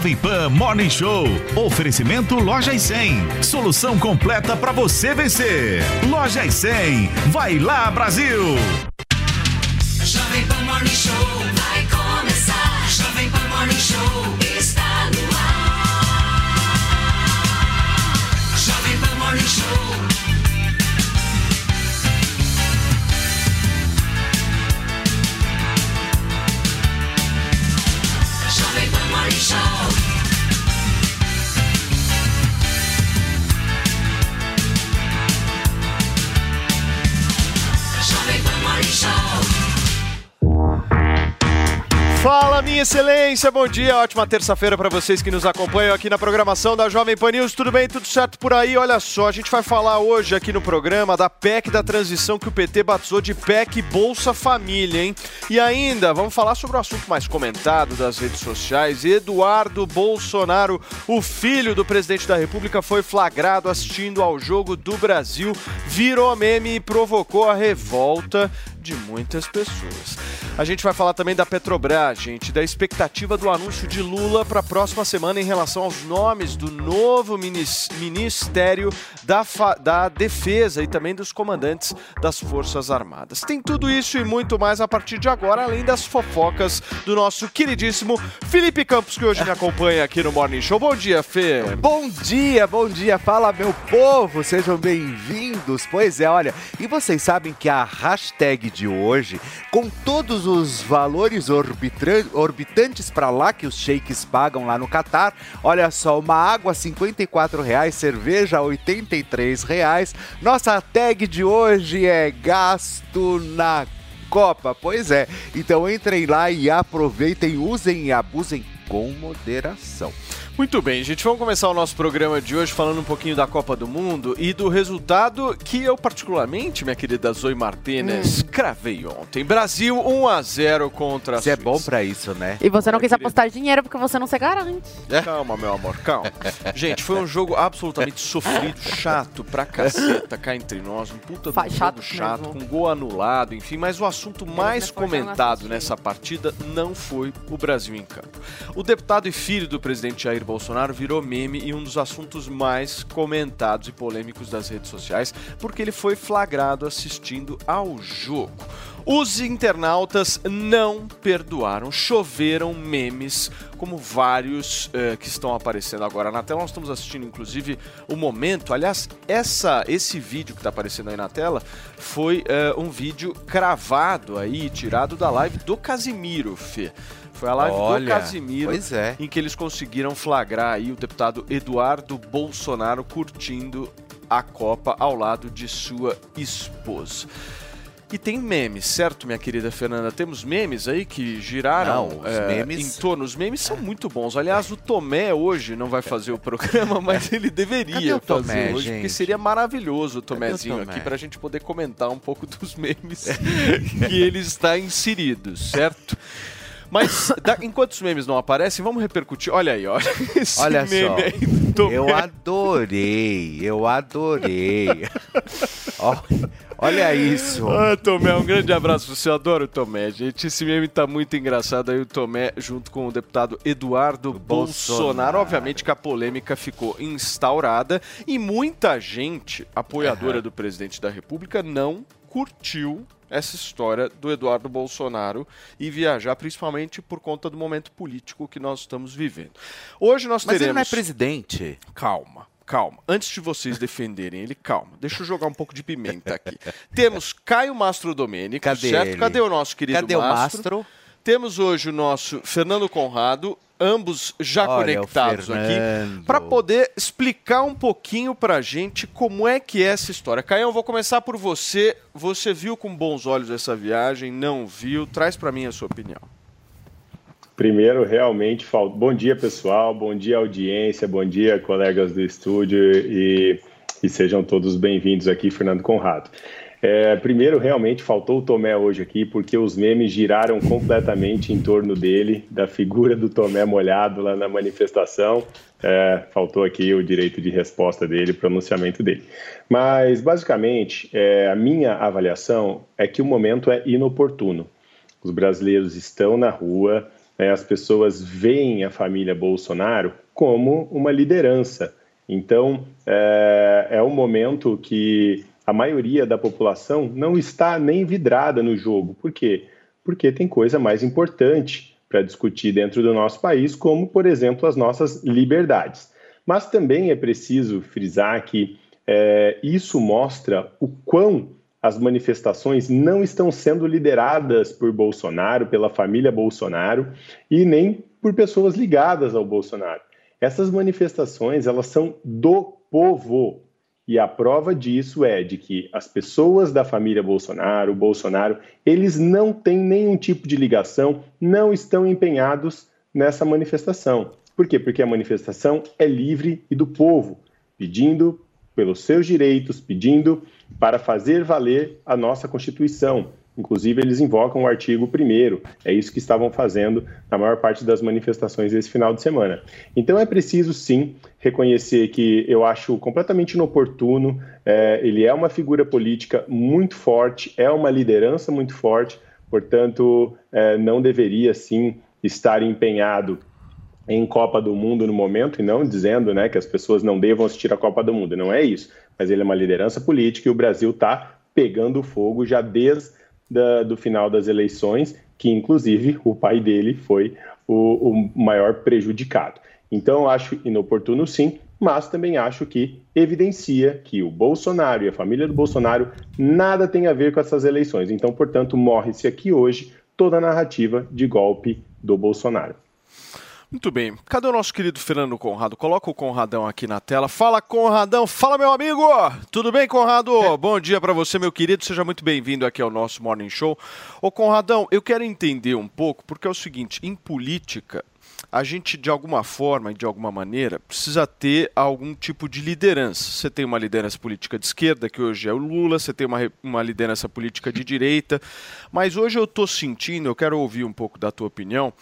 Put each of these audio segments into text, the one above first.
Jovem Pan Morning Show. Oferecimento Loja e 100. Solução completa para você vencer. Loja e 100. Vai lá, Brasil! Jovem Pan Morning Show vai começar. Jovem Pan Morning Show Fala, minha excelência, bom dia, ótima terça-feira para vocês que nos acompanham aqui na programação da Jovem Pan News. Tudo bem, tudo certo por aí? Olha só, a gente vai falar hoje aqui no programa da PEC da transição que o PT batizou de PEC Bolsa Família, hein? E ainda, vamos falar sobre o assunto mais comentado das redes sociais. Eduardo Bolsonaro, o filho do presidente da República, foi flagrado assistindo ao jogo do Brasil, virou meme e provocou a revolta de muitas pessoas. A gente vai falar também da Petrobras, gente, da expectativa do anúncio de Lula para a próxima semana em relação aos nomes do novo minis- Ministério da, da Defesa e também dos comandantes das Forças Armadas. Tem tudo isso e muito mais a partir de agora, além das fofocas do nosso queridíssimo Felipe Campos, que hoje me acompanha aqui no Morning Show. Bom dia, Fê. Bom dia, bom dia, fala meu povo, sejam bem-vindos. Pois é, olha, e vocês sabem que a hashtag de hoje, com todos os valores orbitantes para lá que os sheiks pagam lá no Catar, olha só, uma água 54 reais, cerveja 83 reais. Nossa tag de hoje é gasto na Copa. Pois é, então entrem lá e aproveitem, usem e abusem com moderação. Muito bem, gente, vamos começar o nosso programa de hoje falando um pouquinho da Copa do Mundo e do resultado que eu particularmente, minha querida Zoe Martinez, cravei ontem. Brasil 1 a 0 contra a Você é bom pra isso, né? E você não quis querido. apostar dinheiro porque você não se garante. Calma, meu amor, calma. Gente, foi um jogo absolutamente sofrido, chato pra caceta, cá entre nós. Um puta Fa- jogo chato chato, com gol anulado, enfim. Mas o assunto mais a comentado nessa partida não foi o Brasil em campo. O deputado e filho do presidente Jair Bolsonaro virou meme e um dos assuntos mais comentados e polêmicos das redes sociais, porque ele foi flagrado assistindo ao jogo. Os internautas não perdoaram, choveram memes, como vários eh, que estão aparecendo agora na tela. Nós estamos assistindo, inclusive, o momento. Aliás, essa, esse vídeo que está aparecendo aí na tela foi eh, um vídeo cravado aí, tirado da live do Casimiro, Fê. Foi a live do Olha, Casimiro Pois é. em que eles conseguiram flagrar aí o deputado Eduardo Bolsonaro curtindo a Copa ao lado de sua esposa. E tem memes, certo, minha querida Fernanda? Temos memes aí que giraram Não, é, memes- em torno. Os memes são muito bons. Aliás, o Tomé hoje não vai fazer o programa, mas ele deveria o fazer Tomé, hoje, porque gente? seria maravilhoso o Tomézinho Tomé? aqui pra gente poder comentar um pouco dos memes que ele está inserido, certo? Mas da- enquanto os memes não aparecem, vamos repercutir. Olha aí, olha esse Olha só. Eu adorei, eu adorei. Ó, olha isso. Ah, Tomé, um grande abraço pra você. Eu adoro o Tomé, gente. Esse meme tá muito engraçado aí, o Tomé, junto com o deputado Eduardo Bolsonaro. Bolsonaro. Obviamente que a polêmica ficou instaurada e muita gente, apoiadora do presidente da República, não curtiu essa história do Eduardo Bolsonaro e viajar, principalmente por conta do momento político que nós estamos vivendo. Hoje nós Mas teremos. ele não é presidente. Calma, calma. Antes de vocês defenderem ele, calma. Deixa eu jogar um pouco de pimenta aqui. Temos Caio Mastro Domênico, Cadê certo? ele? Cadê o nosso querido Cadê o Mastro? Mastro? Temos hoje o nosso Fernando Conrado, ambos já Olha, conectados aqui, para poder explicar um pouquinho pra gente como é que é essa história. Caio, eu vou começar por você. Você viu com bons olhos essa viagem? Não viu? Traz pra mim a sua opinião. Primeiro, realmente, fal... bom dia pessoal, bom dia audiência, bom dia colegas do estúdio e, e sejam todos bem-vindos aqui, Fernando Conrado. É, primeiro, realmente faltou o Tomé hoje aqui, porque os memes giraram completamente em torno dele, da figura do Tomé molhado lá na manifestação. É, faltou aqui o direito de resposta dele, pronunciamento dele. Mas, basicamente, é, a minha avaliação é que o momento é inoportuno. Os brasileiros estão na rua, né, as pessoas veem a família Bolsonaro como uma liderança. Então, é, é um momento que a maioria da população não está nem vidrada no jogo. Por quê? Porque tem coisa mais importante para discutir dentro do nosso país, como, por exemplo, as nossas liberdades. Mas também é preciso frisar que é, isso mostra o quão as manifestações não estão sendo lideradas por Bolsonaro, pela família Bolsonaro e nem por pessoas ligadas ao Bolsonaro. Essas manifestações, elas são do povo. E a prova disso é de que as pessoas da família Bolsonaro, Bolsonaro, eles não têm nenhum tipo de ligação, não estão empenhados nessa manifestação. Por quê? Porque a manifestação é livre e do povo, pedindo pelos seus direitos, pedindo para fazer valer a nossa Constituição. Inclusive, eles invocam o artigo 1. É isso que estavam fazendo na maior parte das manifestações esse final de semana. Então, é preciso, sim, reconhecer que eu acho completamente inoportuno. É, ele é uma figura política muito forte, é uma liderança muito forte, portanto, é, não deveria, sim, estar empenhado em Copa do Mundo no momento e não dizendo né, que as pessoas não devam assistir a Copa do Mundo. Não é isso. Mas ele é uma liderança política e o Brasil está pegando fogo já desde da, do final das eleições, que inclusive o pai dele foi o, o maior prejudicado. Então, acho inoportuno sim, mas também acho que evidencia que o Bolsonaro e a família do Bolsonaro nada tem a ver com essas eleições. Então, portanto, morre-se aqui hoje toda a narrativa de golpe do Bolsonaro. Muito bem. Cadê o nosso querido Fernando Conrado? Coloca o Conradão aqui na tela. Fala, Conradão. Fala, meu amigo. Tudo bem, Conrado? É. Bom dia para você, meu querido. Seja muito bem-vindo aqui ao nosso Morning Show. Ô, Conradão, eu quero entender um pouco, porque é o seguinte, em política, a gente, de alguma forma e de alguma maneira, precisa ter algum tipo de liderança. Você tem uma liderança política de esquerda, que hoje é o Lula, você tem uma, uma liderança política de direita, mas hoje eu estou sentindo, eu quero ouvir um pouco da tua opinião,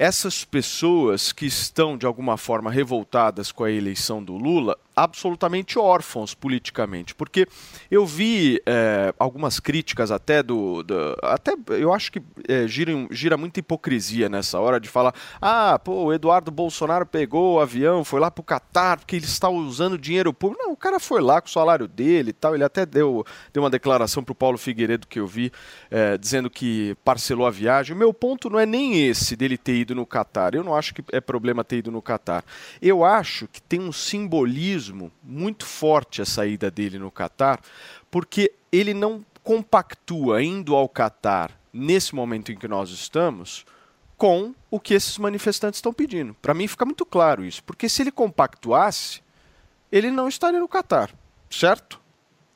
essas pessoas que estão de alguma forma revoltadas com a eleição do Lula, absolutamente órfãos politicamente, porque eu vi é, algumas críticas até do, do, até eu acho que é, gira, gira muita hipocrisia nessa hora de falar, ah, pô, o Eduardo Bolsonaro pegou o avião, foi lá pro Catar porque ele está usando dinheiro público. Não, o cara foi lá com o salário dele e tal, ele até deu, deu uma declaração pro Paulo Figueiredo que eu vi, é, dizendo que parcelou a viagem. O meu ponto não é nem esse dele ter ido no Catar. Eu não acho que é problema ter ido no Catar. Eu acho que tem um simbolismo muito forte a saída dele no Catar, porque ele não compactua indo ao Catar nesse momento em que nós estamos com o que esses manifestantes estão pedindo. Para mim fica muito claro isso, porque se ele compactuasse, ele não estaria no Catar, certo?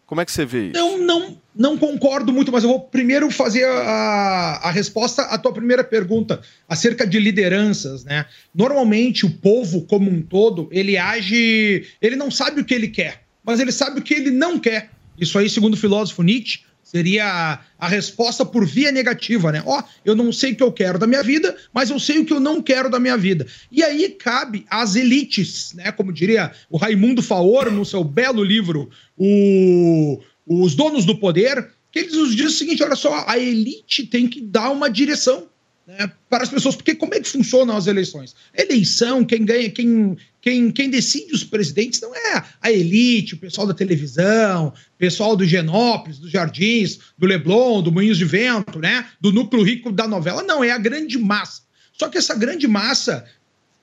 Como é que você vê isso? Eu não, não concordo muito, mas eu vou primeiro fazer a, a resposta à tua primeira pergunta acerca de lideranças, né? Normalmente o povo como um todo, ele age, ele não sabe o que ele quer, mas ele sabe o que ele não quer. Isso aí, segundo o filósofo Nietzsche, seria a, resposta por via negativa, né? Ó, oh, eu não sei o que eu quero da minha vida, mas eu sei o que eu não quero da minha vida. E aí cabe às elites, né? Como diria o Raimundo Faoro no seu belo livro, o, Os Donos do Poder, que eles nos dizem o seguinte: olha só, a elite tem que dar uma direção né, para as pessoas, porque como é que funcionam as eleições? Eleição, quem ganha, quem, quem, quem decide os presidentes não é a elite, o pessoal da televisão, o pessoal do Genópolis, dos Jardins, do Leblon, do Moinhos de Vento, né, do núcleo rico da novela, não, é a grande massa. Só que essa grande massa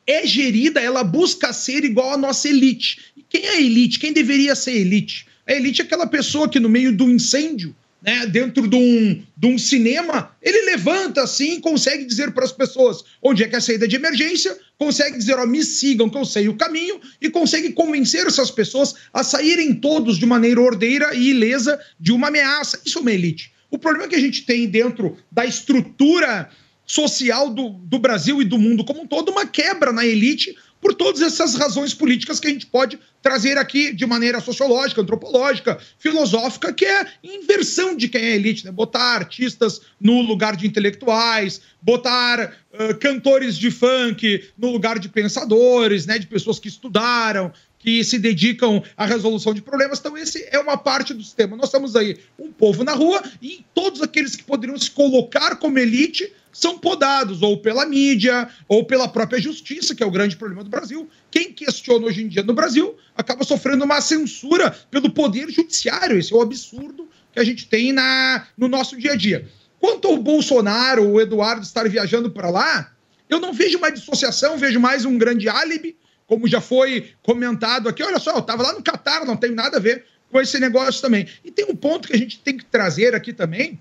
é gerida, ela busca ser igual à nossa elite. E quem é a elite? Quem deveria ser elite? A elite é aquela pessoa que no meio do incêndio né, dentro de um, de um cinema, ele levanta assim, consegue dizer para as pessoas onde é que é a saída de emergência, consegue dizer, ó, me sigam que eu sei o caminho, e consegue convencer essas pessoas a saírem todos de maneira ordeira e ilesa de uma ameaça. Isso é uma elite. O problema que a gente tem dentro da estrutura social do, do Brasil e do mundo como um todo, uma quebra na elite, por todas essas razões políticas que a gente pode trazer aqui de maneira sociológica, antropológica, filosófica, que é inversão de quem é elite, né? Botar artistas no lugar de intelectuais, botar uh, cantores de funk no lugar de pensadores, né? De pessoas que estudaram, que se dedicam à resolução de problemas. Então, esse é uma parte do sistema. Nós temos aí um povo na rua e todos aqueles que poderiam se colocar como elite são podados, ou pela mídia, ou pela própria justiça, que é o grande problema do Brasil. Quem questiona hoje em dia no Brasil acaba sofrendo uma censura pelo poder judiciário. Esse é o absurdo que a gente tem na, no nosso dia a dia. Quanto ao Bolsonaro, o Eduardo estar viajando para lá, eu não vejo uma dissociação, vejo mais um grande álibi, como já foi comentado aqui. Olha só, eu estava lá no Catar, não tem nada a ver com esse negócio também. E tem um ponto que a gente tem que trazer aqui também,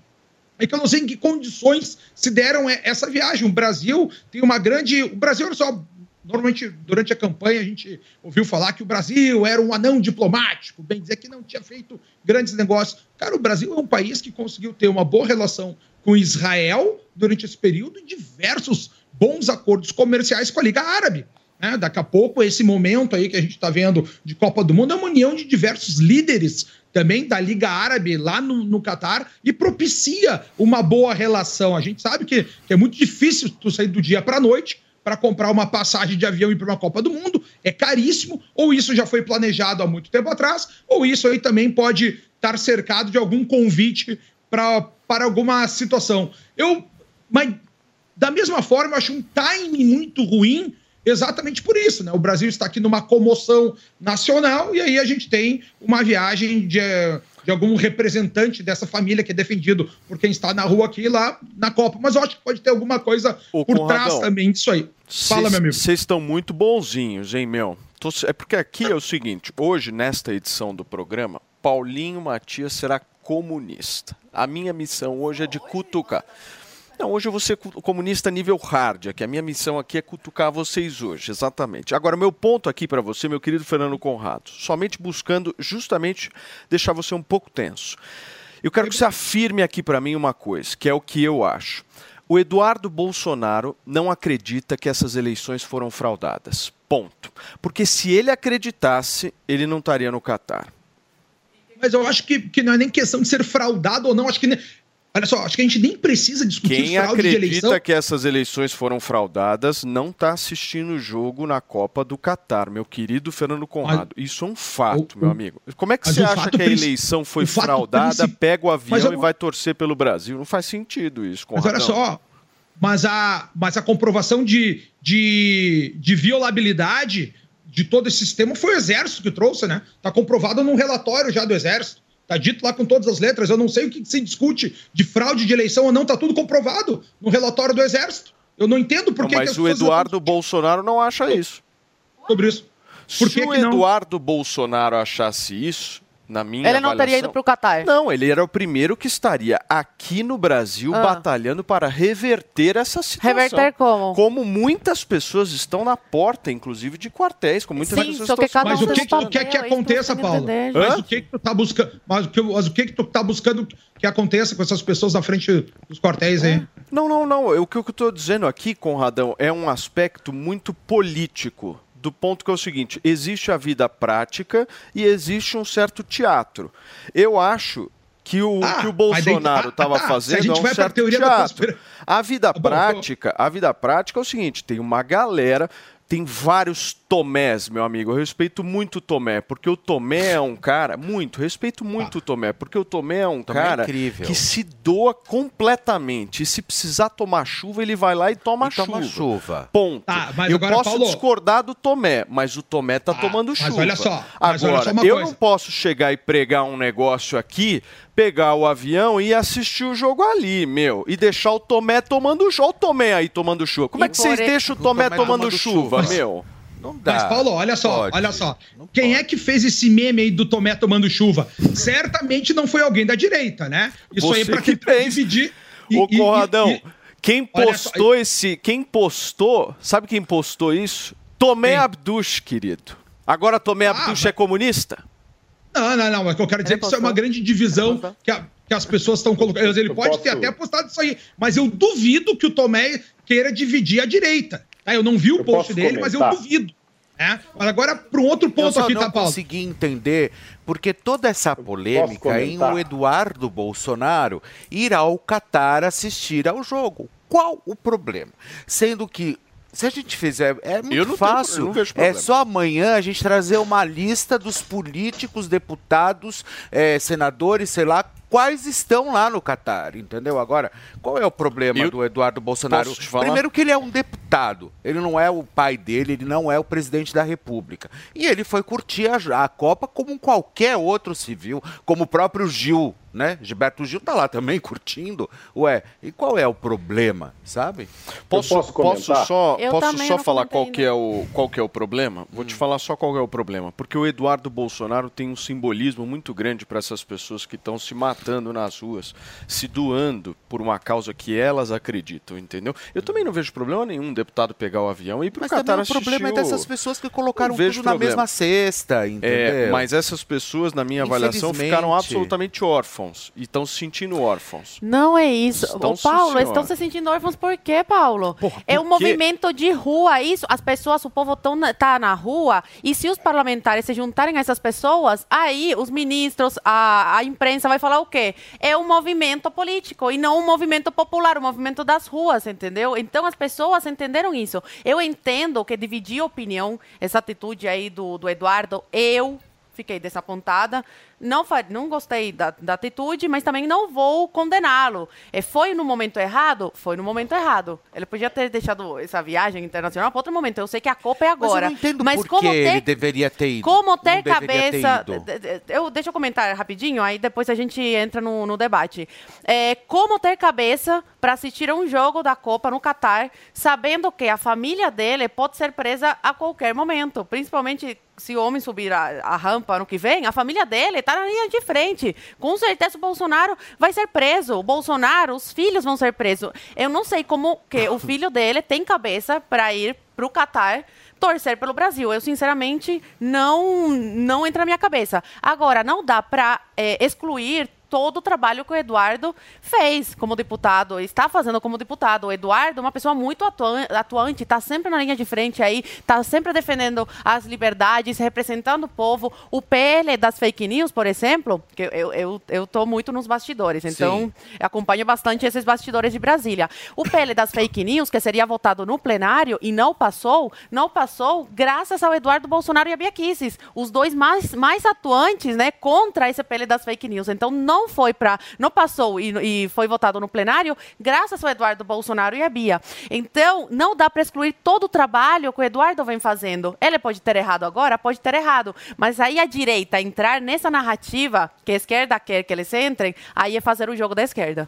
é que eu não sei em que condições se deram essa viagem. O Brasil tem uma grande. O Brasil, olha só, normalmente durante a campanha a gente ouviu falar que o Brasil era um anão diplomático, bem dizer que não tinha feito grandes negócios. Cara, o Brasil é um país que conseguiu ter uma boa relação com Israel durante esse período e diversos bons acordos comerciais com a Liga Árabe. Né? Daqui a pouco, esse momento aí que a gente está vendo de Copa do Mundo é uma união de diversos líderes também da Liga Árabe lá no, no Catar e propicia uma boa relação. A gente sabe que, que é muito difícil tu sair do dia para a noite para comprar uma passagem de avião e ir para uma Copa do Mundo, é caríssimo, ou isso já foi planejado há muito tempo atrás, ou isso aí também pode estar cercado de algum convite para alguma situação. Eu, mas da mesma forma, eu acho um timing muito ruim exatamente por isso, né? O Brasil está aqui numa comoção nacional e aí a gente tem uma viagem de, de algum representante dessa família que é defendido por quem está na rua aqui lá na Copa. Mas eu acho que pode ter alguma coisa Ô, por Conradão, trás também disso aí. Fala, meu amigo. Vocês estão muito bonzinhos, hein, meu? Tô- É porque aqui é o seguinte: hoje, nesta edição do programa, Paulinho Matias será comunista. A minha missão hoje é de cutucar. Não, hoje eu vou ser comunista nível hard aqui. A minha missão aqui é cutucar vocês hoje, exatamente. Agora, meu ponto aqui para você, meu querido Fernando Conrado, somente buscando justamente deixar você um pouco tenso. Eu quero que você afirme aqui para mim uma coisa, que é o que eu acho. O Eduardo Bolsonaro não acredita que essas eleições foram fraudadas. Ponto. Porque se ele acreditasse, ele não estaria no Catar. Mas eu acho que, que não é nem questão de ser fraudado ou não. Acho que. Olha só, acho que a gente nem precisa discutir Quem fraude de eleição. acredita que essas eleições foram fraudadas não está assistindo o jogo na Copa do Catar, meu querido Fernando Conrado. Isso é um fato, o- meu amigo. Como é que mas você acha que a eleição foi fraudada, pega o Mas avião eu e vai torcer pelo Brasil? Não faz sentido isso, Mas Conradão. olha só, mas a, mas a comprovação de, de, de violabilidade de todo esse sistema foi o Exército que trouxe, né? Tá comprovado num relatório já do Exército. Tá dito lá com todas as letras. Eu não sei o que se discute de fraude de eleição ou não, tá tudo comprovado no relatório do Exército. Eu não entendo por Não, que, que mas as o Eduardo Bolsonaro não acha isso. sobre isso. Por Se que o que não? Eduardo Bolsonaro achasse isso, na minha Ele não teria ido pro Catar. Não, ele era o primeiro que estaria aqui no Brasil Ah. batalhando para reverter essa situação. Reverter como? Como muitas pessoas estão na porta, inclusive de quartéis, como muitas Sim, pessoas só que estão cada Mas um o que que tu quer que é aconteça, Paulo? Mas o que que tu tá buscando? Mas o que, mas o que que tu tá buscando que aconteça com essas pessoas na frente dos quartéis aí? Não, não, não. Eu- O que eu estou dizendo aqui, Conradão, é um aspecto muito político. Do ponto que é o seguinte: existe a vida prática e existe um certo teatro. Eu acho que o Ah, que o daí- Bolsonaro estava tá. A fazendo gente é um certo da teatro. conspira- A vida Tá bom, prática, a vida prática é o seguinte: tem uma galera, tem vários Tomés, meu amigo. Eu respeito muito o Tomé, porque o Tomé é um cara muito, respeito muito o Tomé, porque o Tomé é um Tomé é cara incrível. que se doa completamente. E se precisar tomar chuva, ele vai lá e toma E chuva. toma chuva. Ponto. Tá, mas eu agora, posso Paulo- discordar do Tomé, mas o Tomé tá Ah, tomando mas chuva. olha só, mas olha Agora, só uma eu coisa. não posso chegar e pregar um negócio aqui, pegar o avião e assistir o jogo ali, meu, e deixar o Tomé tomando chuva. Olha o Tomé aí tomando chuva. Como E é que vocês deixam o o Tomé Tomé tomando, tomando chuva, chuva. Meu? Não dá. Mas, Paulo, olha só, Pode. olha só. Não Quem pode. é que fez esse meme aí do Tomé tomando chuva? Certamente não foi alguém da direita, né? Isso aí é Você pra que tentar dividir. e- Ô, e- Conradão, e- quem postou esse. Quem postou. Sabe quem postou isso? Tomé? Abduch, querido. Agora Tomé Ah, Abduch mas- é comunista? Não, não, não, mas o que eu quero dizer é que isso é uma grande divisão que, a- que as pessoas estão colocando. Ele pode ter posso- até apostado isso aí, mas eu duvido que o Tomé queira dividir a direita. Tá? Eu não vi o Eu post dele, mas eu comentar? duvido. né? Mas agora, para um outro Eu ponto só aqui, não tá, Paulo? consegui entender porque toda essa polêmica em comentar? o Eduardo Bolsonaro ir ao Catar assistir ao jogo. Qual o problema? Sendo que se a gente fizer, é muito Eu não tenho- fácil. eu não vejo é só amanhã a gente trazer uma lista dos políticos, deputados, eh, senadores, sei lá, quais estão lá no Catar, entendeu? Agora, qual é o problema Eu do Eduardo Bolsonaro? Primeiro que ele é um deputado, ele não é o pai dele, ele não é o presidente da República. E ele foi curtir a, a Copa como qualquer outro civil, como o próprio Gil, né? Gilberto Gil tá lá também curtindo. Ué, e qual é o problema, sabe? Posso, posso posso só, Eu posso só falar qual que, é o, qual que é o problema? Vou Hum. te falar só qual é o problema. Porque o Eduardo Bolsonaro tem um simbolismo muito grande para essas pessoas que estão se matando nas ruas, se doando por uma causa que elas acreditam, entendeu? Eu também não vejo problema nenhum um deputado pegar o avião e ir pro Mas Catar também o assistir problema é o- dessas pessoas que colocaram tudo na problema. mesma cesta, entendeu? É, mas essas pessoas, na minha avaliação, ficaram absolutamente órfãos e estão se sentindo órfãos. Não é isso. Estão Ô, Paulo, sim, estão se sentindo órfãos por quê, Paulo? Porra, é por um quê? movimento de rua, isso. As pessoas, o povo tão na, tá na rua, e se os parlamentares se juntarem a essas pessoas, aí os ministros, a, a imprensa vai falar o quê? É um movimento político e não um movimento popular, um movimento das ruas, entendeu? Então as pessoas entenderam isso. Eu entendo que dividir opinião, essa atitude aí do, do Eduardo, eu fiquei desapontada. Não, não gostei da, da atitude, mas também não vou condená-lo. É, foi no momento errado? Foi no momento errado. Ele podia ter deixado essa viagem internacional para outro momento. Eu sei que a Copa é Mas eu agora. não entendo mas por como que ter ele deveria ter ido. como ter Não ter cabeça. d- Eu, deixa eu comentar rapidinho, aí depois a gente entra no, no debate. É, como ter cabeça para assistir a um jogo da Copa no Catar, sabendo que a família dele pode ser presa a qualquer momento. Principalmente se o homem subir a, a rampa ano que vem, a família dele está na linha de frente. Com certeza o Bolsonaro vai ser preso. O Bolsonaro, os filhos vão ser presos. Eu não sei como que o filho dele tem cabeça para ir para o Catar torcer pelo Brasil. Eu, sinceramente, não, não entra na minha cabeça. Agora, não dá para excluir todo o trabalho que o Eduardo fez como deputado, está fazendo como deputado. O Eduardo é uma pessoa muito atua- atuante, está sempre na linha de frente aí, está sempre defendendo as liberdades, representando o povo. O PL das fake news, por exemplo, que eu, eu, eu tô muito nos bastidores, então acompanho bastante esses bastidores de Brasília. O PL das fake news, que seria votado no plenário e não passou, não passou graças ao Eduardo Bolsonaro e a Bia Kicis, os dois mais, mais atuantes né, contra esse PL das fake news. Então não foi para. não passou e, e foi votado no plenário graças ao Eduardo Bolsonaro e a Bia. Então, não dá para excluir todo o trabalho que o Eduardo vem fazendo. Ele pode ter errado agora, pode ter errado. Mas aí a direita entrar nessa narrativa que a esquerda quer que eles entrem, aí é fazer o jogo da esquerda.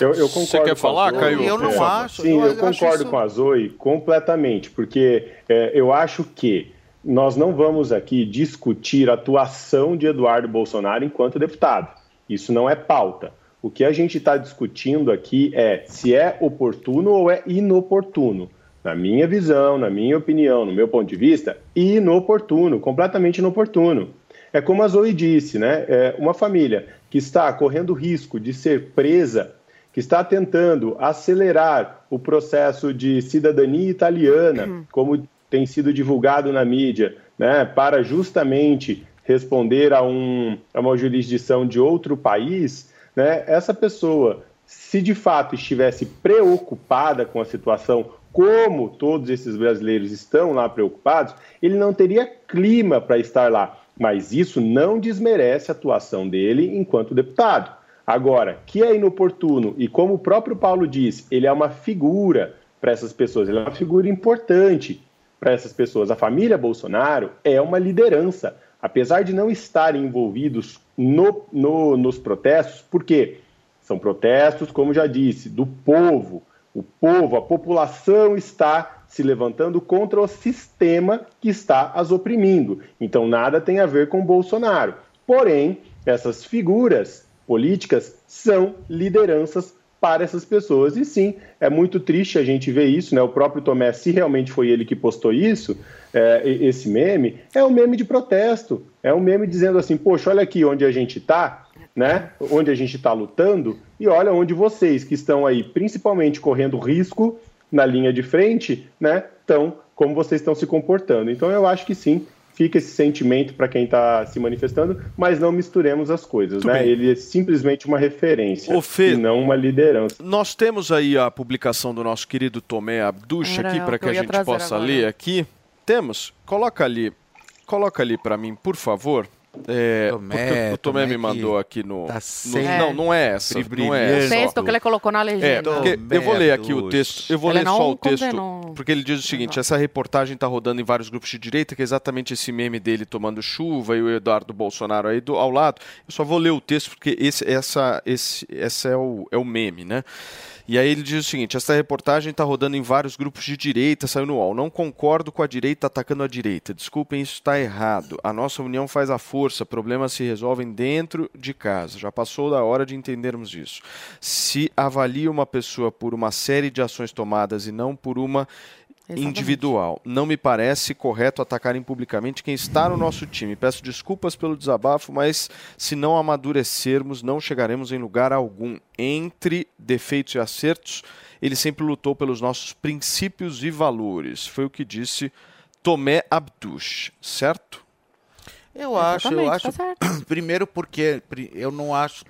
Eu, eu concordo Você quer falar. Caio? Eu não É, acho, Sim, eu eu, acho concordo isso- com a Zoe completamente, porque é, eu acho que nós não vamos aqui discutir a atuação de Eduardo Bolsonaro enquanto deputado. Isso não é pauta. O que a gente está discutindo aqui é se é oportuno ou é inoportuno. Na minha visão, na minha opinião, no meu ponto de vista, inoportuno, completamente inoportuno. É como a Zoe disse, né? É uma família que está correndo risco de ser presa, que está tentando acelerar o processo de cidadania italiana, como tem sido divulgado na mídia, né? Para justamente responder a, um, a uma jurisdição de outro país, né? Essa pessoa, se de fato estivesse preocupada com a situação, como todos esses brasileiros estão lá preocupados, ele não teria clima para estar lá. Mas isso não desmerece a atuação dele enquanto deputado. Agora, que é inoportuno, e como o próprio Paulo disse, ele é uma figura para essas pessoas, ele é uma figura importante para essas pessoas. A família Bolsonaro é uma liderança, apesar de não estarem envolvidos no, no, nos protestos, por quê? São protestos, como já disse, do povo. O povo, a população está se levantando contra o sistema que está as oprimindo. Então, nada tem a ver com Bolsonaro. Porém, essas figuras políticas são lideranças para essas pessoas. E sim, é muito triste a gente ver isso, né? O próprio Tomé, se realmente foi ele que postou isso, é, esse meme, é um meme de protesto. É um meme dizendo assim, poxa, olha aqui onde a gente está, né? Onde a gente está lutando, e olha onde vocês que estão aí, principalmente correndo risco na linha de frente, né? Estão como vocês estão se comportando. Então eu acho que sim, fica esse sentimento para quem está se manifestando, mas não misturemos as coisas, Muito né? bem. Ele é simplesmente uma referência Ô, Fê, e não uma liderança. Nós temos aí a publicação do nosso querido Tomé Abduch Era aqui para que a gente possa agora. ler aqui. Temos? Coloca ali. Coloca ali para mim, por favor. É, Tomé, porque o Tomé Tomé me mandou aqui no. tá no- não, não é essa. Não é essa. texto que ele colocou na É, legenda. porque Tomé eu vou ler aqui o texto. Eu vou Ele ler não só o texto, porque ele diz o seguinte: essa reportagem está rodando em vários grupos de direita, que é exatamente esse meme dele tomando chuva e o Eduardo Bolsonaro aí do, ao lado. Eu só vou ler o texto porque esse, essa, esse, essa é o, é o meme, né? E aí ele diz o seguinte: essa reportagem está rodando em vários grupos de direita, saiu no UOL. Não concordo com a direita atacando a direita. Desculpem, isso está errado. A nossa união faz a força. Problemas se resolvem dentro de casa. Já passou da hora de entendermos isso. Se avalia uma pessoa por uma série de ações tomadas e não por uma. Individual. Não me parece correto atacarem publicamente quem está no nosso time. Peço desculpas pelo desabafo, mas se não amadurecermos, não chegaremos em lugar algum. Entre defeitos e acertos, ele sempre lutou pelos nossos princípios e valores. Foi o que disse Tomé Abduch, certo? Eu acho, eu Exatamente, acho. tá. Primeiro porque eu não acho,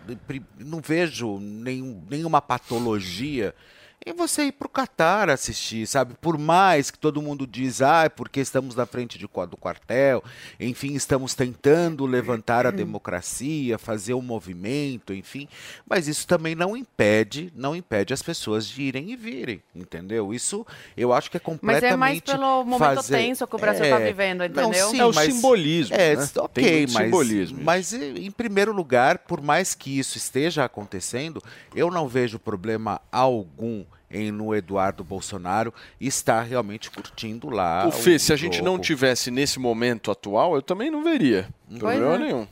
não vejo nenhum, nenhuma patologia em você ir para o Catar assistir, sabe? Por mais que todo mundo diz, ah, é porque estamos na frente de do quartel, enfim, estamos tentando levantar a democracia, fazer um movimento, enfim, mas isso também não impede, não impede as pessoas de irem e virem, entendeu? Isso eu acho que é Mas completamente é mais pelo momento fazer- tenso que o Brasil está É, vivendo, não, entendeu? sim, é o mas- simbolismo. é, né? ok, mas, simbolismo. isso. mas eh, em primeiro lugar, por mais que isso esteja acontecendo, eu não vejo problema algum em no Eduardo Bolsonaro estar realmente curtindo lá. o Fê, se a gente não tivesse nesse momento atual, eu também não veria. Problema é. nenhum.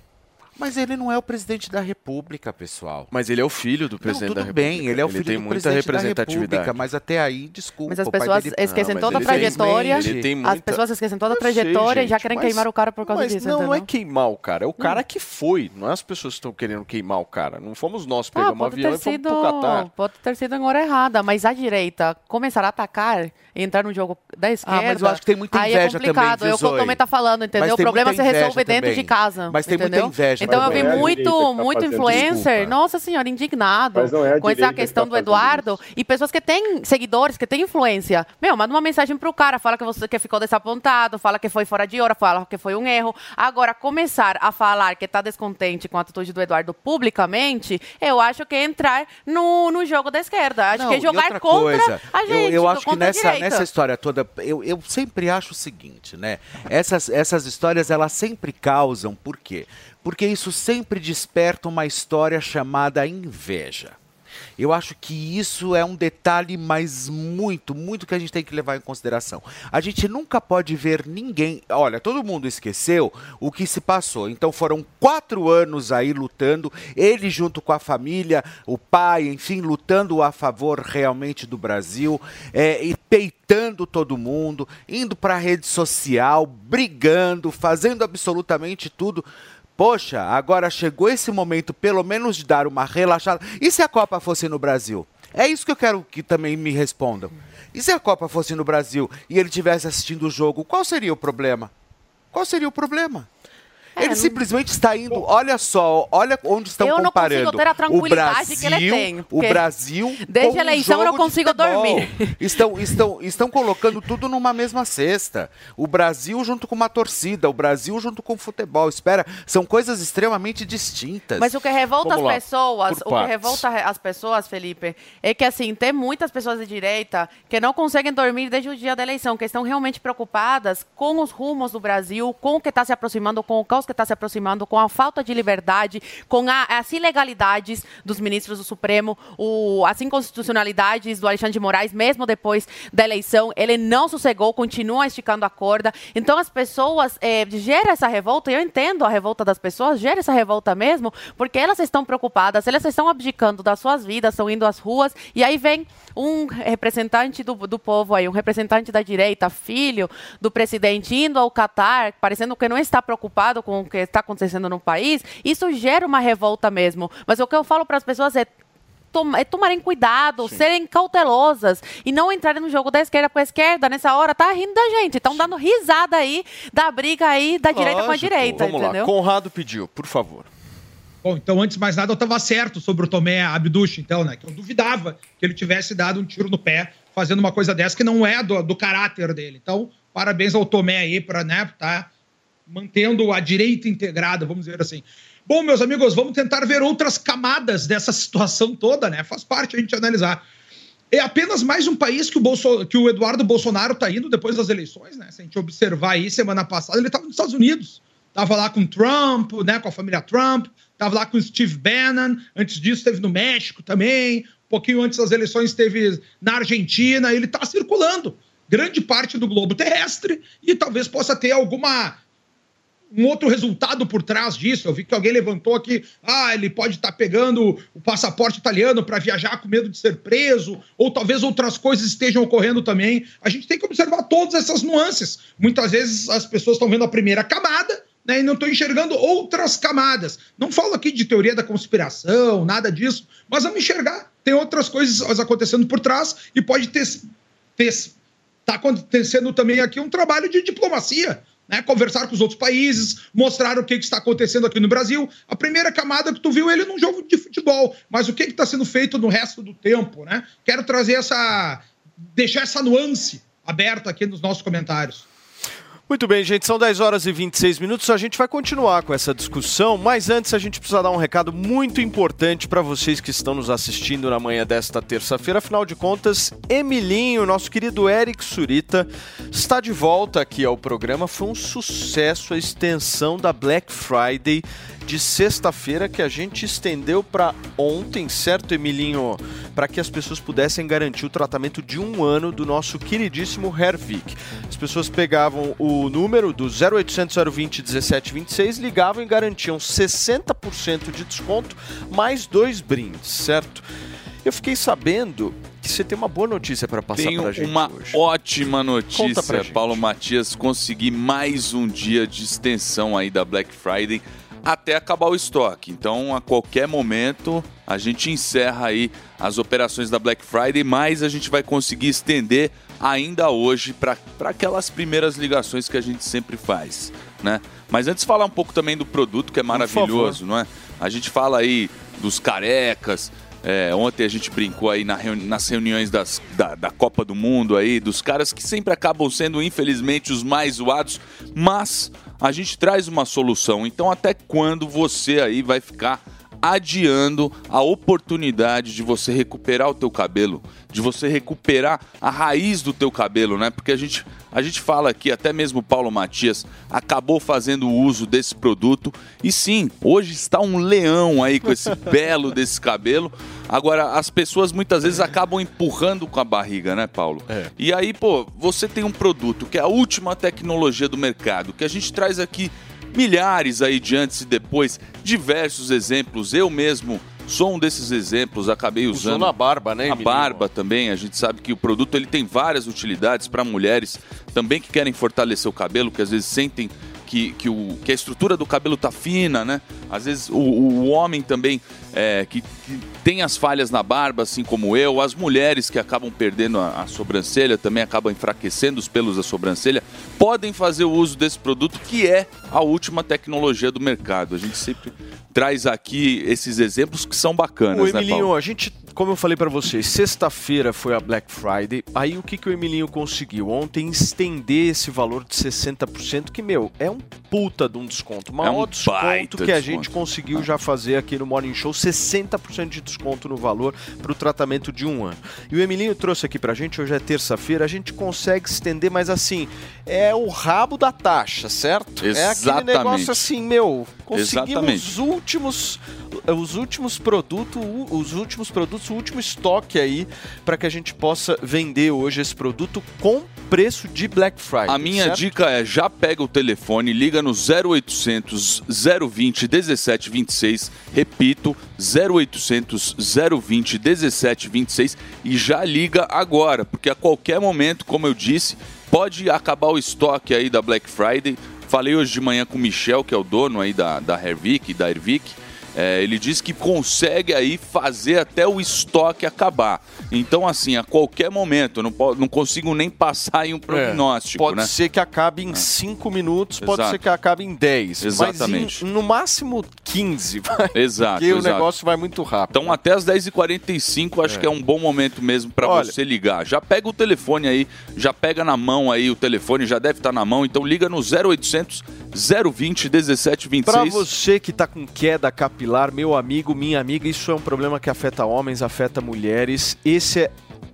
Mas ele não é o presidente da República, pessoal. Mas ele é o filho do presidente não, da tudo República. bem, ele é o filho tem do muita presidente da representatividade. República, mas até aí, desculpa. Mas as pessoas dele- esquecem Não, toda a ele tem- trajetória. ele tem As muita- pessoas esquecem toda a Eu sei, trajetória e já gente, querem mas- queimar o cara por causa mas disso, não, não é entendeu? queimar o cara, é o cara que foi. Não é as pessoas que estão querendo queimar o cara. Não fomos nós Tá, pegamos um pode avião e fomos pro Catar. pode ter sido em hora errada, mas a direita começar a atacar e entrar no jogo da esquerda. Ah, mas eu acho que tem muita aí inveja é complicado. também, é o que o Zoe? Tomé tá falando, entendeu? O tem problema muita se resolve inveja dentro também. de casa. Mas tem muita entendeu? inveja Então eu vi é muito, tá muito influencer, desculpa. nossa senhora, indignado Mas não é a com essa direita que questão tá do Eduardo isso. e pessoas que têm seguidores, que têm influência. Meu, manda uma mensagem pro cara, fala que você que ficou desapontado, fala que foi fora de hora, fala que foi um erro. Agora, começar a falar que tá descontente com a atitude do Eduardo publicamente, eu acho que é entrar no, no jogo da esquerda. Acho Não, que é jogar contra coisa, a gente. Eu, eu acho que nessa, nessa história toda, eu, eu sempre acho o seguinte, né? Essas, essas histórias, elas sempre causam, por quê? Porque isso sempre desperta uma história chamada inveja. Eu acho que isso é um detalhe, mas muito, muito que a gente tem que levar em consideração. A gente nunca pode ver ninguém. Olha, todo mundo esqueceu o que se passou. Então foram quatro anos aí lutando, ele junto com a família, o pai, enfim, lutando a favor realmente do Brasil, é, e peitando todo mundo, indo para a rede social, brigando, fazendo absolutamente tudo. Poxa, agora chegou esse momento, pelo menos, de dar uma relaxada. E se a Copa fosse no Brasil? É isso que eu quero que também me respondam. E se a Copa fosse no Brasil e ele estivesse assistindo o jogo, qual seria o problema? Qual seria o problema? É, ele não- simplesmente está indo. Olha só, olha onde estão Eu não comparando. consigo ter a o tranquilidade Brasil, que ele tem, O Brasil. desde a um eleição eu não consigo dormir. Estão, estão, estão colocando tudo numa mesma cesta. O Brasil junto com uma torcida, o Brasil junto com o futebol. Espera, são coisas extremamente distintas. Mas o que revolta Vamos lá, as pessoas, por o que revolta as pessoas, Felipe, é que assim, tem muitas pessoas de direita que não conseguem dormir desde o dia da eleição, que estão realmente preocupadas com os rumos do Brasil, com o que está se aproximando, com o caos que está se aproximando, com a falta de liberdade, com a- as ilegalidades dos ministros do Supremo, o, as inconstitucionalidades do Alexandre de Moraes, mesmo depois da eleição, ele não sossegou, continua esticando a corda. Então as pessoas eh, gera essa revolta, e eu entendo a revolta das pessoas, gera essa revolta mesmo, porque elas estão preocupadas, elas estão abdicando das suas vidas, estão indo às ruas, e aí vem um representante do, do povo aí, um representante da direita, filho do presidente, indo ao Catar, parecendo que não está preocupado com o que está acontecendo no país, isso gera uma revolta mesmo. Mas o que eu falo para as pessoas é é, tomarem cuidado, serem cautelosas e não entrarem no jogo da esquerda, porque a esquerda, nessa hora, tá rindo da gente. Estão dando risada aí da briga aí da direita com a Lógico. direita, Vamos entendeu? lá, Conrado pediu, por favor. Bom, então antes de mais nada eu estava certo sobre o Tomé Abduch, então, né? Que eu duvidava que ele tivesse dado um tiro no pé fazendo uma coisa dessa que não é do, do caráter dele. Então, parabéns ao Tomé aí para, né, tá mantendo a direita integrada, vamos dizer assim. Bom, meus amigos, vamos tentar ver outras camadas dessa situação toda, né? Faz parte a gente analisar. É apenas mais um país que o, Bolso- que o Eduardo Bolsonaro está indo depois das eleições, né? Se a gente observar aí, semana passada, ele estava nos Estados Unidos. Tava lá com Trump, né? Com a família Trump. Tava lá com Steve Bannon. Antes disso, esteve no México também. Um pouquinho antes das eleições, esteve na Argentina. Ele está circulando grande parte do globo terrestre e talvez possa ter alguma um outro resultado por trás disso. Eu vi que alguém levantou aqui, ah, ele pode estar pegando o passaporte italiano para viajar com medo de ser preso, ou talvez outras coisas estejam ocorrendo também. A gente tem que observar todas essas nuances. Muitas vezes as pessoas estão vendo a primeira camada, né, e não estão enxergando outras camadas. Não falo aqui de teoria da conspiração, nada disso, mas vamos enxergar. Tem outras coisas acontecendo por trás e pode ter está acontecendo também aqui um trabalho de diplomacia, né? Conversar com os outros países, mostrar o que, que está acontecendo aqui no Brasil. A primeira camada que tu viu ele num jogo de futebol, mas o que está sendo feito no resto do tempo, né? Quero trazer essa. deixar essa nuance aberta aqui nos nossos comentários. Muito bem, gente, são 10 horas e 26 minutos. A gente vai continuar com essa discussão, mas antes a gente precisa dar um recado muito importante para vocês que estão nos assistindo na manhã desta terça-feira. Afinal de contas, Emilinho, nosso querido Eric Surita, está de volta aqui ao programa. Foi um sucesso a extensão da Black Friday de sexta-feira que a gente estendeu para ontem, certo, Emilinho? Para que as pessoas pudessem garantir o tratamento de um ano do nosso queridíssimo Hervik. As pessoas pegavam o número do 0800 020 1726, ligavam e garantiam 60% de desconto mais dois brindes, certo? Eu fiquei sabendo que você tem uma boa notícia para passar Tenho pra gente uma hoje. ótima notícia. Paulo Matias. Consegui mais um dia de extensão aí da Black Friday até acabar o estoque. Então, a qualquer momento, a gente encerra aí as operações da Black Friday, mas a gente vai conseguir estender ainda hoje para aquelas primeiras ligações que a gente sempre faz, né? Mas antes falar um pouco também do produto que é maravilhoso, não é? A gente fala aí dos carecas, é, ontem a gente brincou aí na reuni- nas reuniões das- da, da Copa do Mundo aí, dos caras que sempre acabam sendo, infelizmente, os mais zoados, mas a gente traz uma solução. Então, até quando você aí vai ficar adiando a oportunidade de você recuperar o teu cabelo, de você recuperar a raiz do teu cabelo, né? Porque a gente, a gente fala aqui, até mesmo o Paulo Matias acabou fazendo uso desse produto e sim, hoje está um leão aí com esse belo desse cabelo. Agora, as pessoas muitas vezes acabam empurrando com a barriga, né, Paulo? É. E aí, pô, você tem um produto que é a última tecnologia do mercado, que a gente traz aqui milhares aí de antes e depois, diversos exemplos. Eu mesmo sou um desses exemplos, acabei Usou usando na barba, né, a Emilinho? barba também. A gente sabe que o produto ele tem várias utilidades para mulheres também que querem fortalecer o cabelo, que às vezes sentem que, que, o, que a estrutura do cabelo tá fina, né? Às vezes o, o homem também é, que, que tem as falhas na barba, assim como eu, as mulheres que acabam perdendo a, a sobrancelha, também acabam enfraquecendo os pelos da sobrancelha, podem fazer o uso desse produto que é a última tecnologia do mercado. A gente sempre traz aqui esses exemplos que são bacanas, O né, Emilinho, Paulo? a gente, como eu falei pra vocês, sexta-feira foi a Black Friday. Aí o que, que o Emilinho conseguiu? Ontem estender esse valor de 60%, que, meu, é um puta de um desconto. O maior É um desconto que a desconto. gente conseguiu já fazer aqui no Morning Show, 60% de desconto no valor pro tratamento de um ano. E o Emilinho trouxe aqui pra gente, hoje é terça-feira, a gente consegue estender, mas assim, é o rabo da taxa, certo? É aquele Exatamente. negócio assim, meu, conseguimos Exatamente. os últimos os últimos produtos, os últimos produtos, o último estoque aí para que a gente possa vender hoje esse produto com preço de Black Friday. A minha certo? dica é já pega o telefone, liga no 0800 020 1726, repito, 0800 020 1726 e já liga agora, porque a qualquer momento, como eu disse, pode acabar o estoque aí da Black Friday. Falei hoje de manhã com o Michel, que é o dono aí da, da Hervik, da Hervik. É, ele diz que consegue aí fazer até o estoque acabar. Então, assim, a qualquer momento, não, não consigo nem passar em um prognóstico, É, pode né? ser que acabe em 5 minutos, pode Exato. ser que acabe em 10. Exatamente. Mas em- no máximo 15. Vai, Exato, porque o exato. negócio vai muito rápido. Então, até as 10h45, acho que é um bom momento mesmo para você ligar. Já pega o telefone aí, já pega na mão aí o telefone, já deve estar na mão. Então, liga no 0800 020 1726. Pra você que tá com queda capilar, meu amigo, minha amiga, isso é um problema que afeta homens, afeta mulheres. Esse é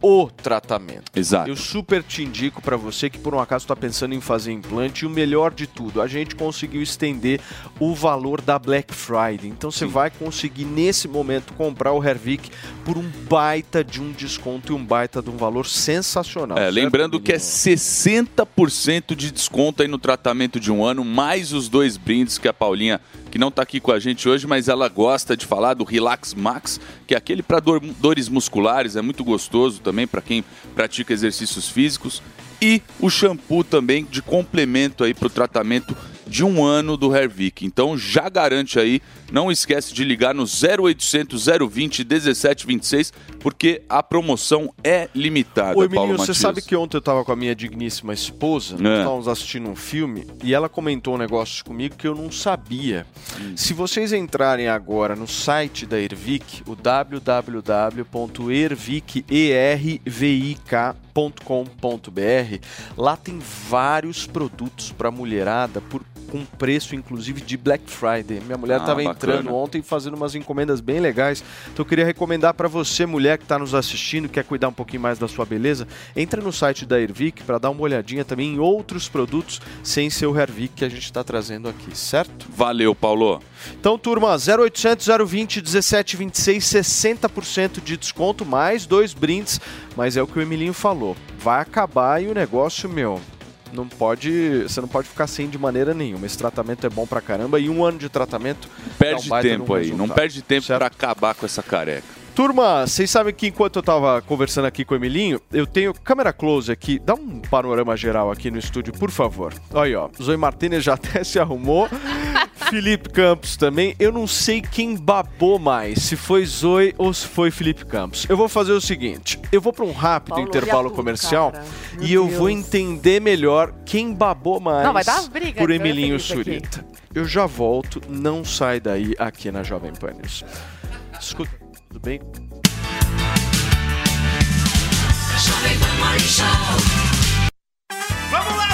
o tratamento. Exato. Eu super te indico pra você que por um acaso está pensando em fazer implante e o melhor de tudo, a gente conseguiu estender o valor da Black Friday. Então você vai conseguir nesse momento comprar o Hervik por um baita de um desconto e um baita de um valor sensacional. É, lembrando que é menino? 60% de desconto aí no tratamento de um ano, mais os dois brindes que a Paulinha, que não tá aqui com a gente hoje, mas ela gosta de falar do Relax Max, que é aquele para dores musculares, é muito gostoso também para quem pratica exercícios físicos. E o shampoo também de complemento aí para o tratamento de um ano do Hervik. Então já garante aí, não esquece de ligar no 0800 020 1726, porque a promoção é limitada. Oi, Paulo você sabe que ontem eu tava com a minha digníssima esposa, nós É. estávamos assistindo um filme e ela comentou um negócio comigo que eu não sabia. Hum. Se vocês entrarem agora no site da Ervic, o www.ervik.com.br, lá tem vários produtos para mulherada por com preço inclusive de Black Friday. Minha mulher Ah, estava bacana. entrando ontem fazendo umas encomendas bem legais. Então eu queria recomendar para você, mulher que está nos assistindo, quer cuidar um pouquinho mais da sua beleza, entra no site da Ervic para dar uma olhadinha também em outros produtos sem ser o Hervic que a gente está trazendo aqui, certo? Valeu, Paulo. Então, turma, 0800 020 1726, 60% de desconto, mais dois brindes, mas é o que o Emilinho falou. Vai acabar e o negócio, meu, não pode, você não pode ficar sem de maneira nenhuma. Esse tratamento é bom pra caramba e um ano de tratamento Perde um tempo aí, não resultado. perde tempo para acabar com essa careca. Turma, vocês sabem que enquanto eu tava conversando aqui com o Emilinho, eu tenho câmera close aqui. Dá um panorama geral aqui no estúdio, por favor. Olha aí, ó. Zoe Martinez já até se arrumou. Felipe Campos também. Eu não sei quem babou mais, se foi Zoe ou se foi Felipe Campos. Eu vou fazer o seguinte: eu vou para um rápido Paulo, intervalo tudo, comercial cara. e Meu eu vou entender melhor quem babou mais Não, vai dar briga por e Emilinho Felipe aqui. Surita. Eu já volto, não sai daí aqui na Jovem Pan News. Escuta, tudo bem? Jovem Pan Morning Show. Vamos lá,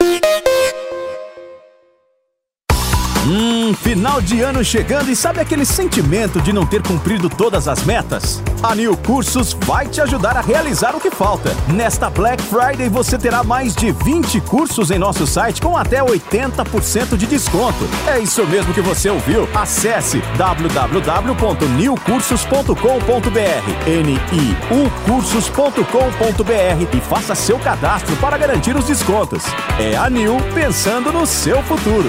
Música Hum, final de ano chegando e sabe aquele sentimento de não ter cumprido todas as metas? A New Cursos vai te ajudar a realizar o que falta. Nesta Black Friday você terá mais de 20 cursos em nosso site com até 80% de desconto. É isso mesmo que você ouviu. Acesse www.newcursos.com.br N-I-U cursos.com.br e faça seu cadastro para garantir os descontos. É a New pensando no seu futuro.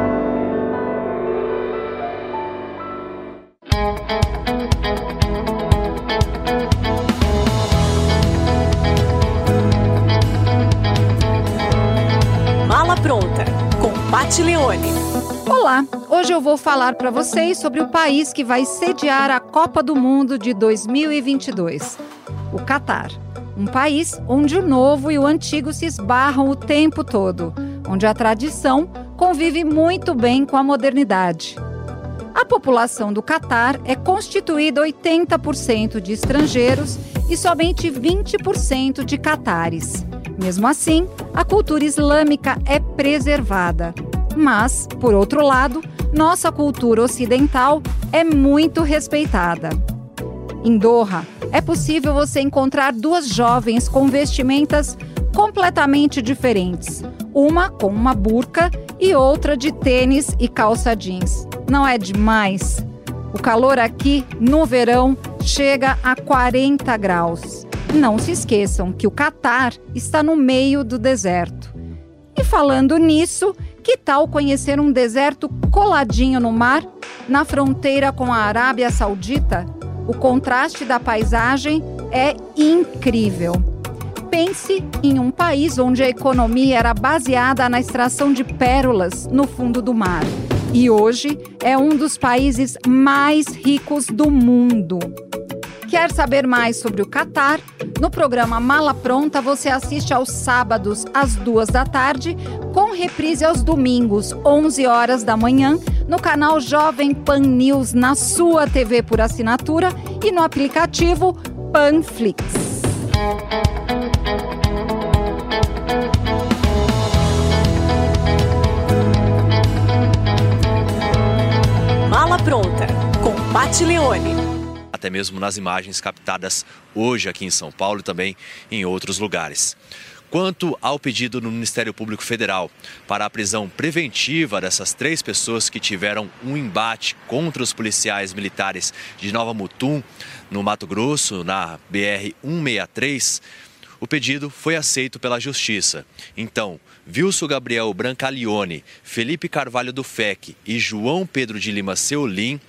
hoje eu vou falar para vocês sobre o país que vai sediar a Copa do Mundo de 2022, o Catar. Um país onde o novo e o antigo se esbarram o tempo todo, onde a tradição convive muito bem com a modernidade. A população do Catar é constituída 80% de estrangeiros e somente 20% de catares. Mesmo assim, a cultura islâmica é preservada. Mas, por outro lado, nossa cultura ocidental é muito respeitada. Em Doha, é possível você encontrar duas jovens com vestimentas completamente diferentes. Uma com uma burca e outra de tênis e calça jeans. Não é demais? O calor aqui, no verão, chega a 40 graus. Não se esqueçam que o Catar está no meio do deserto. E falando nisso, que tal conhecer um deserto coladinho no mar, na fronteira com a Arábia Saudita? O contraste da paisagem é incrível. Pense em um país onde a economia era baseada na extração de pérolas no fundo do mar. E hoje é um dos países mais ricos do mundo. Quer saber mais sobre o Catar? No programa Mala Pronta você assiste aos sábados às duas da tarde, com reprise aos domingos, 11 horas da manhã, no canal Jovem Pan News na sua TV por assinatura e no aplicativo Panflix. Mala Pronta, com Pati Leone. Até mesmo nas imagens captadas hoje aqui em São Paulo e também em outros lugares. Quanto ao pedido no Ministério Público Federal para a prisão preventiva dessas três pessoas que tiveram um embate contra os policiais militares de Nova Mutum, no Mato Grosso, na BR-163, o pedido foi aceito pela Justiça. Então, Wilson Gabriel Brancalione, Felipe Carvalho do FEC e João Pedro de Lima Seolim,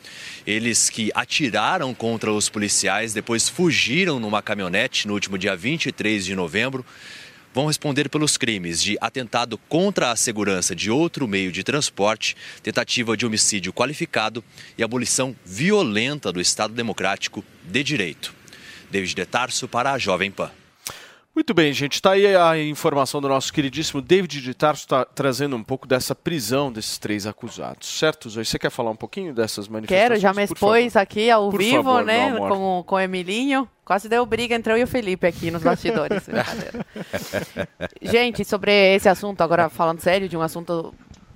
eles que atiraram contra os policiais, depois fugiram numa caminhonete no último dia 23 de novembro, vão responder pelos crimes de atentado contra a segurança de outro meio de transporte, tentativa de homicídio qualificado e abolição violenta do Estado Democrático de Direito. David de Tarso para a Jovem Pan. Muito bem, gente. Está aí a informação do nosso queridíssimo David de Tarso, tá trazendo um pouco dessa prisão desses três acusados. Certo, Zoe? Você quer falar um pouquinho dessas manifestações? Quero, já me expôs aqui ao Por vivo, favor, né? Com, com o Emilinho. Quase deu briga entre eu e o Felipe aqui nos bastidores. Gente, sobre esse assunto, agora falando sério, de um assunto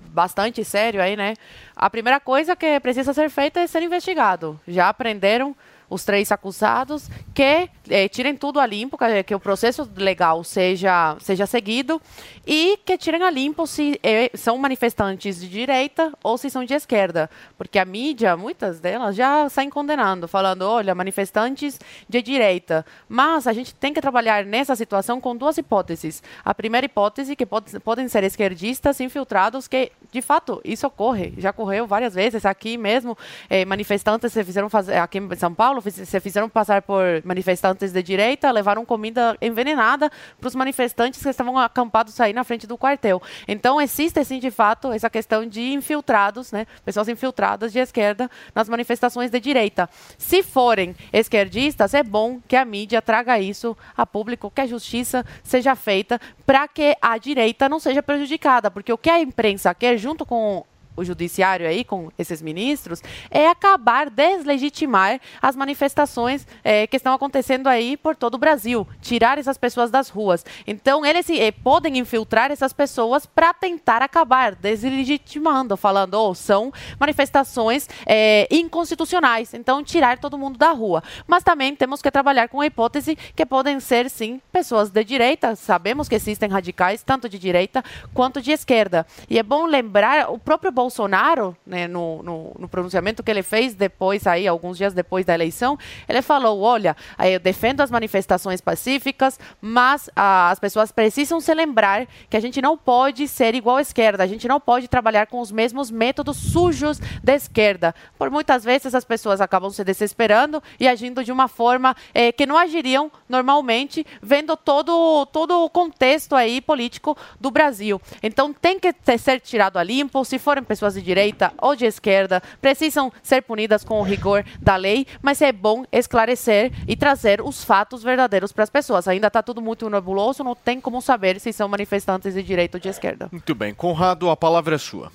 bastante sério aí, né? A primeira coisa que precisa ser feita é ser investigado. Já aprenderam os três acusados que eh, tirem tudo a limpo, que, que o processo legal seja, seja seguido e que tirem a limpo se eh, são manifestantes de direita ou se são de esquerda. Porque a mídia, muitas delas, já saem condenando, falando, olha, manifestantes de direita. Mas a gente tem que trabalhar nessa situação com duas hipóteses. A primeira hipótese, que pode, podem ser esquerdistas infiltrados, que, de fato, isso ocorre. Já ocorreu várias vezes aqui mesmo. eh, manifestantes se fizeram fazer, aqui em São Paulo, fiz- se fizeram passar por manifestantes de direita, levaram comida envenenada para os manifestantes que estavam acampados aí na frente do quartel. Então, existe, sim, de fato, essa questão de infiltrados, né? Pessoas infiltradas de esquerda nas manifestações de direita. Se forem esquerdistas, é bom que a mídia traga isso a público, que a justiça seja feita para que a direita não seja prejudicada, porque o que a imprensa quer, junto com o judiciário aí, com esses ministros, é acabar, deslegitimar as manifestações eh, que estão acontecendo aí por todo o Brasil, tirar essas pessoas das ruas. Então, eles eh, podem infiltrar essas pessoas para tentar acabar, deslegitimando, falando, oh, são manifestações eh, inconstitucionais, então tirar todo mundo da rua. Mas também temos que trabalhar com a hipótese que podem ser, sim, pessoas de direita, sabemos que existem radicais, tanto de direita quanto de esquerda. E é bom lembrar, o próprio Bolsonaro Bolsonaro, né, no, no, no, pronunciamento que ele fez depois, aí, alguns dias depois da eleição, ele falou: olha, eu defendo as manifestações pacíficas, mas ah, as pessoas precisam se lembrar que a gente não pode ser igual à esquerda, a gente não pode trabalhar com os mesmos métodos sujos da esquerda. Por muitas vezes as pessoas acabam se desesperando e agindo de uma forma eh, que não agiriam normalmente, vendo todo, todo o contexto aí político do Brasil. Então tem que ter, ser tirado a limpo, se forem de direita ou de esquerda, precisam ser punidas com o rigor da lei, mas é bom esclarecer e trazer os fatos verdadeiros para as pessoas. Ainda está tudo muito nebuloso, não tem como saber se são manifestantes de direita ou de esquerda. Muito bem. Conrado, a palavra é sua.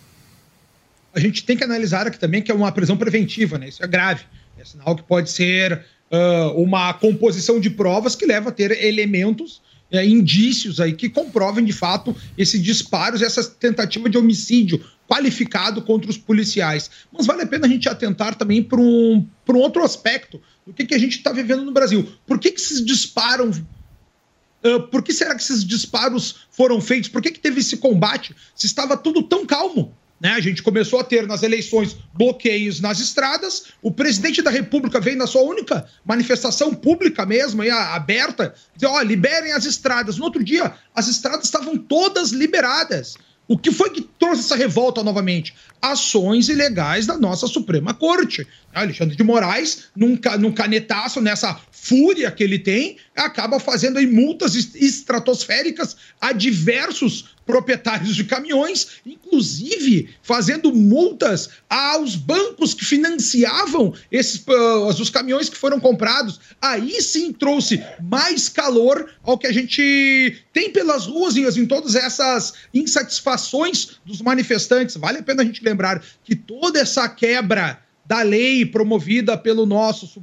A gente tem que analisar aqui também que é uma prisão preventiva, né? Isso é grave. É sinal que pode ser uh, uma composição de provas que leva a ter elementos é, indícios aí que comprovem de fato esse disparos, essa tentativa de homicídio qualificado contra os policiais. Mas vale a pena a gente atentar também para um, um outro aspecto do que, que a gente está vivendo no Brasil. Por que, que esses disparam Uh, por que será que esses disparos foram feitos? Por que, que teve esse combate? Se estava tudo tão calmo. Né? A gente começou a ter nas eleições bloqueios nas estradas. O presidente da República veio na sua única manifestação pública mesmo, aí, aberta, dizer: ó, liberem as estradas. No outro dia, as estradas estavam todas liberadas. O que foi que trouxe essa revolta novamente? Ações ilegais da nossa Suprema Corte. Alexandre de Moraes, num, num canetaço, nessa fúria que ele tem, acaba fazendo aí multas estratosféricas a diversos proprietários de caminhões, inclusive fazendo multas aos bancos que financiavam esses uh, os caminhões que foram comprados. Aí sim trouxe mais calor ao que a gente tem pelas ruas e em todas essas insatisfações dos manifestantes. Vale a pena a gente lembrar que toda essa quebra da lei promovida pelo nosso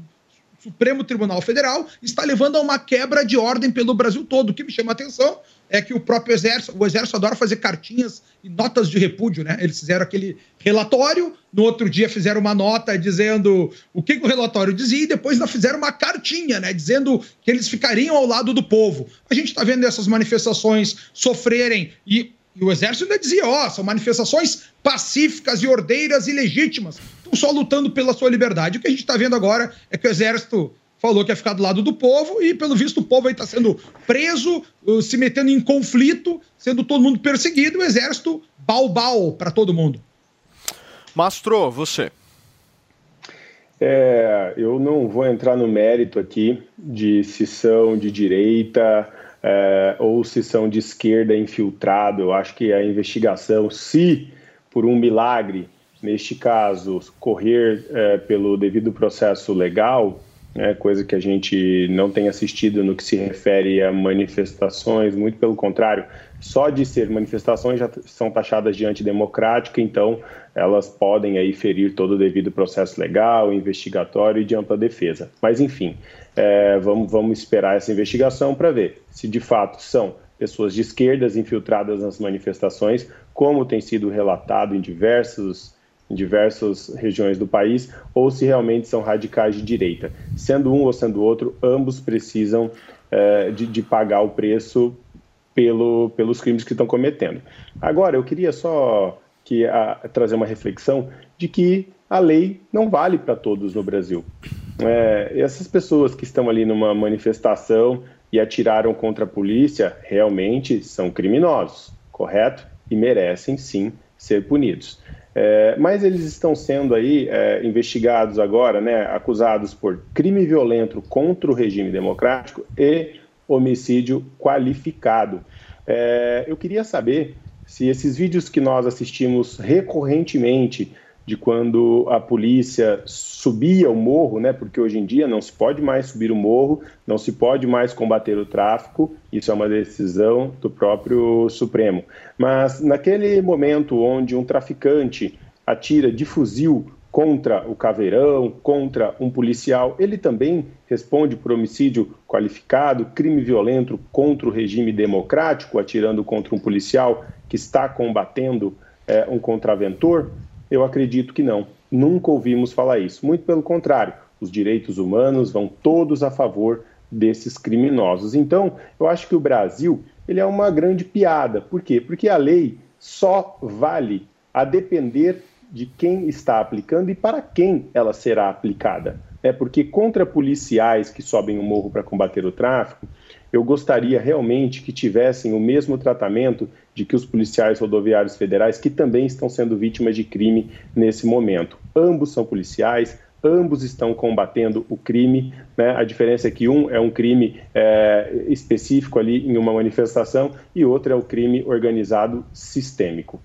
Supremo Tribunal Federal está levando a uma quebra de ordem pelo Brasil todo. O que me chama a atenção é que o próprio Exército, o Exército adora fazer cartinhas e notas de repúdio, né? Eles fizeram aquele relatório, no outro dia fizeram uma nota dizendo o que, que o relatório dizia, e depois fizeram uma cartinha, né? Dizendo que eles ficariam ao lado do povo. A gente está vendo essas manifestações sofrerem e e o exército ainda dizia: ó, oh, são manifestações pacíficas e ordeiras e legítimas. Estão só lutando pela sua liberdade. O que a gente está vendo agora é que o exército falou que ia ficar do lado do povo e, pelo visto, o povo aí está sendo preso, uh, se metendo em conflito, sendo todo mundo perseguido, o exército bal-bal para todo mundo. Mastro, você. É, eu não vou entrar no mérito aqui de se são de direita é, ou se são de esquerda infiltrado. Eu acho que a investigação, se por um milagre, neste caso, correr é, pelo devido processo legal, né, coisa que a gente não tem assistido no que se refere a manifestações, muito pelo contrário, só de ser manifestações já são taxadas de antidemocrática, então elas podem aí ferir todo o devido processo legal, investigatório e de ampla defesa. Mas enfim, é, vamos, vamos esperar essa investigação para ver se de fato são pessoas de esquerdas infiltradas nas manifestações, como tem sido relatado em diversos em diversas regiões do país, ou se realmente são radicais de direita. Sendo um ou sendo outro, ambos precisam é, de, de, pagar o preço pelo, pelos crimes que estão cometendo. Agora, eu queria só que, a, trazer uma reflexão de que a lei não vale para todos no Brasil. É, essas pessoas que estão ali numa manifestação e atiraram contra a polícia realmente são criminosos, correto? E merecem sim ser punidos. É, mas eles estão sendo aí é, investigados agora, né, acusados por crime violento contra o regime democrático e homicídio qualificado. É, eu queria saber se esses vídeos que nós assistimos recorrentemente de quando a polícia subia o morro, né? Porque hoje em dia não se pode mais subir o morro, não se pode mais combater o tráfico. Isso é uma decisão do próprio Supremo. Mas naquele momento onde um traficante atira de fuzil contra o caveirão, contra um policial, ele também responde por homicídio qualificado, crime violento contra o regime democrático, atirando contra um policial que está combatendo é, um contraventor? Eu acredito que não. Nunca ouvimos falar isso. Muito pelo contrário, os direitos humanos vão todos a favor desses criminosos. Então, eu acho que o Brasil ele é uma grande piada. Por quê? Porque a lei só vale a depender de quem está aplicando e para quem ela será aplicada. É porque contra policiais que sobem o morro para combater o tráfico, eu gostaria realmente que tivessem o mesmo tratamento de que os policiais rodoviários federais, que também estão sendo vítimas de crime nesse momento. Ambos são policiais, ambos estão combatendo o crime. Né? A diferença é que um é um crime é, específico ali em uma manifestação e outro é o crime organizado sistêmico.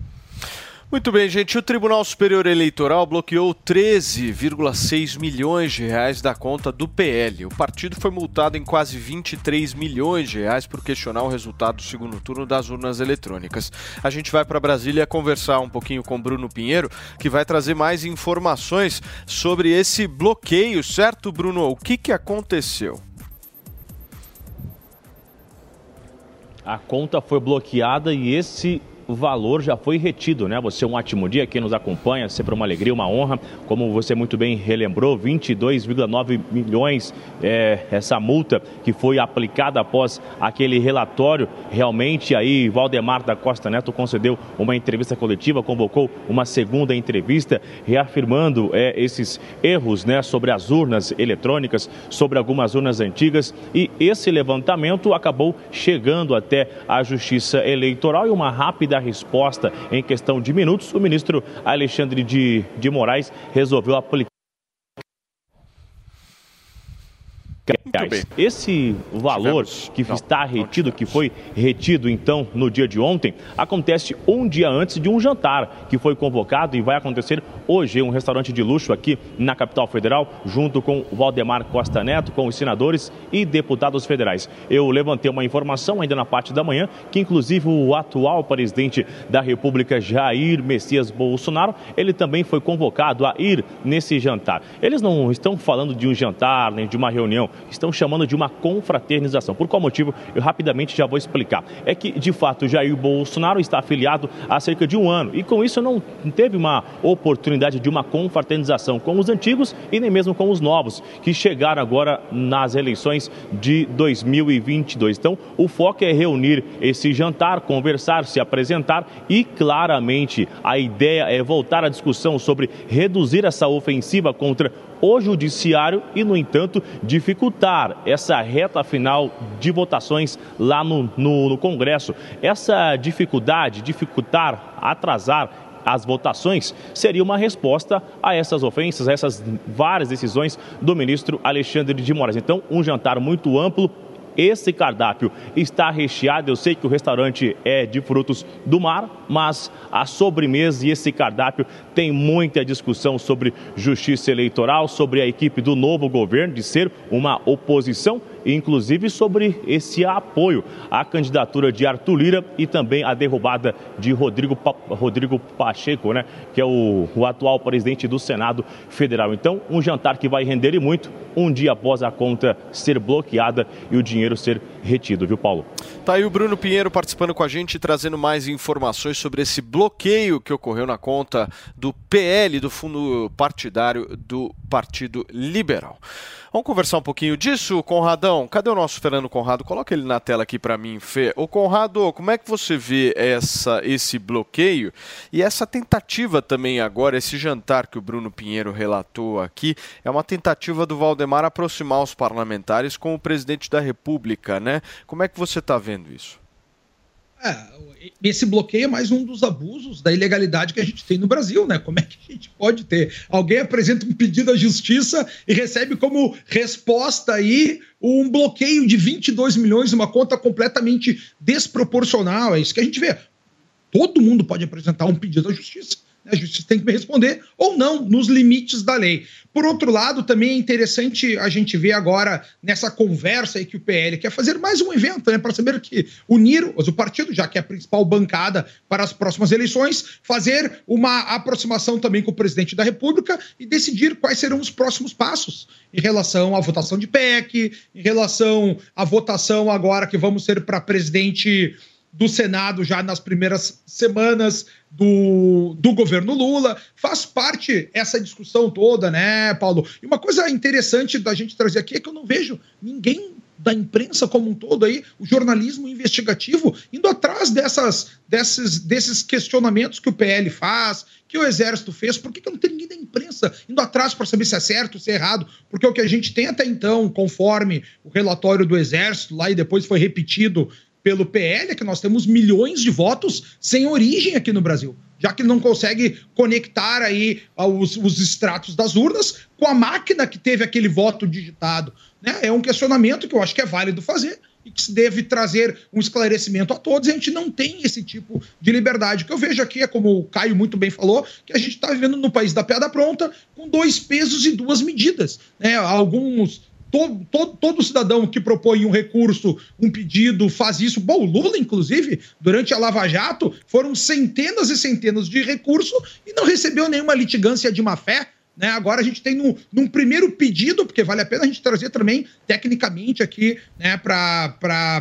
Muito bem, gente. O Tribunal Superior Eleitoral bloqueou 13,6 milhões de reais da conta do PL. O partido foi multado em quase 23 milhões de reais por questionar o resultado do segundo turno das urnas eletrônicas. A gente vai para Brasília conversar um pouquinho com Bruno Pinheiro, que vai trazer mais informações sobre esse bloqueio, certo, Bruno? O que, que aconteceu? A conta foi bloqueada e esse valor já foi retido, né? Você um ótimo dia, quem nos acompanha, sempre uma alegria, uma honra. Como você muito bem relembrou, 22,9 milhões é, essa multa que foi aplicada após aquele relatório. Realmente aí Valdemar da Costa Neto concedeu uma entrevista coletiva, convocou uma segunda entrevista, reafirmando é, esses erros, né, sobre as urnas eletrônicas, sobre algumas urnas antigas e esse levantamento acabou chegando até a Justiça Eleitoral e uma rápida da resposta em questão de minutos, o ministro Alexandre de, de Moraes resolveu aplicar. Esse valor que está retido, que foi retido então no dia de ontem, acontece um dia antes de um jantar que foi convocado e vai acontecer hoje em um restaurante de luxo aqui na capital federal, junto com Valdemar Costa Neto, com os senadores e deputados federais. Eu levantei uma informação ainda na parte da manhã que inclusive o atual presidente da República, Jair Messias Bolsonaro, ele também foi convocado a ir nesse jantar. Eles não estão falando de um jantar nem de uma reunião, estão chamando de uma confraternização. Por qual motivo? Eu rapidamente já vou explicar. É que, de fato, Jair Bolsonaro está afiliado há cerca de um ano e, com isso, não teve uma oportunidade de uma confraternização com os antigos e nem mesmo com os novos, que chegaram agora nas eleições de 2022. Então, o foco é reunir esse jantar, conversar, se apresentar e, claramente, a ideia é voltar à discussão sobre reduzir essa ofensiva contra o judiciário e, no entanto, dificultar essa reta final de votações lá no, no, no Congresso. Essa dificuldade, dificultar, atrasar as votações seria uma resposta a essas ofensas, a essas várias decisões do ministro Alexandre de Moraes. Então, um jantar muito amplo esse cardápio está recheado. Eu sei que o restaurante é de frutos do mar, mas a sobremesa e esse cardápio tem muita discussão sobre justiça eleitoral, sobre a equipe do novo governo de ser uma oposição inclusive sobre esse apoio à candidatura de Arthur Lira e também a derrubada de Rodrigo, pa Rodrigo Pacheco, né, que é o, o atual presidente do Senado Federal. Então, um jantar que vai render e muito um dia após a conta ser bloqueada e o dinheiro ser retido, viu, Paulo? Tá aí o Bruno Pinheiro participando com a gente, trazendo mais informações sobre esse bloqueio que ocorreu na conta PL, do fundo partidário do Partido Liberal. Vamos conversar um pouquinho disso, Conradão? Cadê o nosso Fernando Conrado? Coloca ele na tela aqui para mim, Fê. Ô Conrado, como é que você vê essa, esse bloqueio e essa tentativa também agora, esse jantar que o Bruno Pinheiro relatou aqui, é uma tentativa do Valdemar aproximar os parlamentares com o presidente da República, né? Como é que você está vendo isso? É, esse bloqueio é mais um dos abusos da ilegalidade que a gente tem no Brasil, né? Como é que a gente pode ter? Alguém apresenta um pedido à justiça e recebe como resposta aí um bloqueio de 22 milhões, uma conta completamente desproporcional. É isso que a gente vê. Todo mundo pode apresentar um pedido à justiça. A justiça tem que me responder ou não, nos limites da lei. Por outro lado, também é interessante a gente ver agora nessa conversa aí que o PL quer fazer mais um evento, né, para saber que unir o partido, já que é a principal bancada para as próximas eleições, fazer uma aproximação também com o presidente da República e decidir quais serão os próximos passos em relação à votação de PEC, em relação à votação agora que vamos ter para presidente do Senado já nas primeiras semanas do, do governo Lula. Faz parte essa discussão toda, né, Paulo? E uma coisa interessante da gente trazer aqui é que eu não vejo ninguém da imprensa como um todo aí, o jornalismo investigativo, indo atrás dessas, desses, desses questionamentos que o PL faz, que o Exército fez, por que, que não tem ninguém da imprensa indo atrás para saber se é certo, se é errado? Porque o que a gente tem até então, conforme o relatório do Exército, lá e depois foi repetido pelo PL, é que nós temos milhões de votos sem origem aqui no Brasil, já que ele não consegue conectar aí os, os extratos das urnas com a máquina que teve aquele voto digitado. Né? É um questionamento que eu acho que é válido fazer e que se deve trazer um esclarecimento a todos. A gente não tem esse tipo de liberdade. O que eu vejo aqui é, como o Caio muito bem falou, que a gente está vivendo no país da piada pronta, com dois pesos e duas medidas. Né? Alguns Todo, todo, todo, cidadão que propõe um recurso, um pedido, faz isso. Bom, o Lula, inclusive, durante a Lava Jato, foram centenas e centenas de recursos e não recebeu nenhuma litigância de má fé. Né? Agora a gente tem num, num primeiro pedido, porque vale a pena a gente trazer também tecnicamente aqui né, para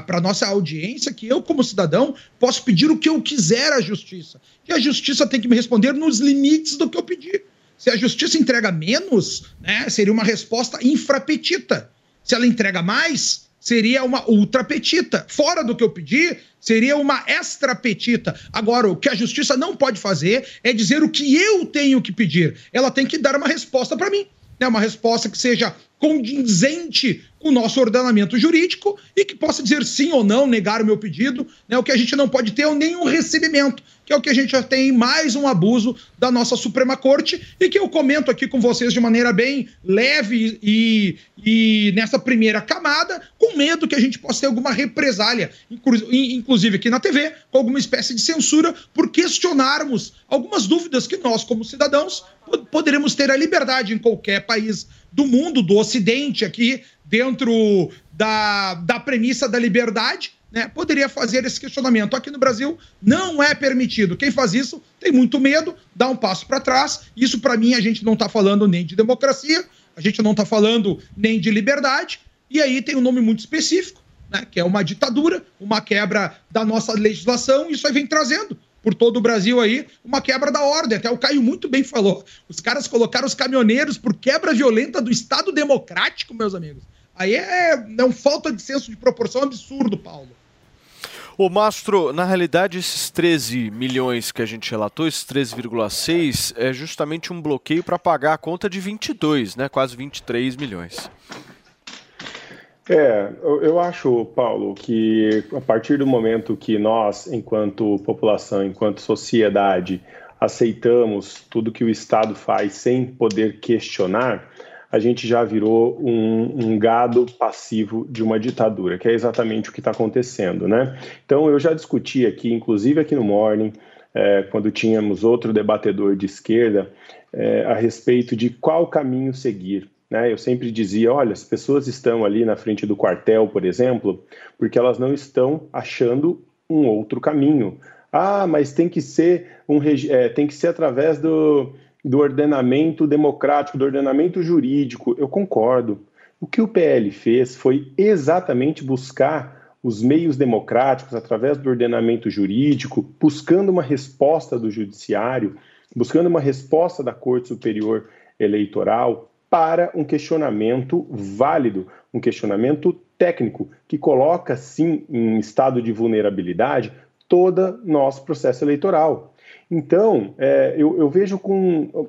a nossa audiência, que eu, como cidadão, posso pedir o que eu quiser à justiça. E a justiça tem que me responder nos limites do que eu pedi. Se a justiça entrega menos, né, seria uma resposta infrapetita. Se ela entrega mais, seria uma ultrapetita. Fora do que eu pedi, seria uma extrapetita. Agora, o que a justiça não pode fazer é dizer o que eu tenho que pedir. Ela tem que dar uma resposta para mim. Né? Uma resposta que seja condizente com o nosso ordenamento jurídico e que possa dizer sim ou não, negar o meu pedido. Né? O que a gente não pode ter é nenhum recebimento que é o que a gente já tem mais um abuso da nossa Suprema Corte e que eu comento aqui com vocês de maneira bem leve e, e nessa primeira camada, com medo que a gente possa ter alguma represália, inclusive aqui na TV, com alguma espécie de censura por questionarmos algumas dúvidas que nós, como cidadãos, poderemos ter a liberdade em qualquer país do mundo, do Ocidente, aqui dentro da, da premissa da liberdade né, poderia fazer esse questionamento. Aqui no Brasil não é permitido. Quem faz isso tem muito medo, dá um passo para trás. Isso, para mim, a gente não está falando nem de democracia, a gente não está falando nem de liberdade. E aí tem um nome muito específico, né, que é uma ditadura, uma quebra da nossa legislação. Isso aí vem trazendo por todo o Brasil aí, uma quebra da ordem. Até o Caio muito bem falou. Os caras colocaram os caminhoneiros por quebra violenta do Estado Democrático, meus amigos. Aí é, é um falta de senso de proporção absurdo, Paulo. Ô Mastro, na realidade esses 13 milhões que a gente relatou, esses 13,6, é justamente um bloqueio para pagar a conta de 22, né? Quase 23 milhões. É, eu acho, Paulo, que a partir do momento que nós, enquanto população, enquanto sociedade, aceitamos tudo que o Estado faz sem poder questionar, a gente já virou um, um, gado passivo de uma ditadura, que é exatamente o que está acontecendo, né? Então eu já discuti aqui, inclusive aqui no Morning, é, quando tínhamos outro debatedor de esquerda, é, a respeito de qual caminho seguir. Né? Eu sempre dizia, olha, as pessoas estão ali na frente do quartel, por exemplo, porque elas não estão achando um outro caminho. Ah, mas tem que ser um é, tem que ser através do, do ordenamento democrático, do ordenamento jurídico. Eu concordo. O que o PL fez foi exatamente buscar os meios democráticos através do ordenamento jurídico, buscando uma resposta do judiciário, buscando uma resposta da Corte Superior Eleitoral para um questionamento válido, um questionamento técnico que coloca sim em estado de vulnerabilidade todo nosso processo eleitoral. Então, é, eu, eu, vejo com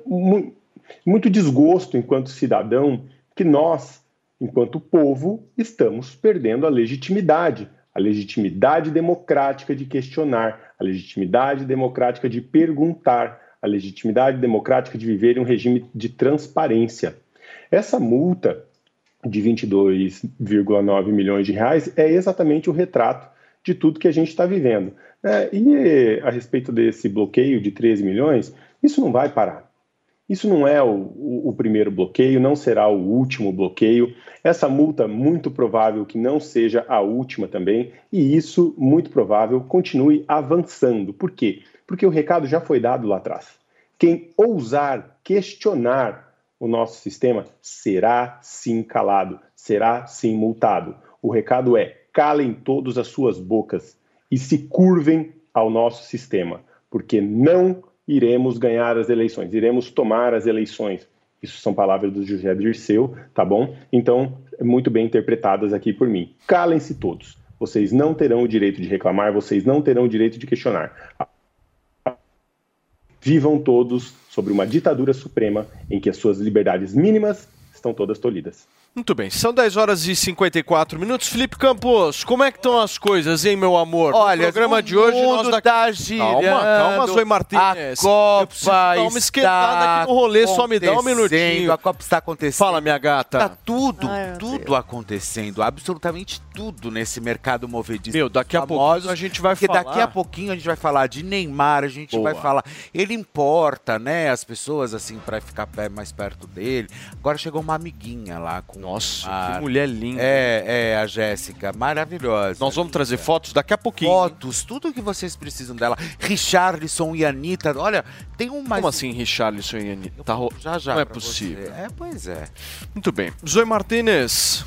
muito desgosto, enquanto cidadão, que nós, enquanto povo, estamos perdendo a legitimidade, a legitimidade democrática de questionar, a legitimidade democrática de perguntar, a legitimidade democrática de viver em um regime de transparência. Essa multa de 22,9 milhões de reais é exatamente o retrato de tudo que a gente está vivendo. É, e a respeito desse bloqueio de 13 milhões, isso não vai parar. Isso não é o, o, o, primeiro bloqueio, não será o último bloqueio. Essa multa, muito provável que não seja a última também, e isso, muito provável, continue avançando. Por quê? Porque o recado já foi dado lá atrás. Quem ousar questionar o nosso sistema será sim calado, será sim multado. O recado é: calem todas as suas bocas e se curvem ao nosso sistema, porque não iremos ganhar as eleições, iremos tomar as eleições. Isso são palavras do José Dirceu, tá bom? Então, muito bem interpretadas aqui por mim. Calem-se todos. Vocês não terão o direito de reclamar, vocês não terão o direito de questionar. Vivam todos sobre uma ditadura suprema em que as suas liberdades mínimas estão todas tolhidas. Muito bem, são 10 horas e 54 minutos. Felipe Campos, como é que estão as coisas, hein, meu amor? Olha, no programa o de hoje nós mundo daqui... tá girando, Calma, calma, Zoe Martins. a Eu Copa dar uma esquentada aqui no rolê, só me dá um minutinho. A Copa está acontecendo. Fala, minha gata. Tá tudo, Ai, tudo acontecendo, absolutamente tudo nesse mercado movediço. Meu, daqui a pouquinho a gente vai porque falar. daqui a pouquinho a gente vai falar de Neymar, a gente Boa. vai falar. Ele importa, né, as pessoas assim para ficar mais perto dele. Agora chegou uma amiguinha lá com Nossa, Neymar. que mulher linda. É, é, a Jéssica, maravilhosa. Nós vamos trazer fotos daqui a pouquinho. Fotos, tudo que vocês precisam dela. Richarlison e Anitta. Olha, tem um mais. Como assim, Richarlison e Anitta? Tá ro- Já, já. Não é possível. você. É, pois é. Muito bem. Zoe Martinez,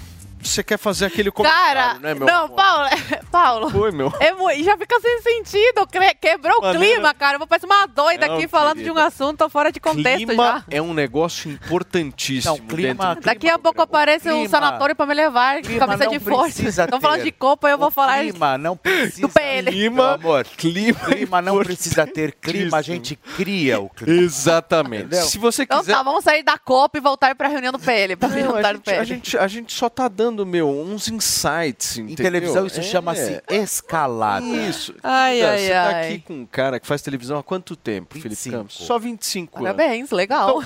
você quer fazer aquele comentário, Cara, né, meu não, amor? Paulo, Paulo. Foi, meu. É já fica sem sentido, quebrou o clima, cara. Eu vou parecer uma doida Não, aqui falando querida. de um assunto fora de contexto Clima já. é um negócio importantíssimo. Não, clima- dentro- Daqui a pouco aparece um clima- sanatório pra me levar, clima cabeça de força. Estão falando de copa, eu vou O falar Clima não precisa. do PL. Meu amor, clima, clima não precisa ter clima, a gente cria o clima. Exatamente. Entendeu? Se você Então quiser. tá, vamos sair da copa e voltar pra reunião do PL, pra Não, a, do gente, PL. a, gente, a gente só tá dando, meu, uns insights, Em entendeu? televisão isso É. chama-se escalada. Isso. Ai, Olha, ai, você tá ai. aqui com um cara que faz televisão há quanto tempo, Felipe 25. Campos? Só 25 anos. Parabéns, legal.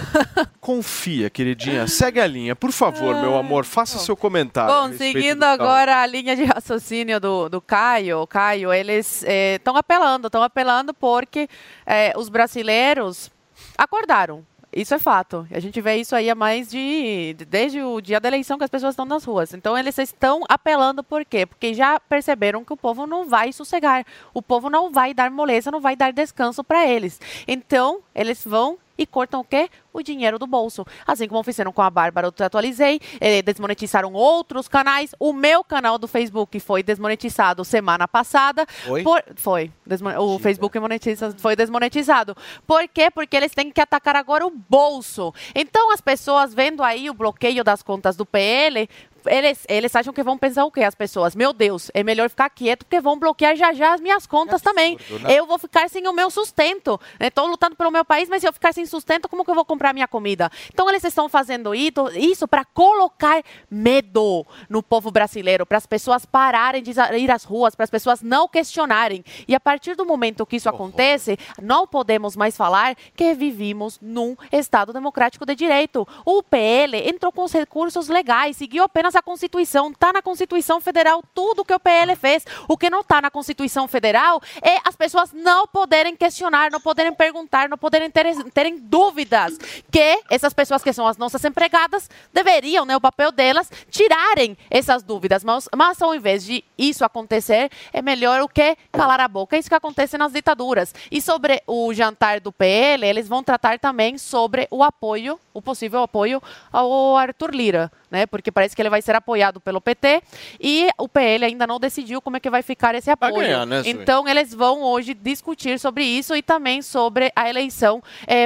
Confia, queridinha. Segue a linha, por favor, meu amor. Faça seu comentário. Bom, seguindo tal. agora a linha de raciocínio do, do Caio, Caio, eles estão apelando, estão apelando porque eh, os brasileiros acordaram. Isso é fato. A gente vê isso aí há mais de. desde o dia da eleição que as pessoas estão nas ruas. Então eles estão apelando por quê? Porque já perceberam que o povo não vai sossegar. O povo não vai dar moleza, não vai dar descanso para eles. Então, eles vão e cortam o quê? O dinheiro do bolso. Assim como fizeram com a Bárbara, eu te atualizei, eh, desmonetizaram outros canais. O meu canal do Facebook foi desmonetizado semana passada. Foi? Por- foi. Desmo- o Facebook monetiza, foi desmonetizado. Por quê? Porque eles têm que atacar agora o bolso. Então, as pessoas vendo aí o bloqueio das contas do PL, eles, eles acham que vão pensar o quê? As pessoas, meu Deus, é melhor ficar quieto porque vão bloquear já já as minhas contas também. né? Eu vou ficar sem o meu sustento. Estou lutando pelo meu país, mas se eu ficar sem sustento, como que eu vou comprar minha comida? Então eles estão fazendo isso, para colocar medo no povo brasileiro, para as pessoas pararem de ir às ruas, para as pessoas não questionarem. E a partir do momento que isso acontece, não podemos mais falar que vivimos num Estado democrático de direito. O PL entrou com os recursos legais, seguiu apenas a Constituição. Está na Constituição Federal tudo que o PL fez. O que não está na Constituição Federal é as pessoas não poderem questionar, não poderem perguntar, não poderem ter, terem dúvidas. Que essas pessoas que são as nossas empregadas deveriam, né, o papel delas, tirarem essas dúvidas. Mas, mas ao invés de isso acontecer, é melhor o que? Calar a boca. É isso que acontece nas ditaduras. E sobre o jantar do PL, eles vão tratar também sobre o apoio, o possível apoio ao Arthur Lira, né? Porque parece que ele vai ser apoiado pelo PT e o PL ainda não decidiu como é que vai ficar esse Vai apoio. ganhar, né, então eles vão hoje discutir sobre isso e também sobre a eleição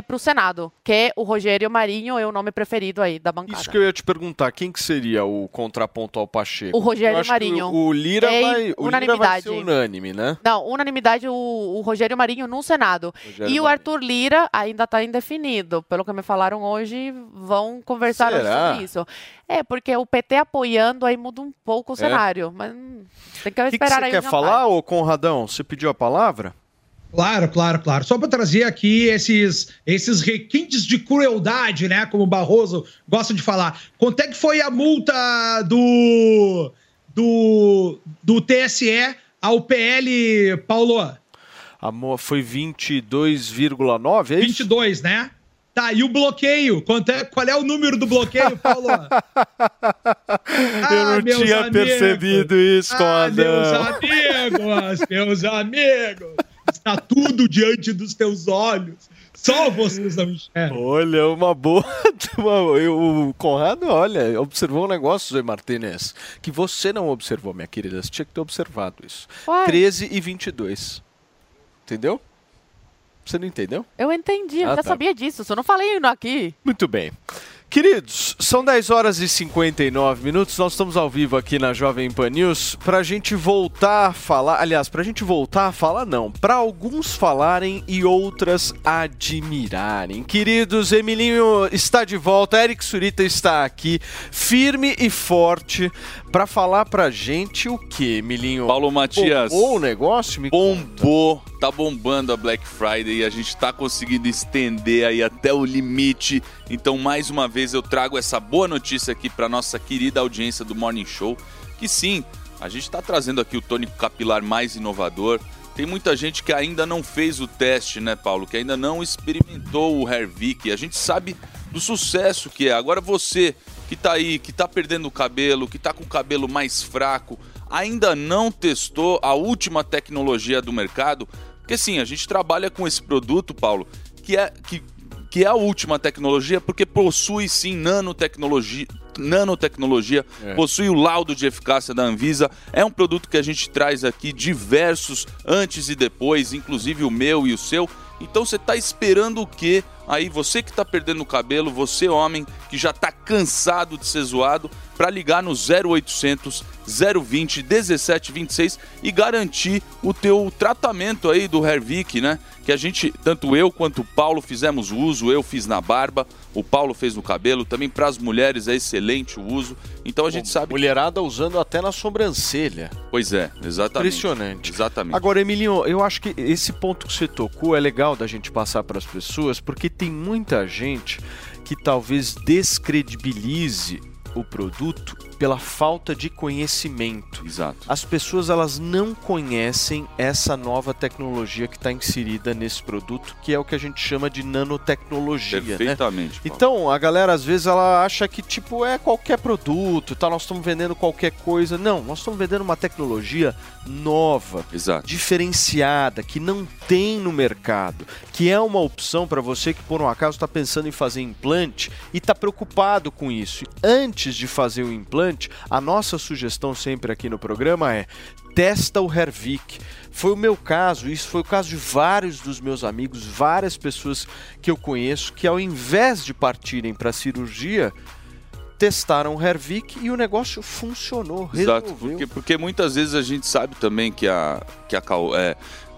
para o Senado, que o Rogério Marinho é o nome preferido aí da bancada. Isso que eu ia te perguntar, quem que seria o contraponto ao Pacheco? O Rogério Marinho. O, o Lira É vai, o Lira vai unanimidade. ser unânime, né? Não, unanimidade o, o Rogério Marinho no Senado. Rogério e o Marinho. Arthur Lira ainda está indefinido. Pelo que me falaram hoje, vão conversar Será? sobre isso. É, porque o PT apoiando aí muda um pouco o É? cenário. Mas hum, tem que O que, que esperar você aí o quer falar, ô Conradão? Você pediu a palavra? Claro, claro, claro. Só para trazer aqui esses, esses requintes de crueldade, né? Como o Barroso gosta de falar. Quanto é que foi a multa do, do, do TSE ao PL, Paulo? Amor, foi 22,9, é isso? 22, né? Tá, e o bloqueio? Quanto é, qual é o número do bloqueio, Paulo? Eu não meus tinha amigos. percebido isso, Ah, meus amigos, meus amigos. Está tudo diante dos teus olhos. Só vocês não enxergam. Olha, uma boa. O Conrado, olha, observou um negócio, Zé Martinez, que você não observou, minha querida. Você tinha que ter observado isso. Uai. 13 e 22. Entendeu? Você não entendeu? Eu entendi, eu Ah, já tá. sabia disso. Só não falei aqui. Muito bem. Queridos, são 10 horas e 59 minutos. Nós estamos ao vivo aqui na Jovem Pan News pra gente voltar a falar. Aliás, pra gente voltar a falar, não. Pra alguns falarem e outras admirarem. Queridos, Emilinho está de volta, Eric Surita está aqui, firme e forte, pra falar pra gente o que, Emilinho? Paulo Matias. Bombou o negócio? Me Bombou, tá bombando a Black Friday e a gente tá conseguindo estender aí até o limite. Então, mais uma vez, eu trago essa boa notícia aqui para nossa querida audiência do Morning Show, que sim, a gente está trazendo aqui o tônico capilar mais inovador. Tem muita gente que ainda não fez o teste, né, Paulo? Que ainda não experimentou o Hervik. A gente sabe do sucesso que é. Agora você que tá aí, que tá perdendo o cabelo, que tá com o cabelo mais fraco, ainda não testou a última tecnologia do mercado, porque sim, a gente trabalha com esse produto, Paulo, que é que, que é a última tecnologia, porque possui sim nanotecnologia, nanotecnologia, É. possui o laudo de eficácia da Anvisa. É um produto que a gente traz aqui diversos antes e depois, inclusive o meu e o seu. Então você tá esperando o quê? Aí você que tá perdendo o cabelo, você homem que já tá cansado de ser zoado, para ligar no 0800 020 1726 e garantir o teu tratamento aí do Hervik, né? Que a gente, tanto eu quanto o Paulo fizemos o uso, eu fiz na barba, o Paulo fez no cabelo, também para as mulheres é excelente o uso. Então a gente sabe. Mulherada usando até na sobrancelha. Pois é, exatamente. Impressionante. Exatamente. Agora, Emilinho, eu acho que esse ponto que você tocou é legal da gente passar para as pessoas, porque tem muita gente que talvez descredibilize o produto pela falta de conhecimento. Exato. As pessoas elas não conhecem essa nova tecnologia que está inserida nesse produto, que é o que a gente chama de nanotecnologia. né? Perfeitamente. Paulo. Então, a galera às vezes ela acha que tipo é qualquer produto, tá, nós estamos vendendo qualquer coisa. Não, nós estamos vendendo uma tecnologia nova, Exato. diferenciada, que não tem no mercado, que é uma opção para você que por um acaso está pensando em fazer implante e está preocupado com isso. Antes de fazer o implante, a nossa sugestão sempre aqui no programa é testa o Hervik. Foi o meu caso, isso foi o caso de vários dos meus amigos, várias pessoas que eu conheço que ao invés de partirem para a cirurgia, testaram o Hervik e o negócio funcionou, Exato, resolveu. porque, porque muitas vezes a gente sabe também que a, que a, é,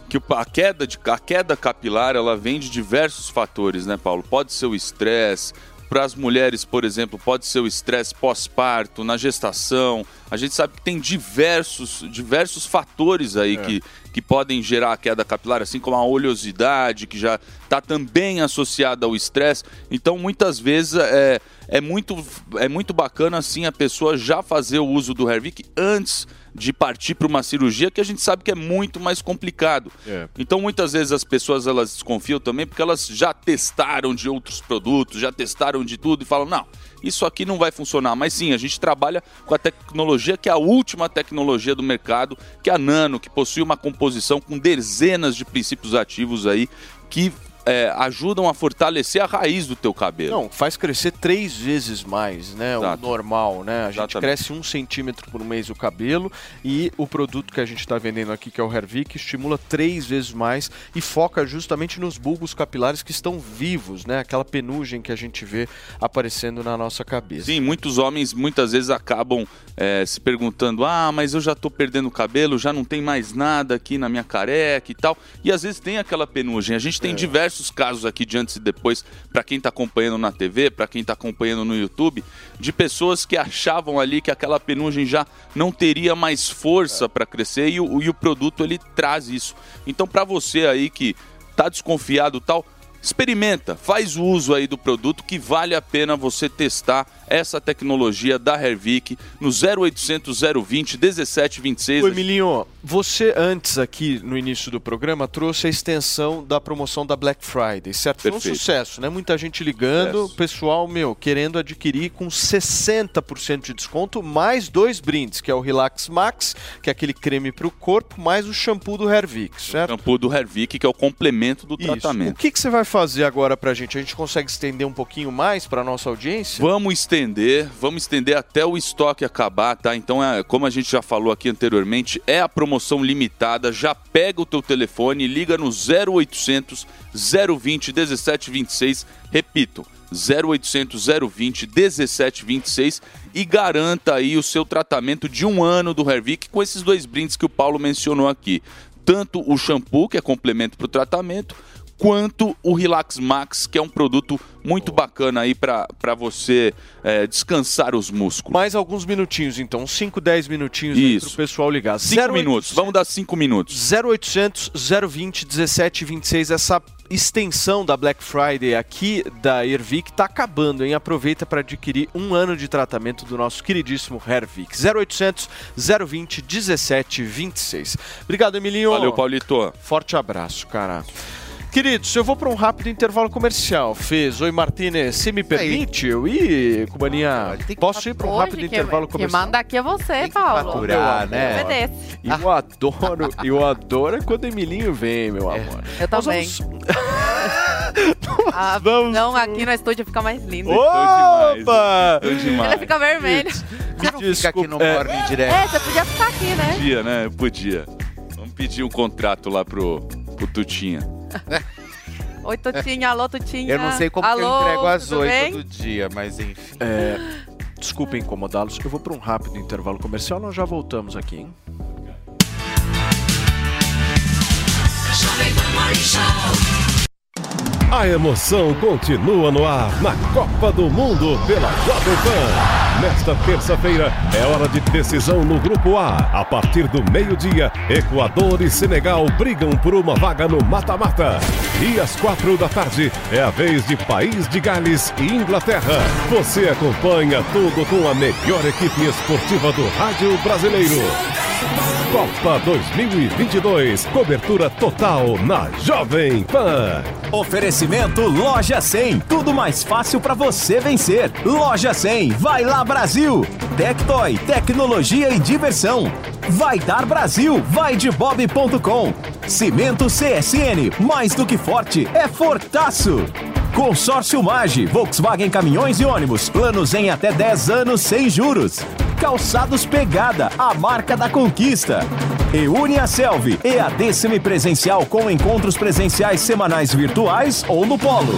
que a, queda de, a queda capilar ela vem de diversos fatores, né, Paulo? Pode ser o estresse. Para as mulheres, por exemplo, pode ser o estresse pós-parto, na gestação. A gente sabe que tem diversos, diversos fatores aí É. que, que podem gerar a queda capilar, assim como a oleosidade, que já está também associada ao estresse. Então, muitas vezes é, é, muito, é muito bacana assim a pessoa já fazer o uso do Hervik antes de partir para uma cirurgia, que a gente sabe que é muito mais complicado. É. Então, muitas vezes as pessoas elas desconfiam também porque elas já testaram de outros produtos, já testaram de tudo e falam: não, isso aqui não vai funcionar. Mas sim, a gente trabalha com a tecnologia que é a última tecnologia do mercado, que é a Nano, que possui uma composição com dezenas de princípios ativos aí que é, ajudam a fortalecer a raiz do teu cabelo. Não, faz crescer três vezes mais, né? Exato. O normal, né? A gente Exatamente. cresce um centímetro por mês o cabelo e o produto que a gente está vendendo aqui, que é o Hervik, estimula três vezes mais e foca justamente nos bulbos capilares que estão vivos, né? Aquela penugem que a gente vê aparecendo na nossa cabeça. Sim, muitos homens muitas vezes acabam é, se perguntando: ah, mas eu já tô perdendo cabelo, já não tem mais nada aqui na minha careca e tal. E às vezes tem aquela penugem. A gente tem diversos casos aqui de antes e depois, para quem tá acompanhando na TV, para quem tá acompanhando no YouTube, de pessoas que achavam ali que aquela penugem já não teria mais força para crescer e o, e o produto ele traz isso. Então, para você aí que tá desconfiado tal, experimenta, faz o uso aí do produto que vale a pena você testar essa tecnologia da Hervik no 0800 020 1726. Ô, Emilinho, você antes aqui no início do programa trouxe a extensão da promoção da Black Friday, certo? Foi um Perfeito. sucesso, né? Muita gente ligando, Sucesso. pessoal, meu, querendo adquirir com 60% de desconto, mais dois brindes, que é o Relax Max, que é aquele creme para o corpo, mais o shampoo do Hervik, certo? shampoo do Hervik, que é o complemento do Isso. O tratamento. que, que você vai fazer agora pra gente? A gente consegue estender um pouquinho mais pra nossa audiência? Vamos estender estender, vamos estender até o estoque acabar, tá? Então, é, como a gente já falou aqui anteriormente, é a promoção limitada. Já pega o teu telefone, liga no 0800 020 1726. Repito, 0800 020 1726 e garanta aí o seu tratamento de um ano do Hervik com esses dois brindes que o Paulo mencionou aqui. Tanto o shampoo, que é complemento para o tratamento, quanto o Relax Max, que é um produto muito bacana aí para você é, descansar os músculos. Mais alguns minutinhos, então. 5, 10 minutinhos para o pessoal ligar. 5 minutos, vamos dar 5 minutos. 0800 020 1726, essa extensão da Black Friday aqui da Ervic tá acabando, hein? Aproveita para adquirir um ano de tratamento do nosso queridíssimo Hervic. 0800 020 1726. Obrigado, Emilinho. Valeu, Paulito. Forte abraço, cara. Queridos, eu vou para um rápido intervalo comercial. Fez, oi Martinez, se me permite eu ir, Cubaninha? Posso ir para um rápido quem- intervalo Quem comercial? manda aqui é você, Paulo. faturar, né? Obedece. E eu adoro, eu adoro é quando o Emilinho vem, meu amor. Eu Nós também. vamos- A visão aqui no estúdio fica mais linda. Opa! Ele fica vermelho. Me fica aqui no é, Morning Direct. É, você podia ficar aqui, né? Podia, né? Podia. Vamos pedir um contrato lá pro, pro Tutinha. Oi, Tutinha, alô, Tutinha. Eu não sei como alô, que eu entrego às oito do dia, mas enfim. É, desculpa incomodá-los, eu vou para um rápido intervalo comercial, nós já voltamos aqui, hein? A emoção continua no ar na Copa do Mundo pela Jovem Pan. Nesta terça-feira é hora de decisão no Grupo A. A partir do meio-dia, Equador e Senegal brigam por uma vaga no mata-mata. E às quatro da tarde é a vez de País de Gales e Inglaterra. Você acompanha tudo com a melhor equipe esportiva do rádio brasileiro. Copa 2022, cobertura total na Jovem Pan. Oferecimento Loja 100. Tudo mais fácil para você vencer. Loja 100. Vai lá, Brasil. Tectoy. Tecnologia e diversão. Vai dar Brasil. Vai de bob.com. Cimento CSN. Mais do que forte. É fortaço. Consórcio Mage. Volkswagen Caminhões e Ônibus. Planos em até 10 anos sem juros. Calçados Pegada, a marca da conquista. Eune a Selvi, EAD semipresencial com encontros presenciais semanais virtuais ou no polo.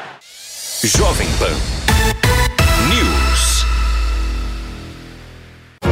Jovem Pan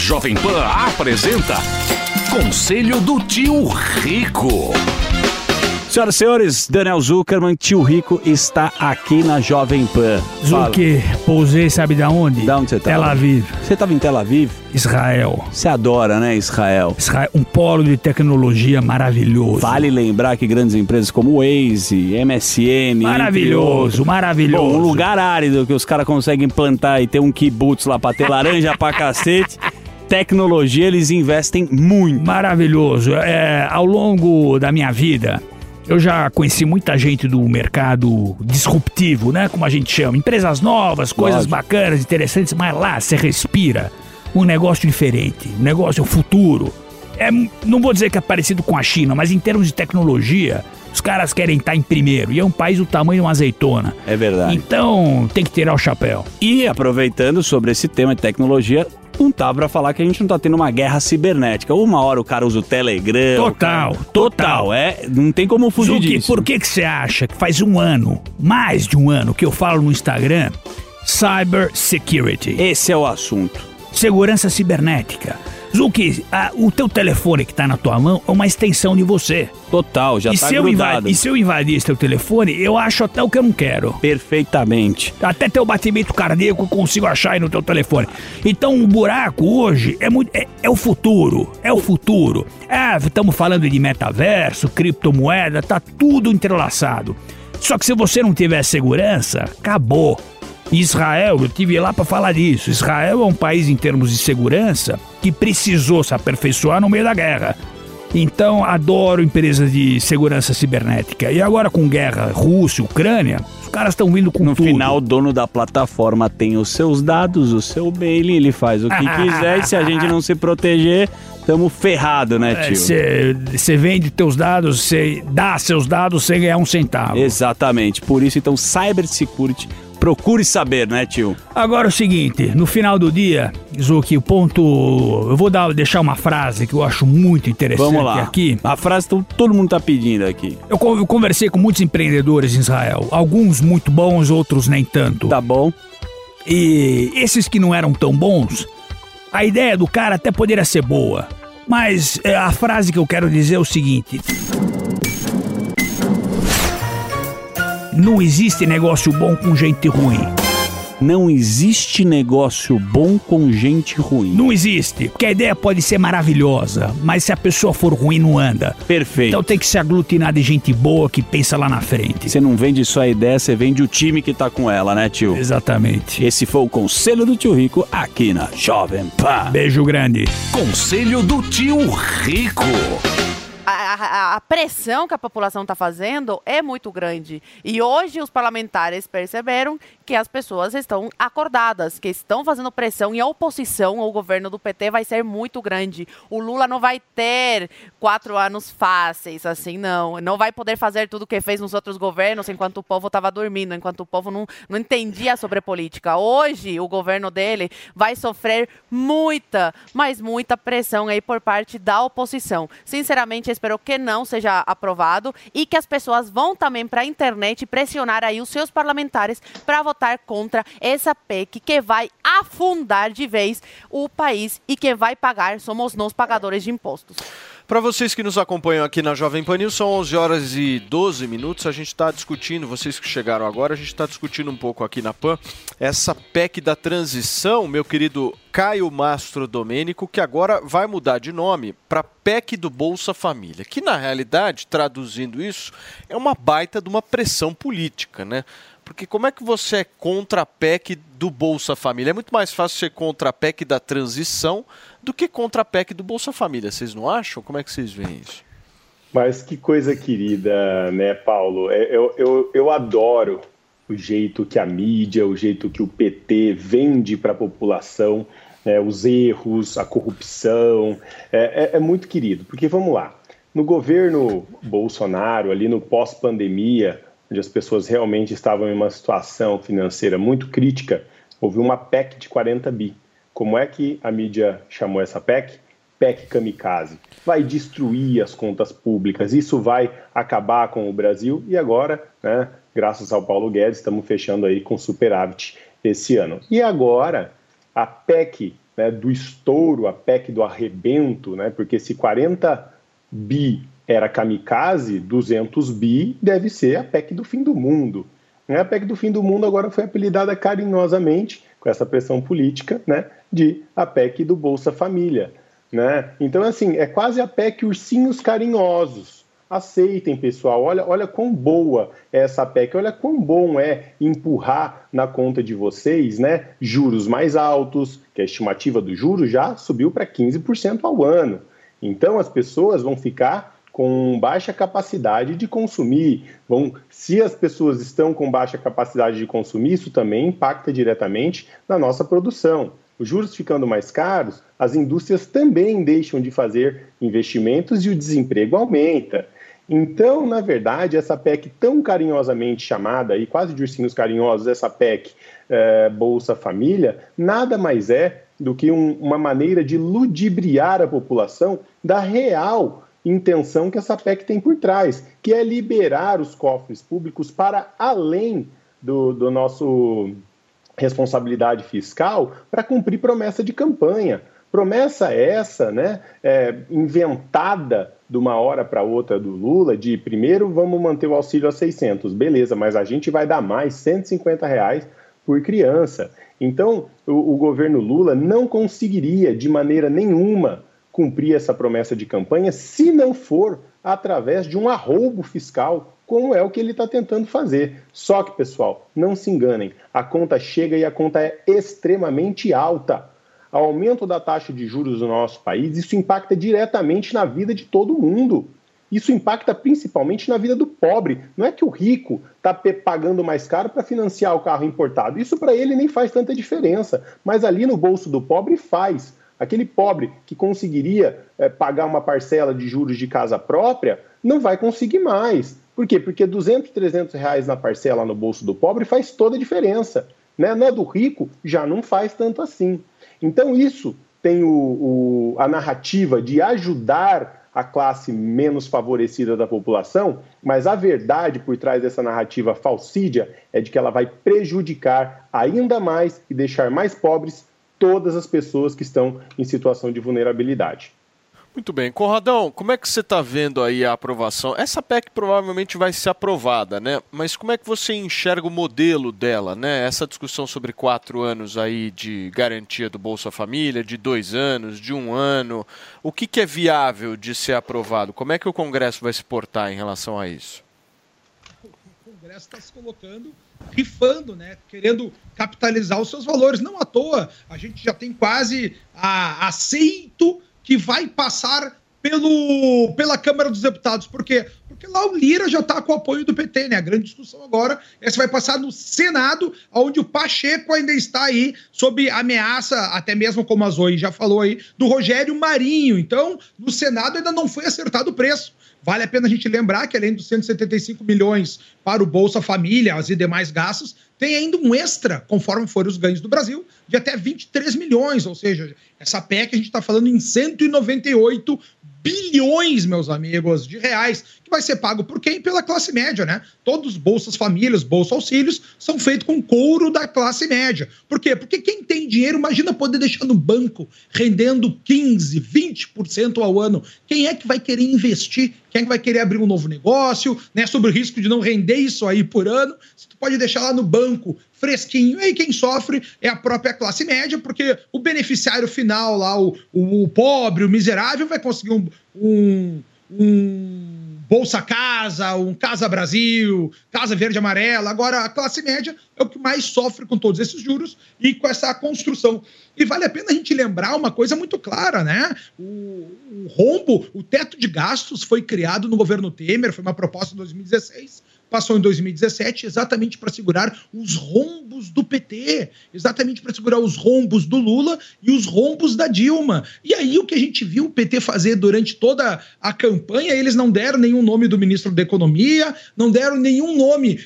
Jovem Pan apresenta Conselho do Tio Rico. Senhoras e senhores, Daniel Zuckerman, tio Rico, está aqui na Jovem Pan. Zuki, pousei, sabe da onde? Da onde você tá? Tel Aviv. Você estava em Tel Aviv? Israel. Você adora, né, Israel? Israel, um polo de tecnologia maravilhoso. Vale lembrar que grandes empresas como Waze, MSN... Maravilhoso, maravilhoso. Bom, um lugar árido que os caras conseguem plantar e ter um kibutz lá pra ter laranja pra cacete. Tecnologia, eles investem muito. Maravilhoso. É, ao longo da minha vida, Eu já conheci muita gente do mercado disruptivo, né? Como a gente chama. Empresas novas, coisas Lógico. bacanas, interessantes, mas lá você respira um negócio diferente, um negócio futuro. É, não vou dizer que é parecido com a China, mas em termos de tecnologia, os caras querem estar em primeiro. E é um país do tamanho de uma azeitona. É verdade. Então tem que tirar o chapéu. E aproveitando sobre esse tema de tecnologia, não tá pra falar que a gente não tá tendo uma guerra cibernética. Uma hora o cara usa o Telegram. Total, cara- total. É, não tem como fugir Zuki, disso. por que que você acha que faz um ano, mais de um ano, que eu falo no Instagram Cyber Security? Esse é o assunto. Segurança cibernética. Zuki, ah, o teu telefone que tá na tua mão é uma extensão de você. Total, já e tá se eu grudado. invadir, E se eu invadir esse teu telefone, eu acho até o que eu não quero. Perfeitamente. Até teu batimento cardíaco eu consigo achar aí no teu telefone. Então o buraco hoje é, muito, é, é o futuro. É o futuro. É, estamos falando de metaverso, criptomoeda, tá tudo entrelaçado. Só que se você não tiver segurança, acabou. Israel, eu tive lá para falar disso. Israel é um país em termos de segurança que precisou se aperfeiçoar no meio da guerra. Então, adoro empresas de segurança cibernética. E agora com guerra Rússia, Ucrânia, os caras estão vindo com No tudo. final, o dono da plataforma tem os seus dados, o seu mailing, ele faz o que quiser e se a gente não se proteger, tamo ferrado, né, tio? Você vende teus dados, você dá seus dados sem ganhar um centavo. Exatamente. Por isso, então, cybersecurity, procure saber, né, tio? Agora é o seguinte, no final do dia, Zuki, o ponto. Eu vou dar, deixar uma frase que eu acho muito interessante Vamos lá. aqui. A frase que todo mundo tá pedindo aqui. Eu, con- eu conversei com muitos empreendedores em Israel. Alguns muito bons, outros nem tanto. Tá bom. E esses que não eram tão bons, a ideia do cara até poderia ser boa. Mas é, a frase que eu quero dizer é o seguinte: Não existe negócio bom com gente ruim. Não existe negócio bom com gente ruim. Não existe. Porque a ideia pode ser maravilhosa, mas se a pessoa for ruim, não anda. Perfeito. Então tem que se aglutinar de gente boa que pensa lá na frente. Você não vende só a ideia, você vende o time que tá com ela, né, tio? Exatamente. Esse foi o conselho do tio Rico aqui na Jovem Pan. Beijo grande. Conselho do tio Rico. A, pressão que a população está fazendo é muito grande. E hoje os parlamentares perceberam que as pessoas estão acordadas, que estão fazendo pressão e a oposição ao governo do PT vai ser muito grande. O Lula não vai ter quatro anos fáceis, assim, não. Não vai poder fazer tudo o que fez nos outros governos enquanto o povo estava dormindo, enquanto o povo não, não entendia sobre política. Hoje, o governo dele vai sofrer muita, mas muita pressão aí por parte da oposição. Sinceramente, espero que não seja aprovado e que as pessoas vão também para a internet pressionar aí os seus parlamentares para votar contra essa PEC que vai afundar de vez o país e quem vai pagar somos nós pagadores de impostos. Para vocês que nos acompanham aqui na Jovem Pan News, são 11 horas e 12 minutos. A gente está discutindo, vocês que chegaram agora, a gente está discutindo um pouco aqui na Pan essa PEC da transição, meu querido Caio Mastro Domênico, que agora vai mudar de nome para PEC do Bolsa Família, que na realidade, traduzindo isso, é uma baita de uma pressão política, né? Porque como é que você é contra a PEC do Bolsa Família? É muito mais fácil ser contra a PEC da transição do que contra a PEC do Bolsa Família. Vocês não acham? Como é que vocês veem isso? Mas que coisa querida, né, Paulo? É, Eu, eu, eu adoro o jeito que a mídia, o jeito que o PT vende para a população é, os erros, a corrupção. É, é- é muito querido, porque vamos lá. No governo Bolsonaro, ali no pós-pandemia, onde as pessoas realmente estavam em uma situação financeira muito crítica, houve uma PEC de 40 bi. Como é que a mídia chamou essa PEC? PEC kamikaze. Vai destruir as contas públicas, isso vai acabar com o Brasil e agora, né, graças ao Paulo Guedes, estamos fechando aí com superávit esse ano. E agora, a PEC né, do estouro, a PEC do arrebento, né, porque se 40 bi era kamikaze, 200 bi deve ser a PEC do fim do mundo. Né? A PEC do fim do mundo agora foi apelidada carinhosamente, com essa pressão política, né, de a PEC do Bolsa Família. Né? Então, assim, é quase a PEC ursinhos carinhosos. Aceitem, pessoal. Olha, olha quão boa é essa PEC. Olha quão bom é empurrar na conta de vocês, né? Juros mais altos, que a estimativa do juro já subiu para 15% ao ano. Então, as pessoas vão ficar com baixa capacidade de consumir. Vão, se as pessoas estão com baixa capacidade de consumir, isso também impacta diretamente na nossa produção. Os juros ficando mais caros, as indústrias também deixam de fazer investimentos e o desemprego aumenta. Então, na verdade, essa PEC tão carinhosamente chamada, e quase de ursinhos carinhosos, essa PEC eh, Bolsa Família, nada mais é do que um, uma maneira de ludibriar a população da real intenção que essa PEC tem por trás, que é liberar os cofres públicos para além do, do nosso responsabilidade fiscal para cumprir promessa de campanha. Promessa essa, né, é, inventada de uma hora para outra do Lula, de primeiro vamos manter o auxílio a 600, beleza, mas a gente vai dar mais 150 reais por criança. Então, o, o governo Lula não conseguiria de maneira nenhuma cumprir essa promessa de campanha se não for através de um arroubo fiscal, como é o que ele está tentando fazer. Só que, pessoal, não se enganem, a conta chega e a conta é extremamente alta ao aumento da taxa de juros no nosso país, isso impacta diretamente na vida de todo mundo. Isso impacta principalmente na vida do pobre. Não é que o rico está pagando mais caro para financiar o carro importado. Isso para ele nem faz tanta diferença. Mas ali no bolso do pobre faz. Aquele pobre que conseguiria é, pagar uma parcela de juros de casa própria não vai conseguir mais. Por quê? Porque 200, 300 reais na parcela no bolso do pobre faz toda a diferença. Né? Na do rico já não faz tanto assim. Então, isso tem o, o, a narrativa de ajudar a classe menos favorecida da população, mas a verdade por trás dessa narrativa falsídia é de que ela vai prejudicar ainda mais e deixar mais pobres todas as pessoas que estão em situação de vulnerabilidade. Muito bem. Conradão, como é que você está vendo aí a aprovação? Essa PEC provavelmente vai ser aprovada, né? Mas como é que você enxerga o modelo dela, né? Essa discussão sobre quatro anos aí de garantia do Bolsa Família, de dois anos, de um ano. O que, que é viável de ser aprovado? Como é que o Congresso vai se portar em relação a isso? Congresso está se colocando rifando, né? Querendo capitalizar os seus valores. Não à toa, a gente já tem quase a, aceito que vai passar pelo, pela Câmara dos Deputados. Por quê? Porque lá o Lira já está com o apoio do PT, né? A grande discussão agora é se vai passar no Senado, onde o Pacheco ainda está aí sob ameaça, até mesmo como a Zoe já falou aí, do Rogério Marinho. Então, no Senado ainda não foi acertado o preço. Vale a pena a gente lembrar que, além dos 175 milhões para o Bolsa Família e demais gastos, tem ainda um extra, conforme forem os ganhos do Brasil, de até 23 milhões. Ou seja, essa PEC a gente está falando em 198 bilhões, meus amigos, de reais, que vai ser pago por quem? Pela classe média, né? Todos os bolsas famílias, bolsa auxílios, são feitos com couro da classe média. Por quê? Porque quem tem dinheiro, imagina poder deixar no banco rendendo 15, 20% ao ano. Quem é que vai querer investir? Quem é que vai querer abrir um novo negócio, né? Sobre o risco de não render isso aí por ano. Se tu pode deixar lá no banco fresquinho. E aí quem sofre é a própria classe média, porque o beneficiário final lá, o, o, o pobre, o miserável, vai conseguir um, um, um Bolsa Casa, um Casa Brasil, Casa Verde Amarela. Agora, a classe média é o que mais sofre com todos esses juros e com essa construção. E vale a pena a gente lembrar uma coisa muito clara, né? O, o rombo, o teto de gastos foi criado no governo Temer, foi uma proposta em 2016 passou em 2017 exatamente para segurar os rombos do PT, exatamente para segurar os rombos do Lula e os rombos da Dilma. E aí o que a gente viu o PT fazer durante toda a campanha, eles não deram nenhum nome do ministro da Economia, não deram nenhum nome,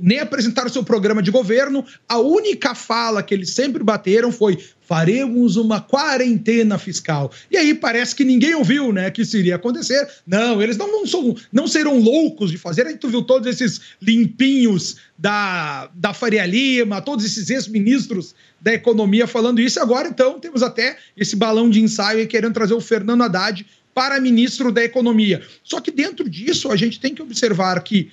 nem apresentaram seu programa de governo. A única fala que eles sempre bateram foi faremos uma quarentena fiscal. E aí parece que ninguém ouviu, né, que isso iria acontecer. Não, eles não, não, são, não serão loucos de fazer. Aí tu viu todos esses limpinhos da, da Faria Lima, todos esses ex-ministros da economia falando isso. Agora, então, temos até esse balão de ensaio aí querendo trazer o Fernando Haddad para ministro da economia. Só que dentro disso, a gente tem que observar que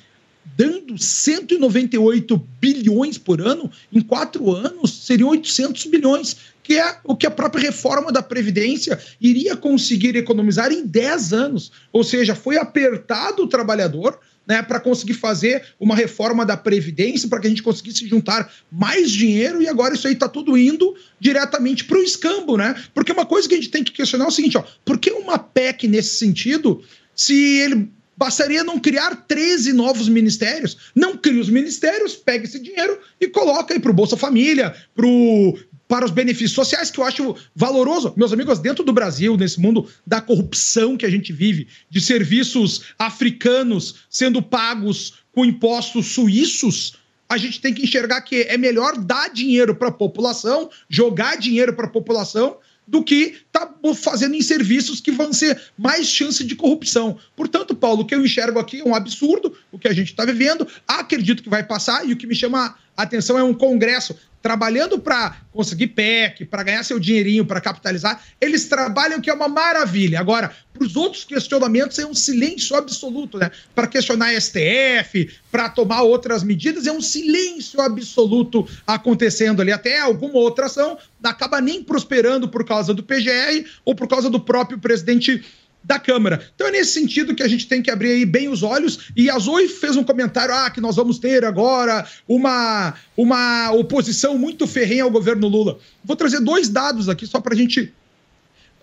dando 198 bilhões por ano, em quatro anos seriam 800 bilhões que é o que a própria reforma da Previdência iria conseguir economizar em 10 anos. Ou seja, foi apertado o trabalhador né, para conseguir fazer uma reforma da Previdência, para que a gente conseguisse juntar mais dinheiro, e agora isso aí está tudo indo diretamente para o escambo, né? Porque uma coisa que a gente tem que questionar é o seguinte: ó, por que uma PEC nesse sentido se ele bastaria não criar 13 novos ministérios. Não cria os ministérios, pega esse dinheiro e coloca aí para o Bolsa Família, pro, para os benefícios sociais, que eu acho valoroso. Meus amigos, dentro do Brasil, nesse mundo da corrupção que a gente vive, de serviços africanos sendo pagos com impostos suíços, a gente tem que enxergar que é melhor dar dinheiro para a população, jogar dinheiro para a população, do que tá fazendo em serviços que vão ser mais chance de corrupção. Portanto, Paulo, o que eu enxergo aqui é um absurdo, o que a gente está vivendo. Acredito que vai passar e o que me chama a atenção é um Congresso trabalhando para conseguir PEC, para ganhar seu dinheirinho, para capitalizar. Eles trabalham que é uma maravilha. Agora, para os outros questionamentos é um silêncio absoluto, né? Para questionar STF, para tomar outras medidas, é um silêncio absoluto acontecendo ali. Até alguma outra ação acaba nem prosperando por causa do PGR ou por causa do próprio presidente da Câmara. Então é nesse sentido que a gente tem que abrir aí bem os olhos. E a Zoe fez um comentário: ah, que nós vamos ter agora uma, uma oposição muito ferrenha ao governo Lula. Vou trazer dois dados aqui só para a gente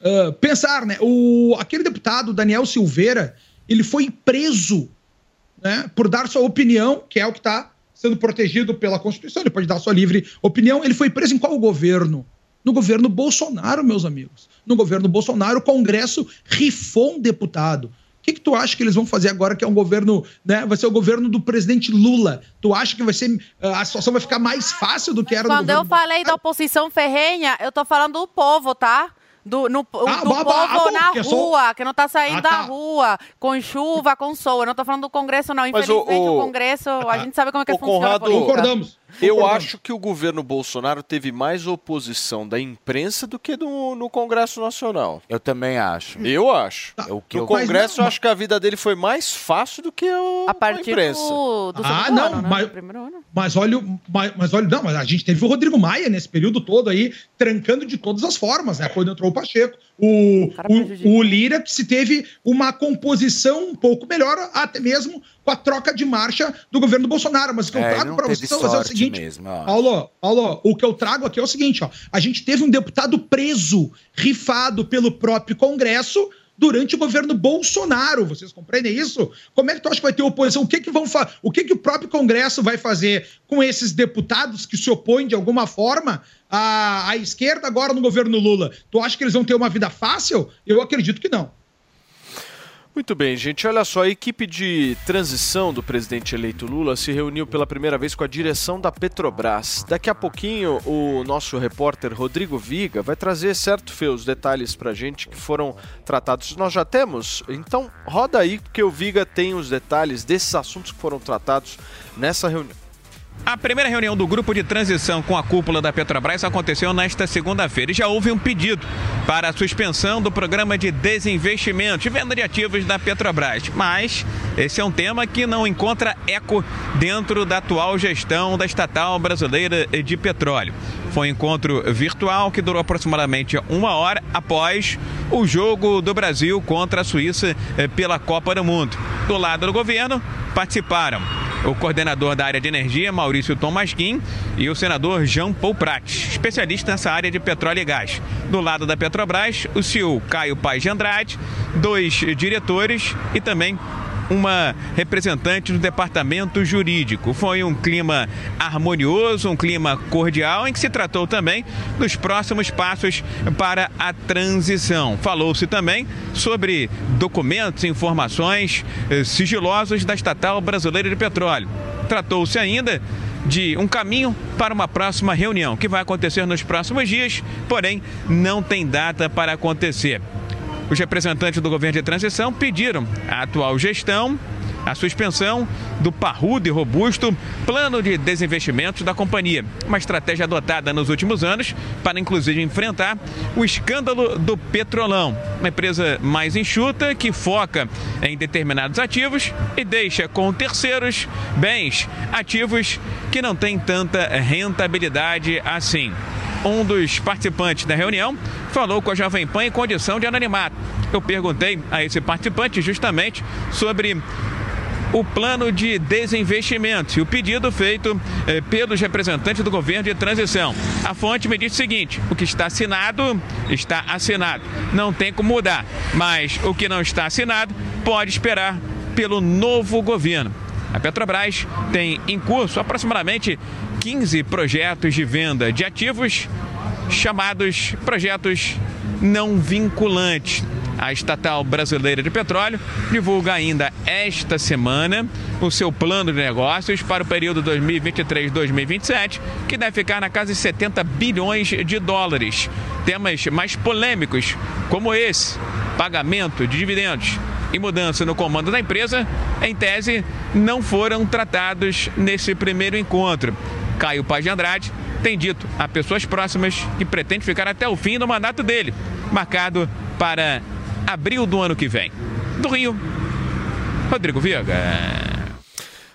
uh, pensar, né? O, aquele deputado Daniel Silveira, ele foi preso né, por dar sua opinião, que é o que está sendo protegido pela Constituição. Ele pode dar sua livre opinião. Ele foi preso em qual governo? No governo Bolsonaro, meus amigos. No governo Bolsonaro, o Congresso rifou um deputado. O que, que tu acha que eles vão fazer agora que é um governo, né? Vai ser o governo do presidente Lula. Tu acha que vai ser a situação vai ficar mais fácil do que era Quando no eu falei da oposição ferrenha, eu tô falando do povo, tá? Do, no, Ah, do povo ah, na que é rua, que não tá saindo Ah, tá. da rua, com chuva, com sol. Eu não tô falando do Congresso, não. Mas o- Infelizmente, o, o- Congresso, a gente sabe como é que Ô, funciona. a Conrado, política. Eu acho que o governo Bolsonaro teve mais oposição da imprensa do que do, no Congresso Nacional. Eu também acho. Eu acho. o que no eu- Congresso, Mas eu não, acho que a vida dele foi mais fácil do que o, A partir imprensa. do, do Ah, não, ano, né? mas- Do primeiro ano. Mas olha, mas, mas olha, não, mas a gente teve o Rodrigo Maia nesse período todo aí, trancando de todas as formas, né? Quando entrou o Pacheco. O, o, o Lira, que se teve uma composição um pouco melhor, até mesmo com a troca de marcha do governo Bolsonaro. Mas o que eu É, trago para vocês é o seguinte. mesmo. Paulo, Paulo, o que eu trago aqui é o seguinte, ó. A gente teve um deputado preso, rifado pelo próprio Congresso durante o governo Bolsonaro. Vocês compreendem isso? Como é que tu acha que vai ter oposição? O que que vão O que que o próprio Congresso vai fazer com esses deputados que se opõem de alguma forma à, à esquerda agora no governo Lula? Tu acha que eles vão ter uma vida fácil? Eu acredito que não. Muito bem, gente. Olha só, a equipe de transição do presidente eleito Lula se reuniu pela primeira vez com a direção da Petrobras. Daqui a pouquinho, o nosso repórter Rodrigo Viga vai trazer, certo, Fê, os detalhes pra gente que foram tratados. Nós já temos? Então, roda aí, porque o Viga tem os detalhes desses assuntos que foram tratados nessa reunião. A primeira reunião do grupo de transição com a cúpula da Petrobras aconteceu nesta segunda-feira e já houve um pedido para a suspensão do programa de desinvestimento e venda de ativos da Petrobras. Mas esse é um tema que não encontra eco dentro da atual gestão da estatal brasileira de petróleo. Foi um encontro virtual que durou aproximadamente uma hora após o jogo do Brasil contra a Suíça eh, pela Copa do Mundo. Do lado do governo, participaram o coordenador da área de energia, Maurício Tomasquim, e o senador Jean Paul Prates, especialista nessa área de petróleo e gás. Do lado da Petrobras, o CEO Caio Paz de Andrade, dois diretores e também uma representante do departamento jurídico. Foi um clima harmonioso, um clima cordial, em que se tratou também dos próximos passos para a transição. Falou-se também sobre documentos e informações eh, sigilosos da estatal brasileira de petróleo. Tratou-se ainda de um caminho para uma próxima reunião, que vai acontecer nos próximos dias, porém não tem data para acontecer. Os representantes do governo de transição pediram à atual gestão a suspensão do parrudo e robusto plano de desinvestimentos da companhia, uma estratégia adotada nos últimos anos para inclusive enfrentar o escândalo do Petrolão, uma empresa mais enxuta que foca em determinados ativos e deixa com terceiros bens ativos que não têm tanta rentabilidade assim. Um dos participantes da reunião falou com a Jovem Pan em condição de anonimato. Eu perguntei a esse participante justamente sobre o plano de desinvestimento e o pedido feito eh, pelos representantes do governo de transição. A fonte me disse o seguinte: o que está assinado está assinado, não tem como mudar, mas o que não está assinado pode esperar pelo novo governo. A Petrobras tem em curso aproximadamente 15 projetos de venda de ativos chamados projetos não vinculantes. A estatal brasileira de petróleo divulga ainda esta semana o seu plano de negócios para o período 2023-2027, que deve ficar na casa de 70 bilhões de dólares. Temas mais polêmicos, como esse, pagamento de dividendos e mudança no comando da empresa, em tese, não foram tratados nesse primeiro encontro. Caio Paz de Andrade tem dito a pessoas próximas que pretende ficar até o fim do mandato dele, marcado para abril do ano que vem. Do Rio, Rodrigo Viega.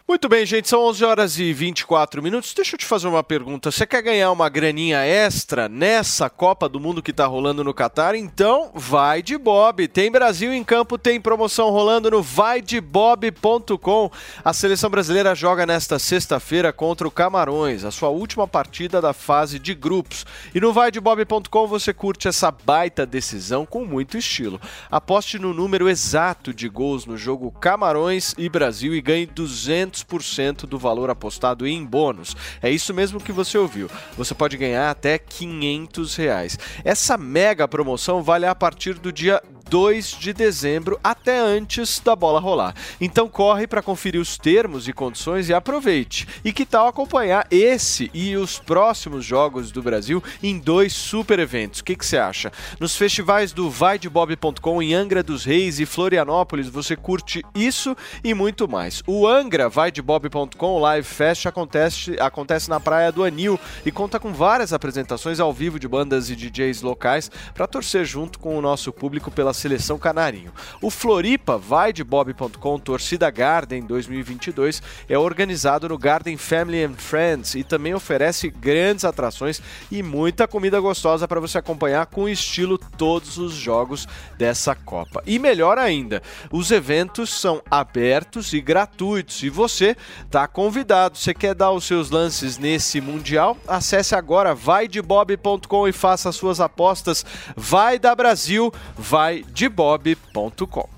Muito bem, gente, são 11 horas e 24 minutos. Deixa eu te fazer uma pergunta. Você quer ganhar uma graninha extra nessa Copa do Mundo que está rolando no Catar? Então, vai de Bob. Tem Brasil em campo, tem promoção rolando no vaidebob.com. A seleção brasileira joga nesta sexta-feira contra o Camarões, a sua última partida da fase de grupos. E no vaidebob.com você curte essa baita decisão com muito estilo. Aposte no número exato de gols no jogo Camarões e Brasil e ganhe 200 200% do valor apostado em bônus. É isso mesmo que você ouviu. Você pode ganhar até 500 reais. Essa mega promoção vale a partir do dia 2 de dezembro até antes da bola rolar. Então corre para conferir os termos e condições e aproveite. E que tal acompanhar esse e os próximos jogos do Brasil em dois super eventos? O que você acha? Nos festivais do vaidebob.com em Angra dos Reis e Florianópolis você curte isso e muito mais. O Angra vaidebob.com Live Fest acontece, acontece na Praia do Anil e conta com várias apresentações ao vivo de bandas e DJs locais para torcer junto com o nosso público pela seleção canarinho. O Floripa vai de bob.com Torcida Garden 2022 é organizado no Garden Family and Friends e também oferece grandes atrações e muita comida gostosa para você acompanhar com estilo todos os jogos dessa Copa. E melhor ainda, os eventos são abertos e gratuitos e você está convidado. Você quer dar os seus lances nesse mundial? Acesse agora vaidebob.com e faça suas apostas. Vai da Brasil, vai de bob.com.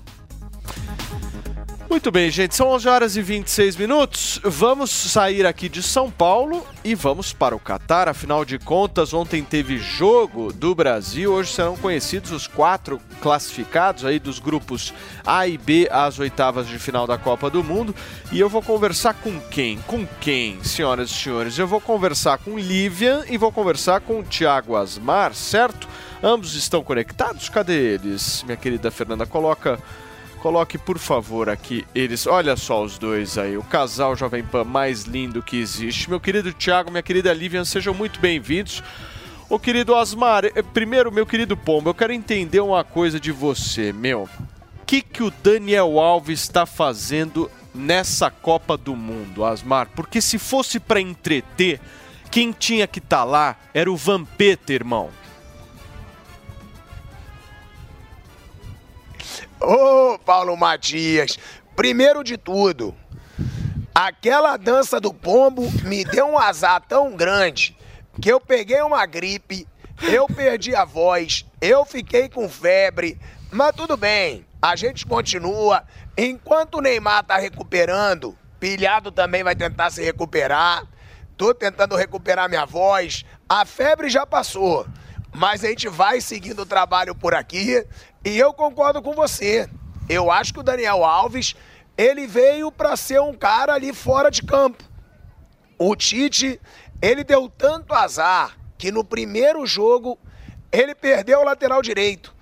Muito bem, gente, são 11 horas e 26 minutos. Vamos sair aqui de São Paulo e vamos para o Catar. Afinal de contas, ontem teve jogo do Brasil. Hoje serão conhecidos os quatro classificados aí dos grupos A e B às oitavas de final da Copa do Mundo. E eu vou conversar com quem? Com quem, senhoras e senhores? Eu vou conversar com Livian e vou conversar com o Thiago Asmar, certo? Ambos estão conectados? Cadê eles? Minha querida Fernanda, coloca Coloque, por favor, aqui eles. Olha só os dois aí, o casal Jovem Pan mais lindo que existe. Meu querido Thiago, minha querida Livian, sejam muito bem-vindos. Ô querido Asmar, eh, primeiro, meu querido Pombo, eu quero entender uma coisa de você, meu. O que, que o Daniel Alves está fazendo nessa Copa do Mundo, Asmar? Porque se fosse para entreter, quem tinha que estar tá lá era o Vampeta, irmão. Ô, Paulo Matias, primeiro de tudo, aquela dança do pombo me deu um azar tão grande que eu peguei uma gripe, eu perdi a voz, eu fiquei com febre, mas tudo bem, a gente continua. Enquanto o Neymar tá recuperando, Pilhado também vai tentar se recuperar. Tô tentando recuperar minha voz. A febre já passou. Mas a gente vai seguindo o trabalho por aqui e eu concordo com você. Eu acho que o Daniel Alves, ele veio para ser um cara ali fora de campo. O Tite, ele deu tanto azar que no primeiro jogo ele perdeu o lateral direito.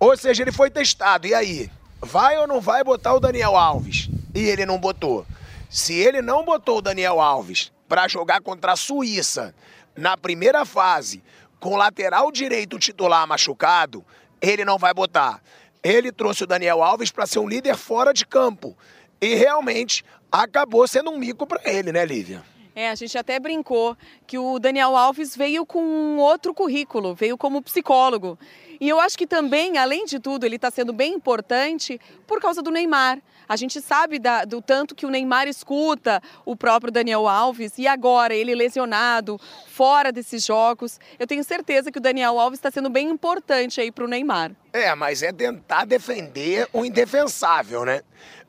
Ou seja, ele foi testado. E aí? Vai ou não vai botar o Daniel Alves? E ele não botou. Se ele não botou o Daniel Alves para jogar contra a Suíça na primeira fase, com o lateral direito titular machucado, ele não vai botar. Ele trouxe o Daniel Alves para ser um líder fora de campo. E realmente acabou sendo um mico para ele, né, Lívia? É, a gente até brincou que o Daniel Alves veio com um outro currículo, veio como psicólogo. E eu acho que também, além de tudo, ele está sendo bem importante por causa do Neymar. A gente sabe da- do tanto que o Neymar escuta o próprio Daniel Alves e agora ele lesionado, fora desses jogos. Eu tenho certeza que o Daniel Alves está sendo bem importante aí para o Neymar. É, mas é tentar defender o indefensável, né?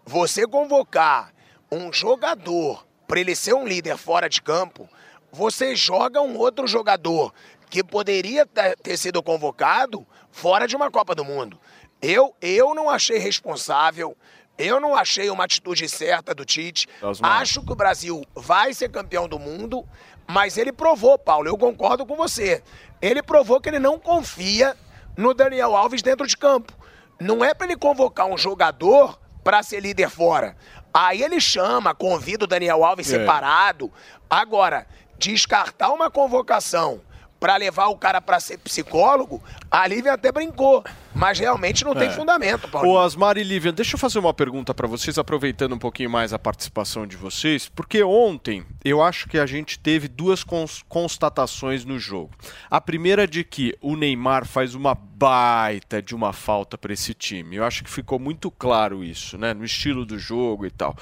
Você convocar um jogador para ele ser um líder fora de campo, você joga um outro jogador que poderia te- ter sido convocado fora de uma Copa do Mundo. Eu, eu não achei responsável, eu não achei uma atitude certa do Tite. Acho que o Brasil vai ser campeão do mundo, mas ele provou, Paulo, eu concordo com você. Ele provou que ele não confia no Daniel Alves dentro de campo. Não é para ele convocar um jogador para ser líder fora. Aí ele chama, convida o Daniel Alves É. separado. Agora, descartar uma convocação para levar o cara para ser psicólogo, a Lívia até brincou. Mas realmente não tem É. fundamento, Paulo. Ô, Asmar e Lívia, deixa eu fazer uma pergunta para vocês, aproveitando um pouquinho mais a participação de vocês, porque ontem eu acho que a gente teve duas cons- constatações no jogo. A primeira de que o Neymar faz uma baita de uma falta para esse time. Eu acho que ficou muito claro isso, né, no estilo do jogo e tal.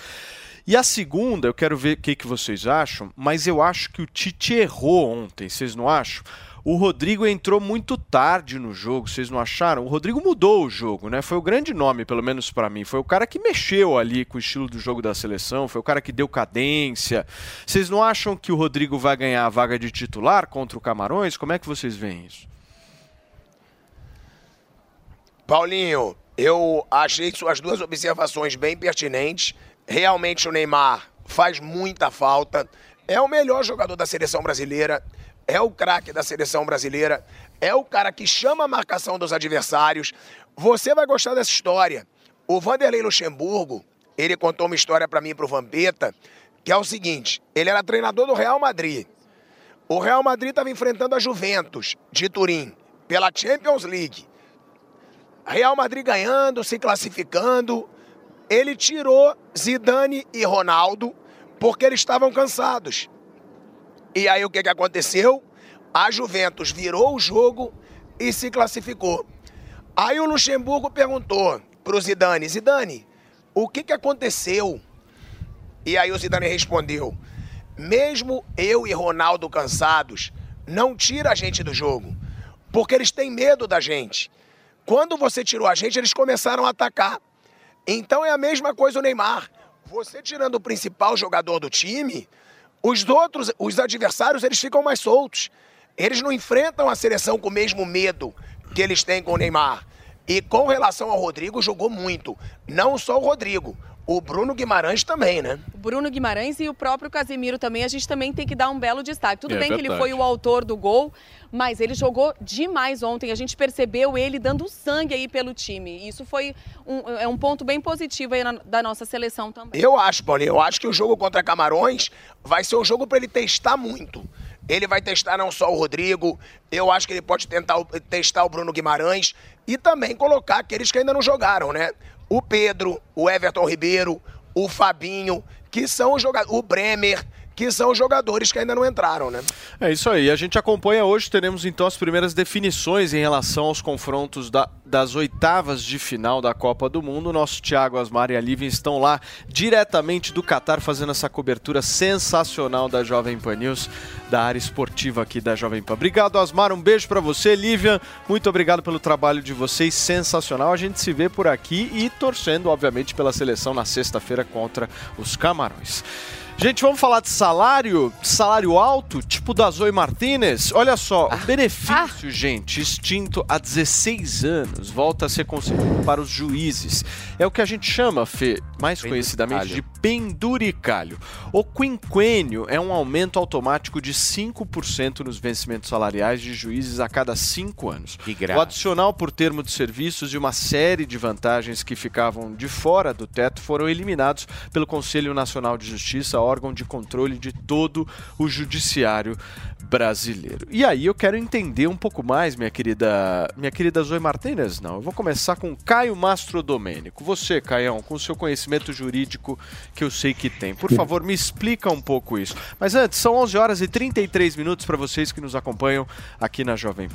E a segunda, eu quero ver o que, que vocês acham, mas eu acho que o Tite errou ontem, vocês não acham? O Rodrigo entrou muito tarde no jogo, vocês não acharam? O Rodrigo mudou o jogo, né? Foi o grande nome, pelo menos pra mim. Foi o cara que mexeu ali com o estilo do jogo da seleção, foi o cara que deu cadência. Vocês não acham que o Rodrigo vai ganhar a vaga de titular contra o Camarões? Como é que vocês veem isso? Paulinho, eu achei suas duas observações bem pertinentes. Realmente o Neymar faz muita falta. É o melhor jogador da seleção brasileira. É o craque da seleção brasileira. É o cara que chama a marcação dos adversários. Você vai gostar dessa história. O Vanderlei Luxemburgo, ele contou uma história pra mim pro Vampeta, que é o seguinte: ele era treinador do Real Madrid. O Real Madrid estava enfrentando a Juventus de Turim pela Champions League. Real Madrid ganhando, se classificando. Ele tirou Zidane e Ronaldo porque eles estavam cansados. E aí o que, que aconteceu? A Juventus virou o jogo e se classificou. Aí o Luxemburgo perguntou pro Zidane, Zidane, o que, que aconteceu? E aí o Zidane respondeu, mesmo eu e Ronaldo cansados, não tira a gente do jogo, porque eles têm medo da gente. Quando você tirou a gente, eles começaram a atacar. Então é a mesma coisa o Neymar. Você tirando o principal jogador do time, os outros, os adversários, eles ficam mais soltos. Eles não enfrentam a seleção com o mesmo medo que eles têm com o Neymar. E com relação ao Rodrigo, jogou muito. Não só o Rodrigo, o Bruno Guimarães também, né? O Bruno Guimarães e o próprio Casemiro também, a gente também tem que dar um belo destaque. Tudo É bem que ele verdade. foi o autor do gol, mas ele jogou demais ontem. A gente percebeu ele dando sangue aí pelo time. Isso foi um, é um ponto bem positivo aí na- da nossa seleção também. Eu acho, Paulinho, eu acho que o jogo contra Camarões vai ser um jogo para ele testar muito. Ele vai testar não só o Rodrigo, eu acho que ele pode tentar o- testar o Bruno Guimarães e também colocar aqueles que ainda não jogaram, né? O Pedro, o Everton Ribeiro, o Fabinho, que são os jogadores, o Bremer, que são os jogadores que ainda não entraram, né? É isso aí. A gente acompanha hoje, teremos então as primeiras definições em relação aos confrontos da- das oitavas de final da Copa do Mundo. Nosso Thiago Asmar e a Lívia estão lá diretamente do Catar fazendo essa cobertura sensacional da Jovem Pan News, da área esportiva aqui da Jovem Pan. Obrigado, Asmar. Um beijo pra você, Lívia. Muito obrigado pelo trabalho de vocês, sensacional. A gente se vê por aqui e torcendo, obviamente, pela seleção na sexta-feira contra os Camarões. Gente, vamos falar de salário? Salário alto, tipo da Zoe Martinez? Olha só, o benefício, gente, extinto há 16 anos, volta a ser concedido para os juízes. É o que a gente chama, Fê, mais conhecidamente de penduricalho. O quinquênio é um aumento automático de 5% nos vencimentos salariais de juízes a cada 5 anos. O adicional por termo de serviços e uma série de vantagens que ficavam de fora do teto foram eliminados pelo Conselho Nacional de Justiça, órgão de controle de todo o judiciário brasileiro. E aí eu quero entender um pouco mais, minha querida, minha querida Zoe Martínez, não. Eu vou começar com Caio Mastro Domênico. Você, Caião, com o seu conhecimento conhecimento jurídico que eu sei que tem. Por favor, me explica um pouco isso. Mas antes, são 11 horas e 33 minutos para vocês que nos acompanham aqui na Jovem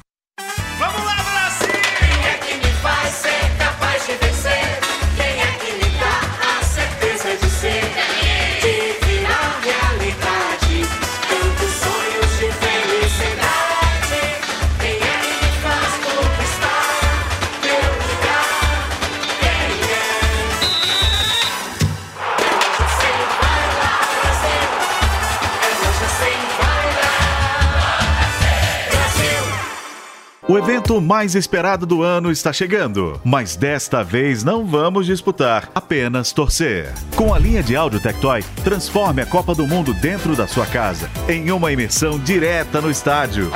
O evento mais esperado do ano está chegando, mas desta vez não vamos disputar, apenas torcer. Com a linha de áudio Tectoy, transforme a Copa do Mundo dentro da sua casa em uma imersão direta no estádio.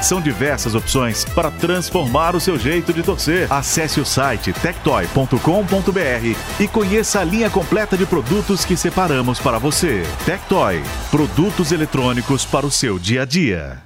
São diversas opções para transformar o seu jeito de torcer. Acesse o site tectoy.com.br e conheça a linha completa de produtos que separamos para você. Tectoy, produtos eletrônicos para o seu dia a dia.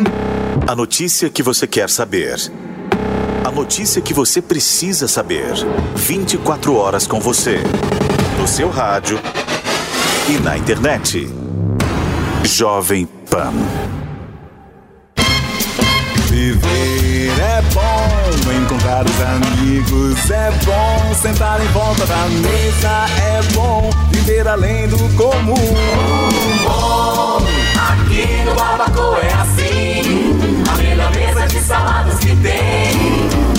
A notícia que você quer saber. A notícia que você precisa saber. 24 horas com você. No seu rádio e na internet. Jovem Pan. Viver é bom, encontrar os amigos é bom, sentar em volta da mesa é bom, viver além do comum. Bom, aqui no Barbacoa é assim. A melhor mesa de saladas que tem.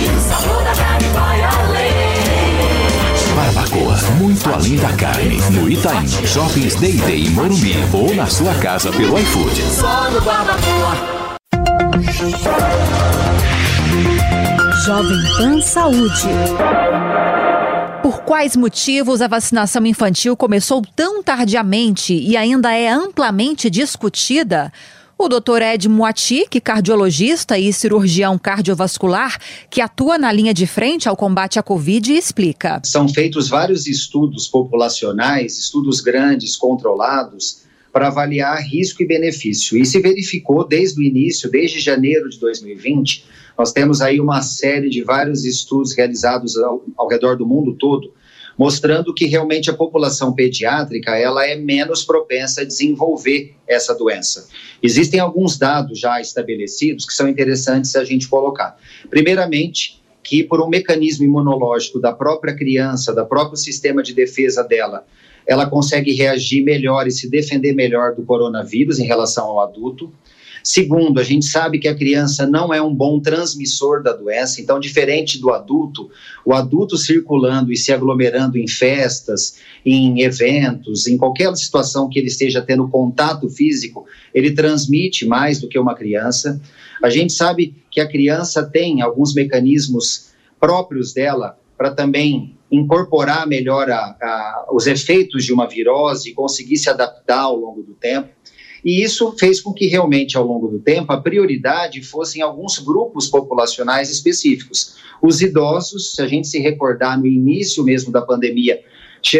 E o sabor da carne vai além. Barbacoa, muito além da carne. No Itaim, Shoppings Day Day em Morumbi ou na sua casa pelo iFood. Só no Barbacoa. Jovem Pan Saúde. Por quais motivos a vacinação infantil começou tão tardiamente e ainda é amplamente discutida? O Dr. Ed Moati, que é cardiologista e cirurgião cardiovascular, que atua na linha de frente ao combate à Covid, explica. São feitos vários estudos populacionais, estudos grandes, controlados, para avaliar risco e benefício. E se verificou desde o início, desde janeiro de 2020, nós temos aí uma série de vários estudos realizados ao, ao redor do mundo todo, mostrando que realmente a população pediátrica ela é menos propensa a desenvolver essa doença. Existem alguns dados já estabelecidos que são interessantes a gente colocar. Primeiramente, que por um mecanismo imunológico da própria criança, da próprio sistema de defesa dela, ela consegue reagir melhor e se defender melhor do coronavírus em relação ao adulto. Segundo, a gente sabe que a criança não é um bom transmissor da doença, então, diferente do adulto, o adulto circulando e se aglomerando em festas, em eventos, em qualquer situação que ele esteja tendo contato físico, ele transmite mais do que uma criança. A gente sabe que a criança tem alguns mecanismos próprios dela para também incorporar melhor a, a, os efeitos de uma virose e conseguir se adaptar ao longo do tempo. E isso fez com que realmente, ao longo do tempo, a prioridade fossem alguns grupos populacionais específicos. Os idosos, se a gente se recordar no início mesmo da pandemia,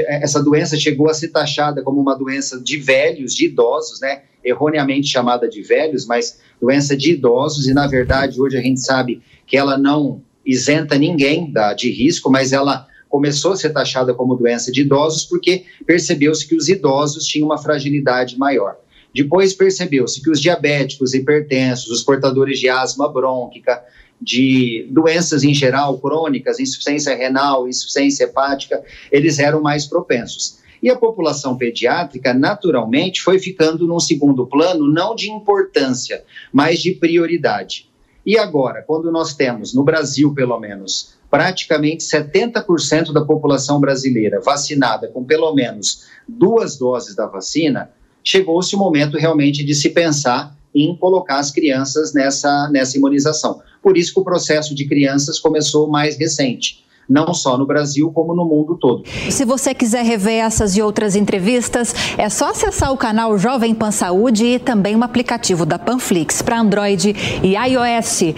essa doença chegou a ser taxada como uma doença de velhos, de idosos, né? Erroneamente chamada de velhos, mas doença de idosos, e na verdade hoje a gente sabe que ela não isenta ninguém da, de risco, mas ela começou a ser taxada como doença de idosos porque percebeu-se que os idosos tinham uma fragilidade maior. Depois percebeu-se que os diabéticos, hipertensos, os portadores de asma brônquica, de doenças em geral crônicas, insuficiência renal, insuficiência hepática, eles eram mais propensos. E a população pediátrica, naturalmente, foi ficando num segundo plano, não de importância, mas de prioridade. E agora, quando nós temos, no Brasil pelo menos, praticamente 70% da população brasileira vacinada com pelo menos duas doses da vacina, chegou-se o momento realmente de se pensar em colocar as crianças nessa, nessa imunização. Por isso que o processo de crianças começou mais recente. Não só no Brasil, como no mundo todo. Se você quiser rever essas e outras entrevistas, é só acessar o canal Jovem Pan Saúde e também o aplicativo da Panflix para Android e iOS.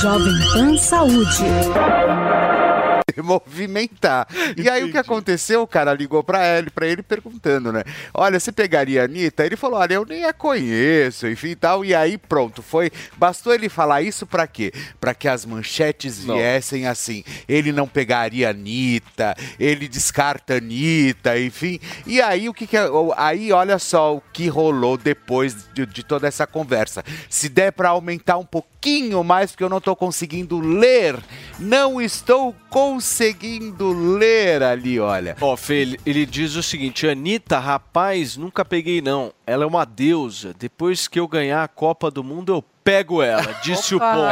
Jovem Pan Saúde. movimentar. E aí o que aconteceu? O cara ligou pra ele, para ele perguntando, né? Olha, você pegaria a Anitta? Ele falou: "Olha, eu nem a conheço", enfim, e tal. E aí pronto, foi, bastou ele falar isso pra quê? Pra que as manchetes viessem assim. Ele não pegaria a Anitta, ele descarta a Anitta, enfim. E aí o que que é- aí olha só o que rolou depois de, de toda essa conversa. Se der pra aumentar um pouquinho mais porque eu não tô conseguindo ler, não estou conseguindo ler ali, olha. Ó, Fê, ele, diz o seguinte: Anitta, rapaz, nunca peguei não. Ela é uma deusa. Depois que eu ganhar a Copa do Mundo, eu pego ela, disse o pombo.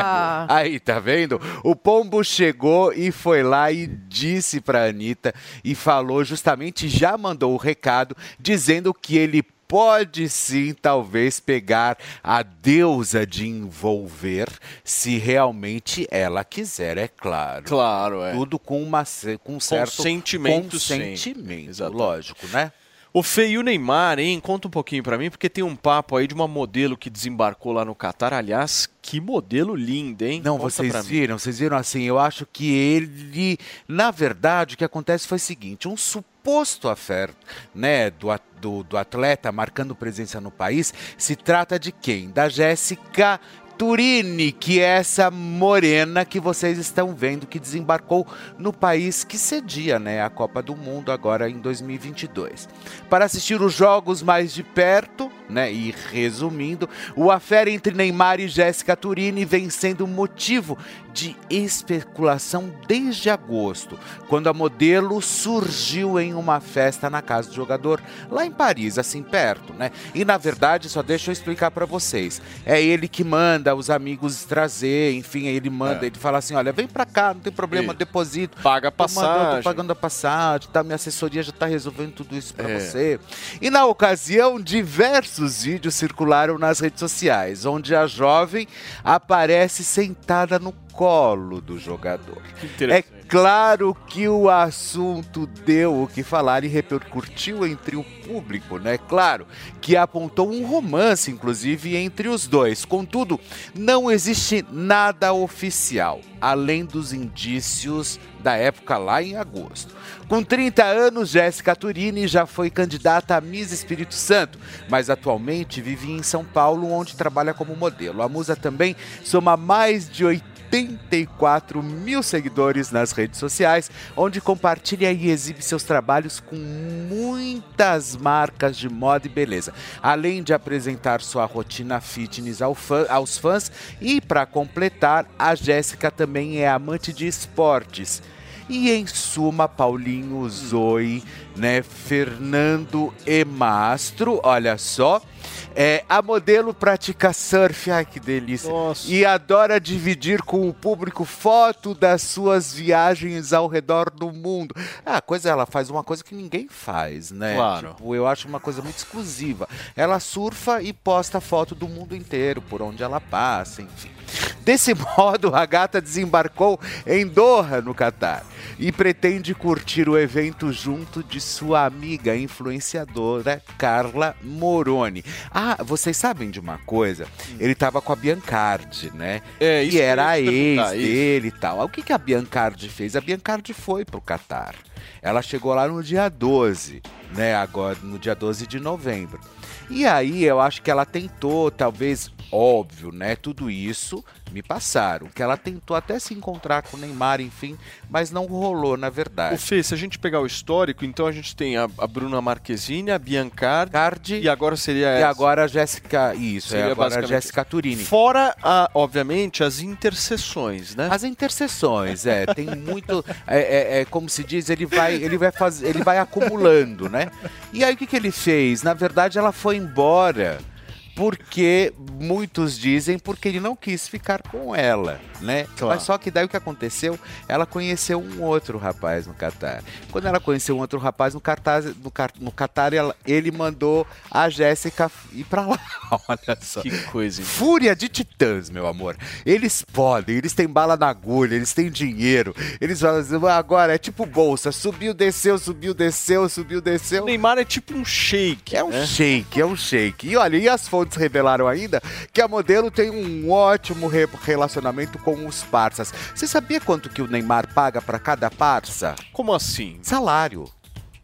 Aí, tá vendo? O Pombo chegou e foi lá e disse pra Anitta e falou justamente, já mandou o recado, dizendo que ele pode sim, talvez, pegar a deusa de envolver, se realmente ela quiser, é claro. Claro, é. Tudo com, uma, com um certo Consentimento consentimento, lógico, né? O Fê e o Neymar, hein? Conta um pouquinho pra mim, porque tem um papo aí de uma modelo que desembarcou lá no Catar. Aliás, que modelo linda, hein? Não, Conta vocês viram, vocês viram assim, eu acho que ele, na verdade, o que acontece foi o seguinte, um suposto affair, né, do, do, do atleta marcando presença no país, se trata de quem? Da Jéssica Turini, que é essa morena que vocês estão vendo que desembarcou no país que cedia, né, a Copa do Mundo agora em 2022. Para assistir os jogos mais de perto, né, e resumindo, o affair entre Neymar e Jéssica Turini vem sendo motivo de especulação desde agosto, quando a modelo surgiu em uma festa na casa do jogador, lá em Paris, assim perto, né? E na verdade, só deixa eu explicar para vocês. É ele que manda os amigos trazer, enfim, ele manda, É. ele fala assim: "Olha, vem para cá, não tem problema, Isso. deposito. Paga a Tô mandando, passagem. tô pagando a passagem, tá? Minha assessoria já tá resolvendo tudo isso para É. você. E na ocasião, diversos vídeos circularam nas redes sociais, onde a jovem aparece sentada no colo do jogador. É claro que o assunto deu o que falar e repercutiu entre o público, né? Claro que apontou um romance, inclusive, entre os dois. Contudo, não existe nada oficial, além dos indícios da época lá em agosto. Com 30 anos, Jéssica Turini já foi candidata a Miss Espírito Santo, mas atualmente vive em São Paulo, onde trabalha como modelo. A musa também soma mais de 84 mil seguidores nas redes sociais, onde compartilha e exibe seus trabalhos com muitas marcas de moda e beleza, além de apresentar sua rotina fitness aos fãs. E para completar, a Jéssica também é amante de esportes. E em suma, Paulinho, Zoe, né, Fernando e Mastro, olha só. É, a modelo pratica surf, ai que delícia. E adora dividir com o público foto das suas viagens ao redor do mundo. Ah, coisa ela faz uma coisa que ninguém faz, né? Claro. Tipo, eu acho uma coisa muito exclusiva. Ela surfa e posta foto do mundo inteiro, por onde ela passa, enfim. Desse modo, a gata desembarcou em Doha, no Catar, e pretende curtir o evento junto de sua amiga influenciadora Carla Moroni. Ah, vocês sabem de uma coisa? Ele tava com a Biancardi, né? É, isso e era a ex dele e tal. O que, que a Biancardi fez? A Biancardi foi pro Catar. Ela chegou lá no dia 12, né? Agora, no dia 12 de novembro. E aí eu acho que ela tentou, talvez, óbvio, né? Tudo isso me passaram. Que ela tentou até se encontrar com o Neymar, enfim, mas não rolou, na O verdade. Fê, se a gente pegar o histórico, então a gente tem a, a Bruna Marquezine, a Biancardi e agora seria E essa. agora a Jéssica. Isso, é Seria agora a Jéssica Turini. Fora, a, obviamente, as interseções, né? As interseções, é, tem muito, é, é- é como se diz, ele vai, ele vai fazer, ele vai acumulando, né? E aí o que, que ele fez? Na verdade, ela foi embora Porque muitos dizem porque ele não quis ficar com ela, né? Claro. Mas só que daí o que aconteceu? Ela conheceu um outro rapaz no Catar. Quando ela conheceu um outro rapaz no Catar, no, no Catar ela- ele mandou a Jéssica ir pra lá. Olha só. Que coisa. Fúria de titãs, meu amor. Eles podem, eles têm bala na agulha, eles têm dinheiro. Eles falam assim, "Ah, agora é tipo bolsa, subiu, desceu, subiu, desceu, subiu, desceu. O Neymar é tipo um shake. É um né? shake, é um shake. E olha, e as fontes revelaram ainda que a modelo tem um ótimo re- relacionamento com os parças. Você sabia quanto que o Neymar paga pra cada parça? Como assim? Salário.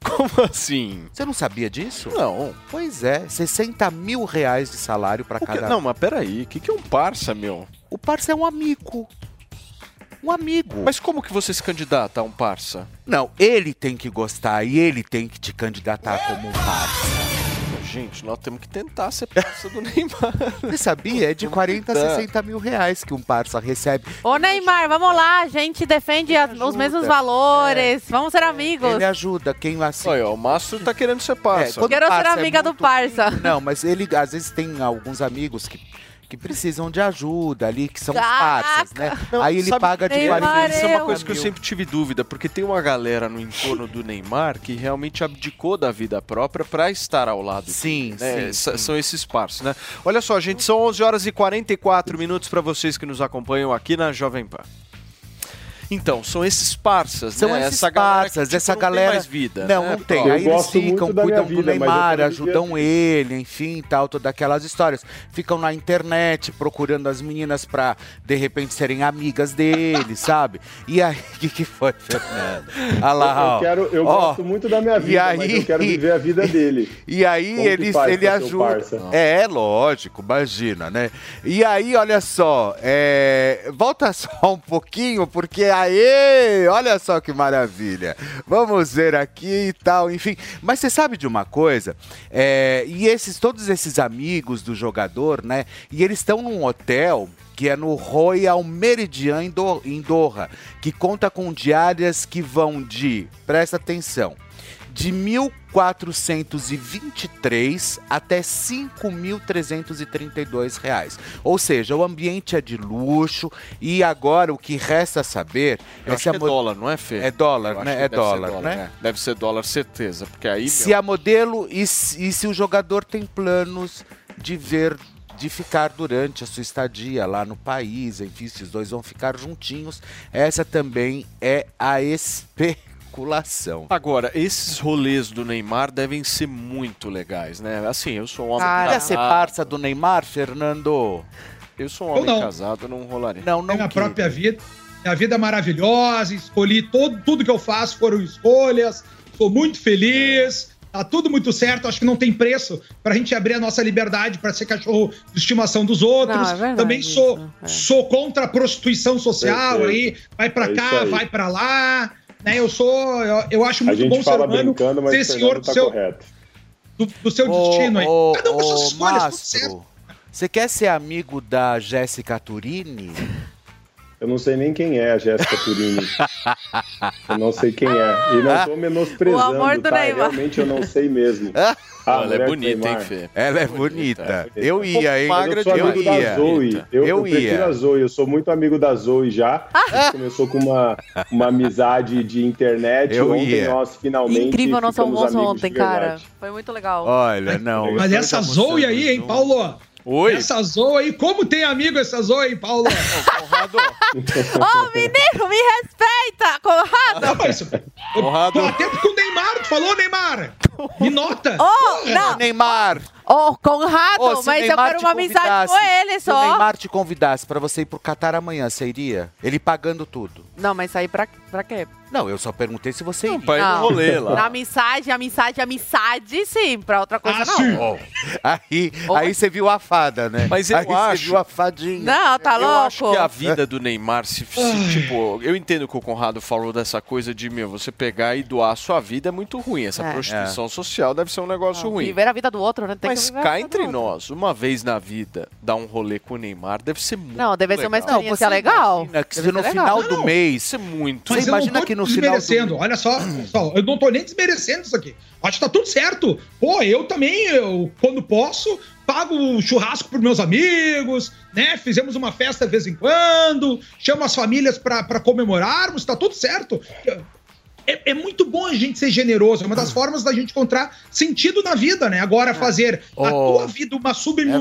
Como assim? Você não sabia disso? Não. Pois é, 60 mil reais de salário que- cada. Não, mas peraí, o que, que é um parça, meu? O parça é um amigo. Um amigo. Mas como que você se candidata a um parça? Não, ele tem que gostar e ele tem que te candidatar como um parça. Gente, nós temos que tentar ser parça do Neymar. Você sabia? É de 40 a Tá. 60 mil reais que um parça recebe. Ô Neymar, vamos lá, a gente defende as- os mesmos valores, vamos ser amigos. Ele ajuda quem assim. Olha, o Mastro tá querendo ser parça. quando Quero ser parça é amiga do parça. Não, mas ele às vezes tem alguns amigos que, que precisam de ajuda ali, que são os Caraca! parças, né? Aí ele Sabe, paga de Neymar, 40 Isso é uma coisa que eu sempre tive dúvida, porque tem uma galera no entorno do Neymar que realmente abdicou da vida própria pra estar ao lado Sim, dele, né? sim, sim. São esses parços, né? Olha só, gente, são 11 horas e 44 minutos pra vocês que nos acompanham aqui na Jovem Pan. Então, são esses parças, São né? esses essa galera parças, que, tipo, essa não galera. tem mais vida. Não, né? não tem. Pronto. Aí eles ficam, cuidam do vida, mas eu Neymar, ajudam ele, enfim, tal, todas aquelas histórias. Ficam na internet procurando as meninas pra, de repente, serem amigas dele, sabe? E aí, o que, que foi, Fernando? Olha lá, eu ó. quero, eu Ó, gosto muito da minha e vida, mas aí- eu quero viver a vida dele. E aí Como ele, ele ajuda. É, lógico, imagina, né? E aí, olha só, é, volta só um pouquinho, porque aí, olha só que maravilha. Vamos ver aqui e tal, enfim. Mas você sabe de uma coisa? É, e esses, todos esses amigos do jogador, né? E eles estão num hotel que é no Royal Meridian em Doha, que conta com diárias que vão de, presta atenção, de 1.423 até 5.332 reais. Ou seja, o ambiente é de luxo e agora o que resta saber Eu acho se a é dólar, não é, Fê? É dólar, né? É ser dólar, né? é. Deve ser dólar, certeza. Porque aí. Se meu, a modelo e se, e se o jogador tem planos de ver de ficar durante a sua estadia lá no país, enfim, se os dois vão ficar juntinhos, essa também é a especulação. Agora, esses rolês do Neymar devem ser muito legais, né? Assim, eu sou um homem Cara, casado. ser parça do Neymar, Fernando? Eu sou um homem não. casado, não rolaria. Não, Tem minha própria vida. Minha vida é maravilhosa, escolhi todo, tudo que eu faço foram escolhas, sou muito feliz, tá tudo muito certo, acho que não tem preço pra gente abrir a nossa liberdade pra ser cachorro de estimação dos outros. Não, é verdade Também sou, isso, é. sou contra a prostituição social Perfeito. aí, vai pra É cá, vai pra lá. Né, eu sou, eu, eu acho muito bom ser humano ser senhor Fernando do tá seu, do, do seu Ô, destino aí. ô, Cada um com suas escolhas, tudo certo. Mastro, você quer ser amigo da Jéssica Turini? Eu não sei nem quem é a Jéssica Turini. eu não sei quem é. E não tô O menosprezando, amor do tá? Neymar. Realmente eu não sei mesmo. Ah, Ela é bonita, hein. Fê? Ela é bonita. Eu ia, hein? magra Eu sou eu da ia. Zoe. Eu, eu Eu prefiro ia. a Zoe. Eu sou muito amigo da Zoe já. A gente começou com uma, uma amizade de internet. Eu Ontem ia. nós finalmente Incrível nosso almoço ontem, cara. Foi muito legal. Olha, não. Mas essa Zoe aí, hein. Paulo? Oi? Essa Zoe aí, como tem amigo essa Zoe, hein, Paulo? Conrado. Ô, menino, me respeita, Conrado! Não, mas eu Conrado. tô atento com o Neymar, tu falou, Neymar? Me nota! Ô, não! Neymar! Ô, Conrado, Ô, se o mas eu Neymar quero te uma amizade com ele Se o só. Neymar te convidasse pra você ir pro Catar amanhã, você iria? Ele pagando tudo. Não, mas aí pra, pra quê? Não, eu só perguntei se você iria. Pra ir no rolê lá. Na amizade, amizade, amizade, sim. Pra outra coisa, Ah, não. Aí, aí você viu a fada, né? Mas eu aí acho- você viu a fadinha. Não, tá eu louco? acho que a vida do Neymar, se, se, tipo, eu entendo que o Conrado falou dessa coisa de, meu, você pegar e doar a sua vida é muito ruim. Essa É. prostituição social deve ser um negócio ruim. Viver a vida do outro, né? Tem Mas a cá entre nós, uma vez na vida, dar um rolê com o Neymar deve ser muito Não, deve ser uma legal. experiência legal. Imagina que Deve no final legal. do mês. Isso é muito. Você eu não imagina que no final do- desmerecendo. Olha só, pessoal, eu não tô nem desmerecendo isso aqui. Acho que tá tudo certo. Pô, eu também, eu, quando posso, pago churrasco pros meus amigos, né? Fizemos uma festa de vez em quando, chamo as famílias pra comemorarmos, tá tudo certo. É, é muito bom a gente ser generoso, é uma das formas da gente encontrar sentido na vida, né? Agora, fazer a Oh, tua vida uma, submi- é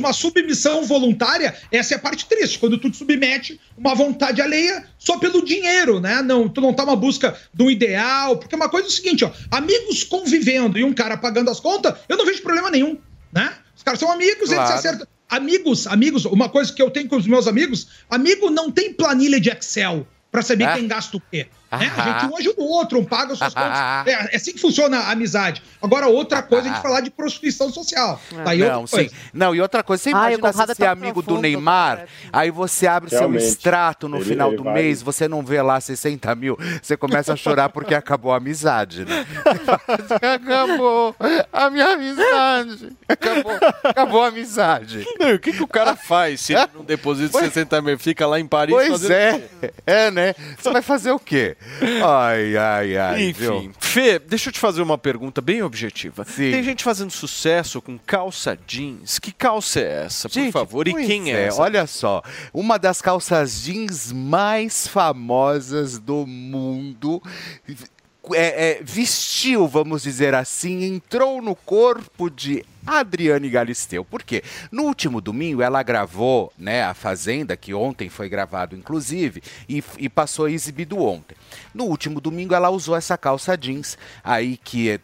uma submissão voluntária, essa é a parte triste, quando tu te submete uma vontade alheia só pelo dinheiro, né? Não, tu não tá uma busca de um ideal, porque uma coisa é o seguinte, ó, amigos convivendo e um cara pagando as contas, eu não vejo problema nenhum, né? Os caras são amigos, eles se Claro. acertam. Amigos, amigos, uma coisa que eu tenho com os meus amigos, amigo não tem planilha de Excel pra saber Ah. quem gasta o quê. Né? A gente um ajuda o outro, um paga suas contas. É, é assim que funciona a amizade. Agora, outra coisa é a gente falar de prostituição social. Daí não, outra coisa. sim. Não, e outra coisa, você Ai, imagina é você é amigo do profundo, Neymar, aí você abre seu extrato no Ele- final do mês, você não vê lá 60 mil, você começa a chorar porque acabou a amizade, né? acabou a minha amizade. Acabou, acabou a amizade. Não, e o que, que o cara faz se ele não deposita 60 mil? Fica lá em Paris Pois fazendo é, é, né? Você vai fazer o quê? Ai, ai, ai. Enfim, viu? Fê, deixa eu te fazer uma pergunta bem objetiva. Tem gente fazendo sucesso com calça jeans. Que calça é essa, por Gente, favor? E quem é, essa? Olha só, uma das calças jeans mais famosas do mundo. É, é, vestiu, vamos dizer assim, entrou no corpo de Adriane Galisteu. Por quê? No último domingo ela gravou, né, a Fazenda, que ontem foi gravado inclusive, e, e passou exibido ontem. No último domingo ela usou essa calça jeans aí que é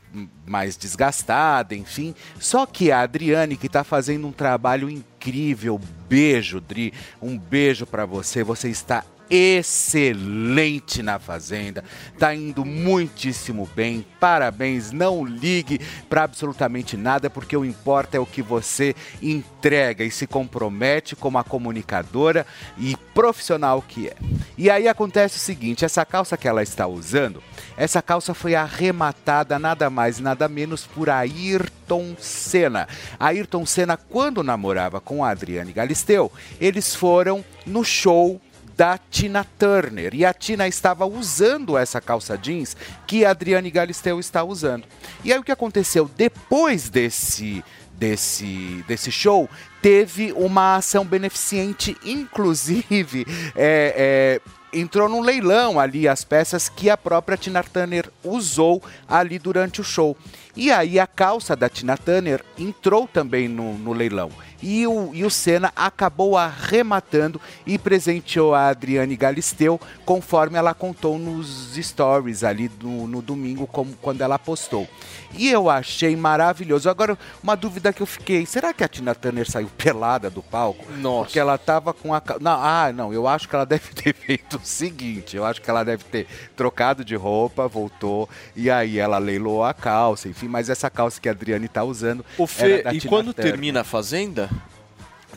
mais desgastada, enfim. Só que a Adriane que está fazendo um trabalho incrível, beijo, Dri, um beijo para você. Você está excelente na fazenda, tá indo muitíssimo bem. Parabéns, não ligue para absolutamente nada, porque o importa é o que você entrega e se compromete como a comunicadora e profissional que é. E aí acontece o seguinte, essa calça que ela está usando, essa calça foi arrematada nada mais nada menos por Ayrton Senna. Ayrton Senna, quando namorava com a Adriane Galisteu, eles foram no show da Tina Turner. E a Tina estava usando essa calça jeans que a Adriane Galisteu está usando. E aí o que aconteceu? Depois desse, desse, desse show, teve uma ação beneficente, inclusive. é, é, entrou num leilão ali as peças que a própria Tina Turner usou ali durante o show. E aí a calça da Tina Turner entrou também no, no leilão. E o, e o Senna acabou arrematando e presenteou a Adriane Galisteu, conforme ela contou nos stories ali do- no domingo, como, quando ela postou. E eu achei maravilhoso. Agora, uma dúvida que eu fiquei: será que a Tina Turner saiu pelada do palco? Nossa. Porque ela tava com a. Não, ah, não, eu acho que ela deve ter feito o seguinte: eu acho que ela deve ter trocado de roupa, voltou, e aí ela leilou a calça, enfim, mas essa calça que a Adriane tá usando. O Fê, era da e Tina quando Turner. termina a Fazenda?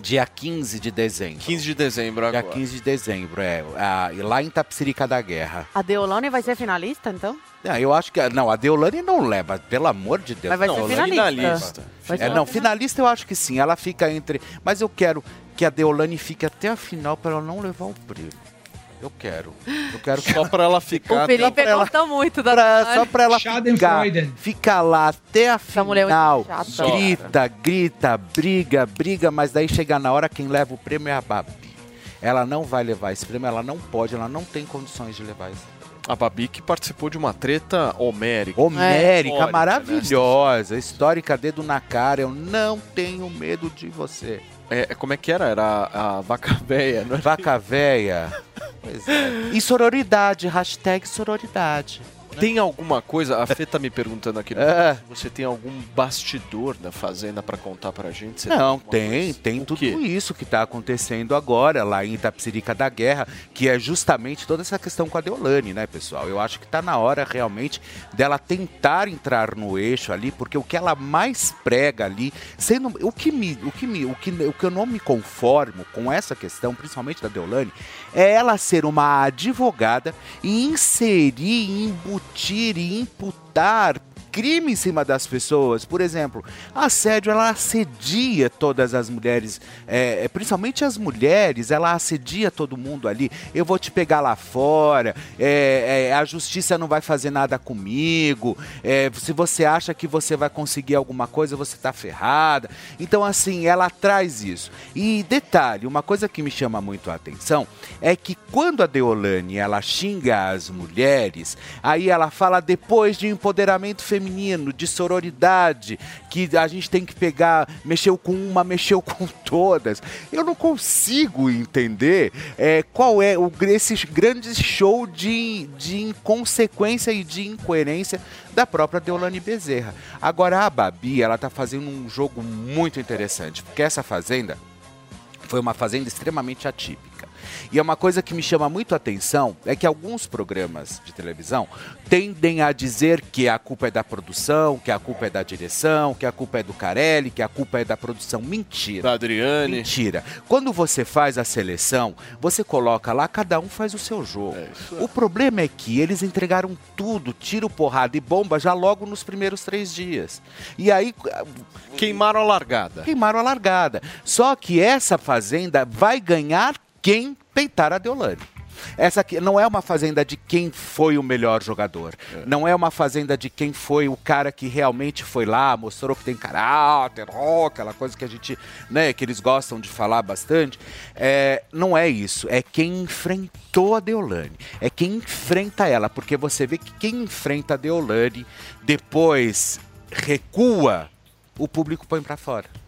Dia 15 de dezembro. 15 de dezembro agora. Dia 15 de dezembro, é. Ah, e lá em Tapsirica da Guerra. A Deolane vai ser finalista, então? Ah, eu acho que. Não, a Deolane não leva, pelo amor de Deus. Mas vai não, ser é finalista. Vai ser É, não, finalista eu acho que sim. Ela fica entre. Mas eu quero que a Deolane fique até a final para ela não levar o prêmio. Eu quero. Eu quero Só para ela ficar. O Felipe pra ela- gosta muito da pra- só pra ela ficar, ficar lá até a mulher é final. muito chata. Grita, grita, briga, briga, mas daí chega na hora quem leva o prêmio é a Babi. Ela não vai levar esse prêmio, ela não pode, ela não tem condições de levar esse A Babi que participou de uma treta homérica. Homérica, Histórica, maravilhosa, histórica, dedo na cara, eu não tenho medo de você. É, como é que era? Era a, a vaca véia, não é? Vaca véia. Pois é. E sororidade, hashtag sororidade. Tem alguma coisa, a Fê tá me perguntando aqui, É. você tem algum bastidor da Fazenda pra contar pra gente? Você Não, tem, tem O tudo quê? isso que está acontecendo agora lá em Itapsirica da Guerra, que é justamente toda essa questão com a Deolane, né, pessoal? Eu acho que está na hora realmente dela tentar entrar no eixo ali, porque o que ela mais prega ali, sendo o que me, o que me, o que, o que eu não me conformo com essa questão, principalmente da Deolane, é ela ser uma advogada e inserir, embutir e imputar crime em cima das pessoas. Por exemplo, assédio, ela assedia todas as mulheres, é, é, principalmente as mulheres, ela assedia todo mundo ali. Eu vou te pegar lá fora, é, é, a justiça não vai fazer nada comigo. é, se você acha que você vai conseguir alguma coisa, você tá ferrada. Então, assim, ela traz isso. E detalhe, uma coisa que me chama muito a atenção é que quando a Deolane ela xinga as mulheres, aí ela fala depois de empoderamento feminino, de sororidade, que a gente tem que pegar, mexeu com uma, mexeu com todas. Eu não consigo entender é, qual é o, esse grande show de, de inconsequência e de incoerência da própria Deolane Bezerra. Agora a Babi, ela tá fazendo um jogo muito interessante, porque essa fazenda foi uma fazenda extremamente atípica. E é uma coisa que me chama muito a atenção é que alguns programas de televisão tendem a dizer que a culpa é da produção, que a culpa é da direção, que a culpa é do Carelli, que a culpa é da produção. Mentira. Da Adriane. Mentira. Quando você faz a seleção, você coloca lá, cada um faz o seu jogo. O problema é que eles entregaram tudo, tiro, porrada e bomba já logo nos primeiros três dias. E aí. Queimaram a largada. Queimaram a largada. Só que essa fazenda vai ganhar quem peitar a Deolane. Essa aqui não é uma fazenda de quem foi o melhor jogador. Não é uma fazenda de quem foi o cara que realmente foi lá, mostrou que tem caráter, ó, aquela coisa que a gente, né, que eles gostam de falar bastante. É, não é isso. É quem enfrentou a Deolane. É quem enfrenta ela. Porque você vê que quem enfrenta a Deolane depois recua, o público põe pra fora.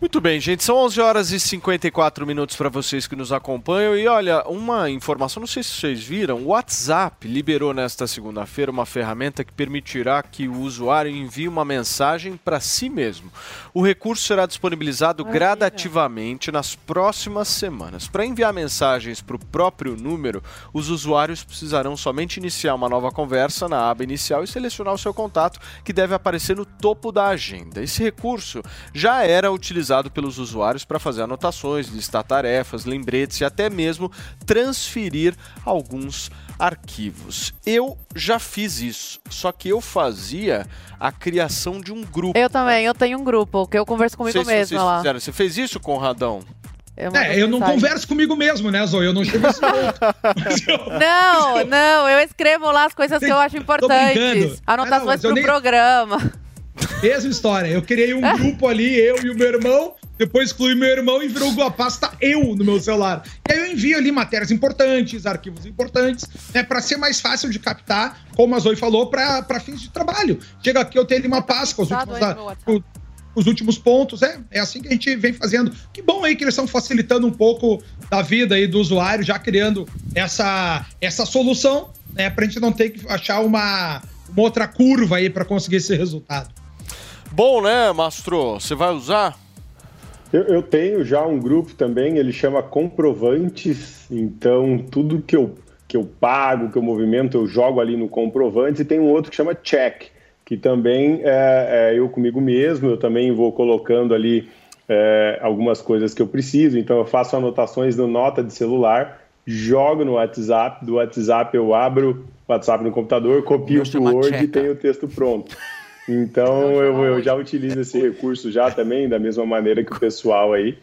Muito bem, gente, são 11 horas e 54 minutos para vocês que nos acompanham. E olha, uma informação, não sei se vocês viram, o WhatsApp liberou nesta segunda-feira uma ferramenta que permitirá que o usuário envie uma mensagem para si mesmo. O recurso será disponibilizado gradativamente nas próximas semanas. Para enviar mensagens para o próprio número, os usuários precisarão somente iniciar uma nova conversa na aba inicial e selecionar o seu contato, que deve aparecer no topo da agenda. Esse recurso já era utilizado pelos usuários para fazer anotações, listar tarefas, lembretes e até mesmo transferir alguns arquivos. Eu já fiz isso, só que eu fazia a criação de um grupo. Eu também, eu tenho um grupo que eu converso comigo Não sei se mesma vocês lá. fizeram. Você fez isso, Conradão? Eu mando É, eu não converso comigo mesmo, né, Zoe? Eu não chego assim. Não, não, eu escrevo lá as coisas que eu acho importantes. brincando. Ah, não, Anotações pro nem- programa. Mesma história. Eu criei um grupo ali, eu e o meu irmão. Depois excluí meu irmão e virou a pasta eu no meu celular. E aí eu envio ali matérias importantes, arquivos importantes, né, para ser mais fácil de captar, como a Zoe falou, para fins de trabalho. Chega aqui, eu tenho ali uma pasta com os últimos, os últimos pontos. É, é assim que a gente vem fazendo. Que bom aí que eles estão facilitando um pouco da vida aí do usuário, já criando essa, essa solução, né, pra gente não ter que achar uma, uma outra curva aí para conseguir esse resultado. Bom, né, Mastro? Você vai usar? Eu, eu tenho já um grupo também, ele chama Comprovantes, então tudo que eu, que eu pago, que eu movimento, eu jogo ali no Comprovantes, e tem um outro que chama Check, que também é, é eu comigo mesmo, eu também vou colocando ali é, algumas coisas que eu preciso, então eu faço anotações no nota de celular, jogo no WhatsApp, do WhatsApp eu abro o WhatsApp no computador, copio o Word e tenho o texto pronto. Então eu, eu já utilizo esse recurso já também, da mesma maneira que o pessoal aí.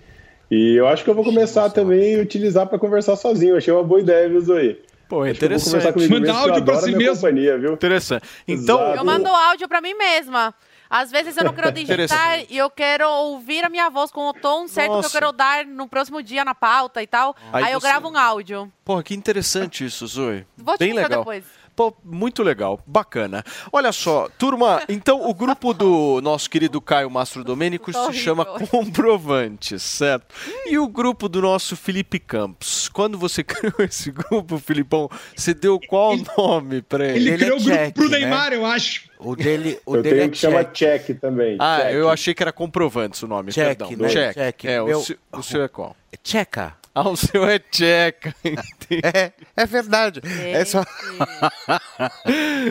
E eu acho que eu vou começar também a utilizar para conversar sozinho. Achei uma boa ideia, viu, Zoe? Pô, Acho que eu vou interessante. conversar comigo mesmo, que eu adoro a minha companhia, viu? Interessante. Então, Eu mando áudio pra mim mesma. Às vezes eu não quero digitar e eu quero ouvir a minha voz com o tom certo que Nossa. eu quero dar no próximo dia na pauta e tal. Aí Aí, eu você- gravo um áudio. Porra, que interessante isso, Zoe. Vou te Bem legal. depois. Pô, muito legal, bacana. Olha só, turma, então o grupo do nosso querido Caio Mastro Domênico se chama Comprovantes, certo? E o grupo do nosso Felipe Campos. Quando você criou esse grupo, Filipão, você deu qual nome pra ele? Ele, criou o grupo pro né? Neymar, eu acho. O dele, o eu dele tenho é que chama check. Check também. Ah, Check. eu achei que era Comprovantes o nome, Check, perdão. né? Check. Check. É, Meu- o, seu, o seu é qual? Checa. Ah, o seu é checa. É, é verdade. É só.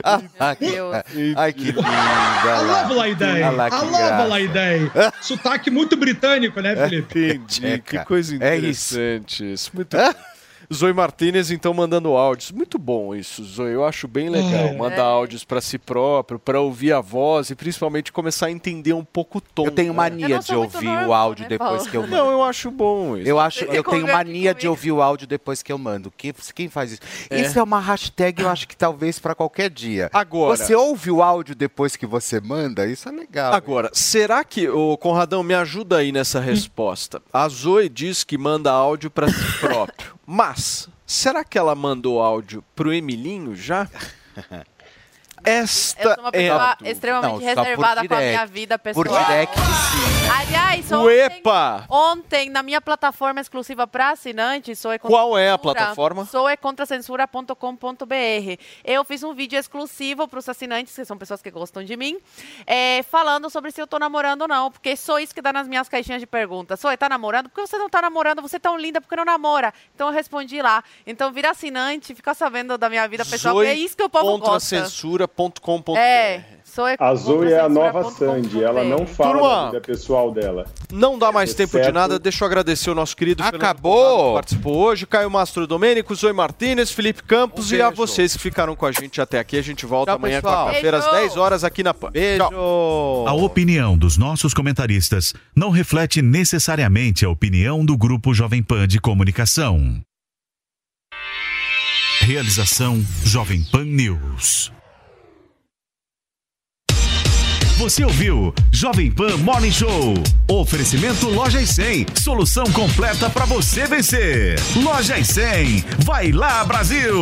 ah, Deus. ai, que linda. I love Laidei. Olha lá I love graça. Laidei. Sotaque muito britânico, né, Felipe? Entendi, que coisa É isso. interessante isso. Muito. Zoe Martinez, então, mandando áudios. Muito bom isso, Zoe. Eu acho bem legal. É. Mandar áudios pra si próprio, pra ouvir a voz e principalmente começar a entender um pouco o tom. Eu tenho né? mania de ouvir o áudio depois que eu mando. Não, eu acho bom isso. Eu acho, eu tenho mania de ouvir o áudio depois que eu mando. Que- Quem faz isso? É. Isso é uma hashtag, eu acho que talvez pra qualquer dia. Agora- Você ouve o áudio depois que você manda? Isso é legal. Agora, será que, o Conradão, me ajuda aí nessa resposta? A Zoe diz que manda áudio pra si próprio, mas será que ela mandou áudio pro Emilinho já? Esta Eu sou uma é pessoa a dúvida. extremamente Não, reservada com a minha vida pessoal. Por direct, Aliás, Uepa! ontem, ontem, na minha plataforma exclusiva para assinantes, Sou Qual é a plataforma? souecontracensura.com.br. Eu fiz um vídeo exclusivo para os assinantes, que são pessoas que gostam de mim, é, falando sobre se eu tô namorando ou não, porque só isso que dá nas minhas caixinhas de perguntas. Soe, tá namorando? Por que você não tá namorando? Você é tão linda, por que não namora? Então eu respondi lá. Então vira assinante, fica sabendo da minha vida pessoal, porque é isso que o povo gosta. Contracensura.com.br É, Zoe A Zoe é a nova. Sandy, ela não fala Turma. da vida pessoal dela. Não dá mais tempo de Exceto- nada, deixa eu agradecer o nosso querido Acabou! Fernando que participou hoje, Caio Mastro Domênico, Zoe Martinez, Felipe Campos Um e a vocês que ficaram com a gente até aqui. A gente volta Tchau, amanhã, quarta-feira, às Beijo. 10 horas aqui na PAN. Beijo! A opinião dos nossos comentaristas não reflete necessariamente a opinião do Grupo Jovem Pan de Comunicação. Realização Jovem Pan News. Você ouviu Jovem Pan Morning Show. Oferecimento Loja e 100. Solução completa para você vencer. Loja e 100. Vai lá, Brasil!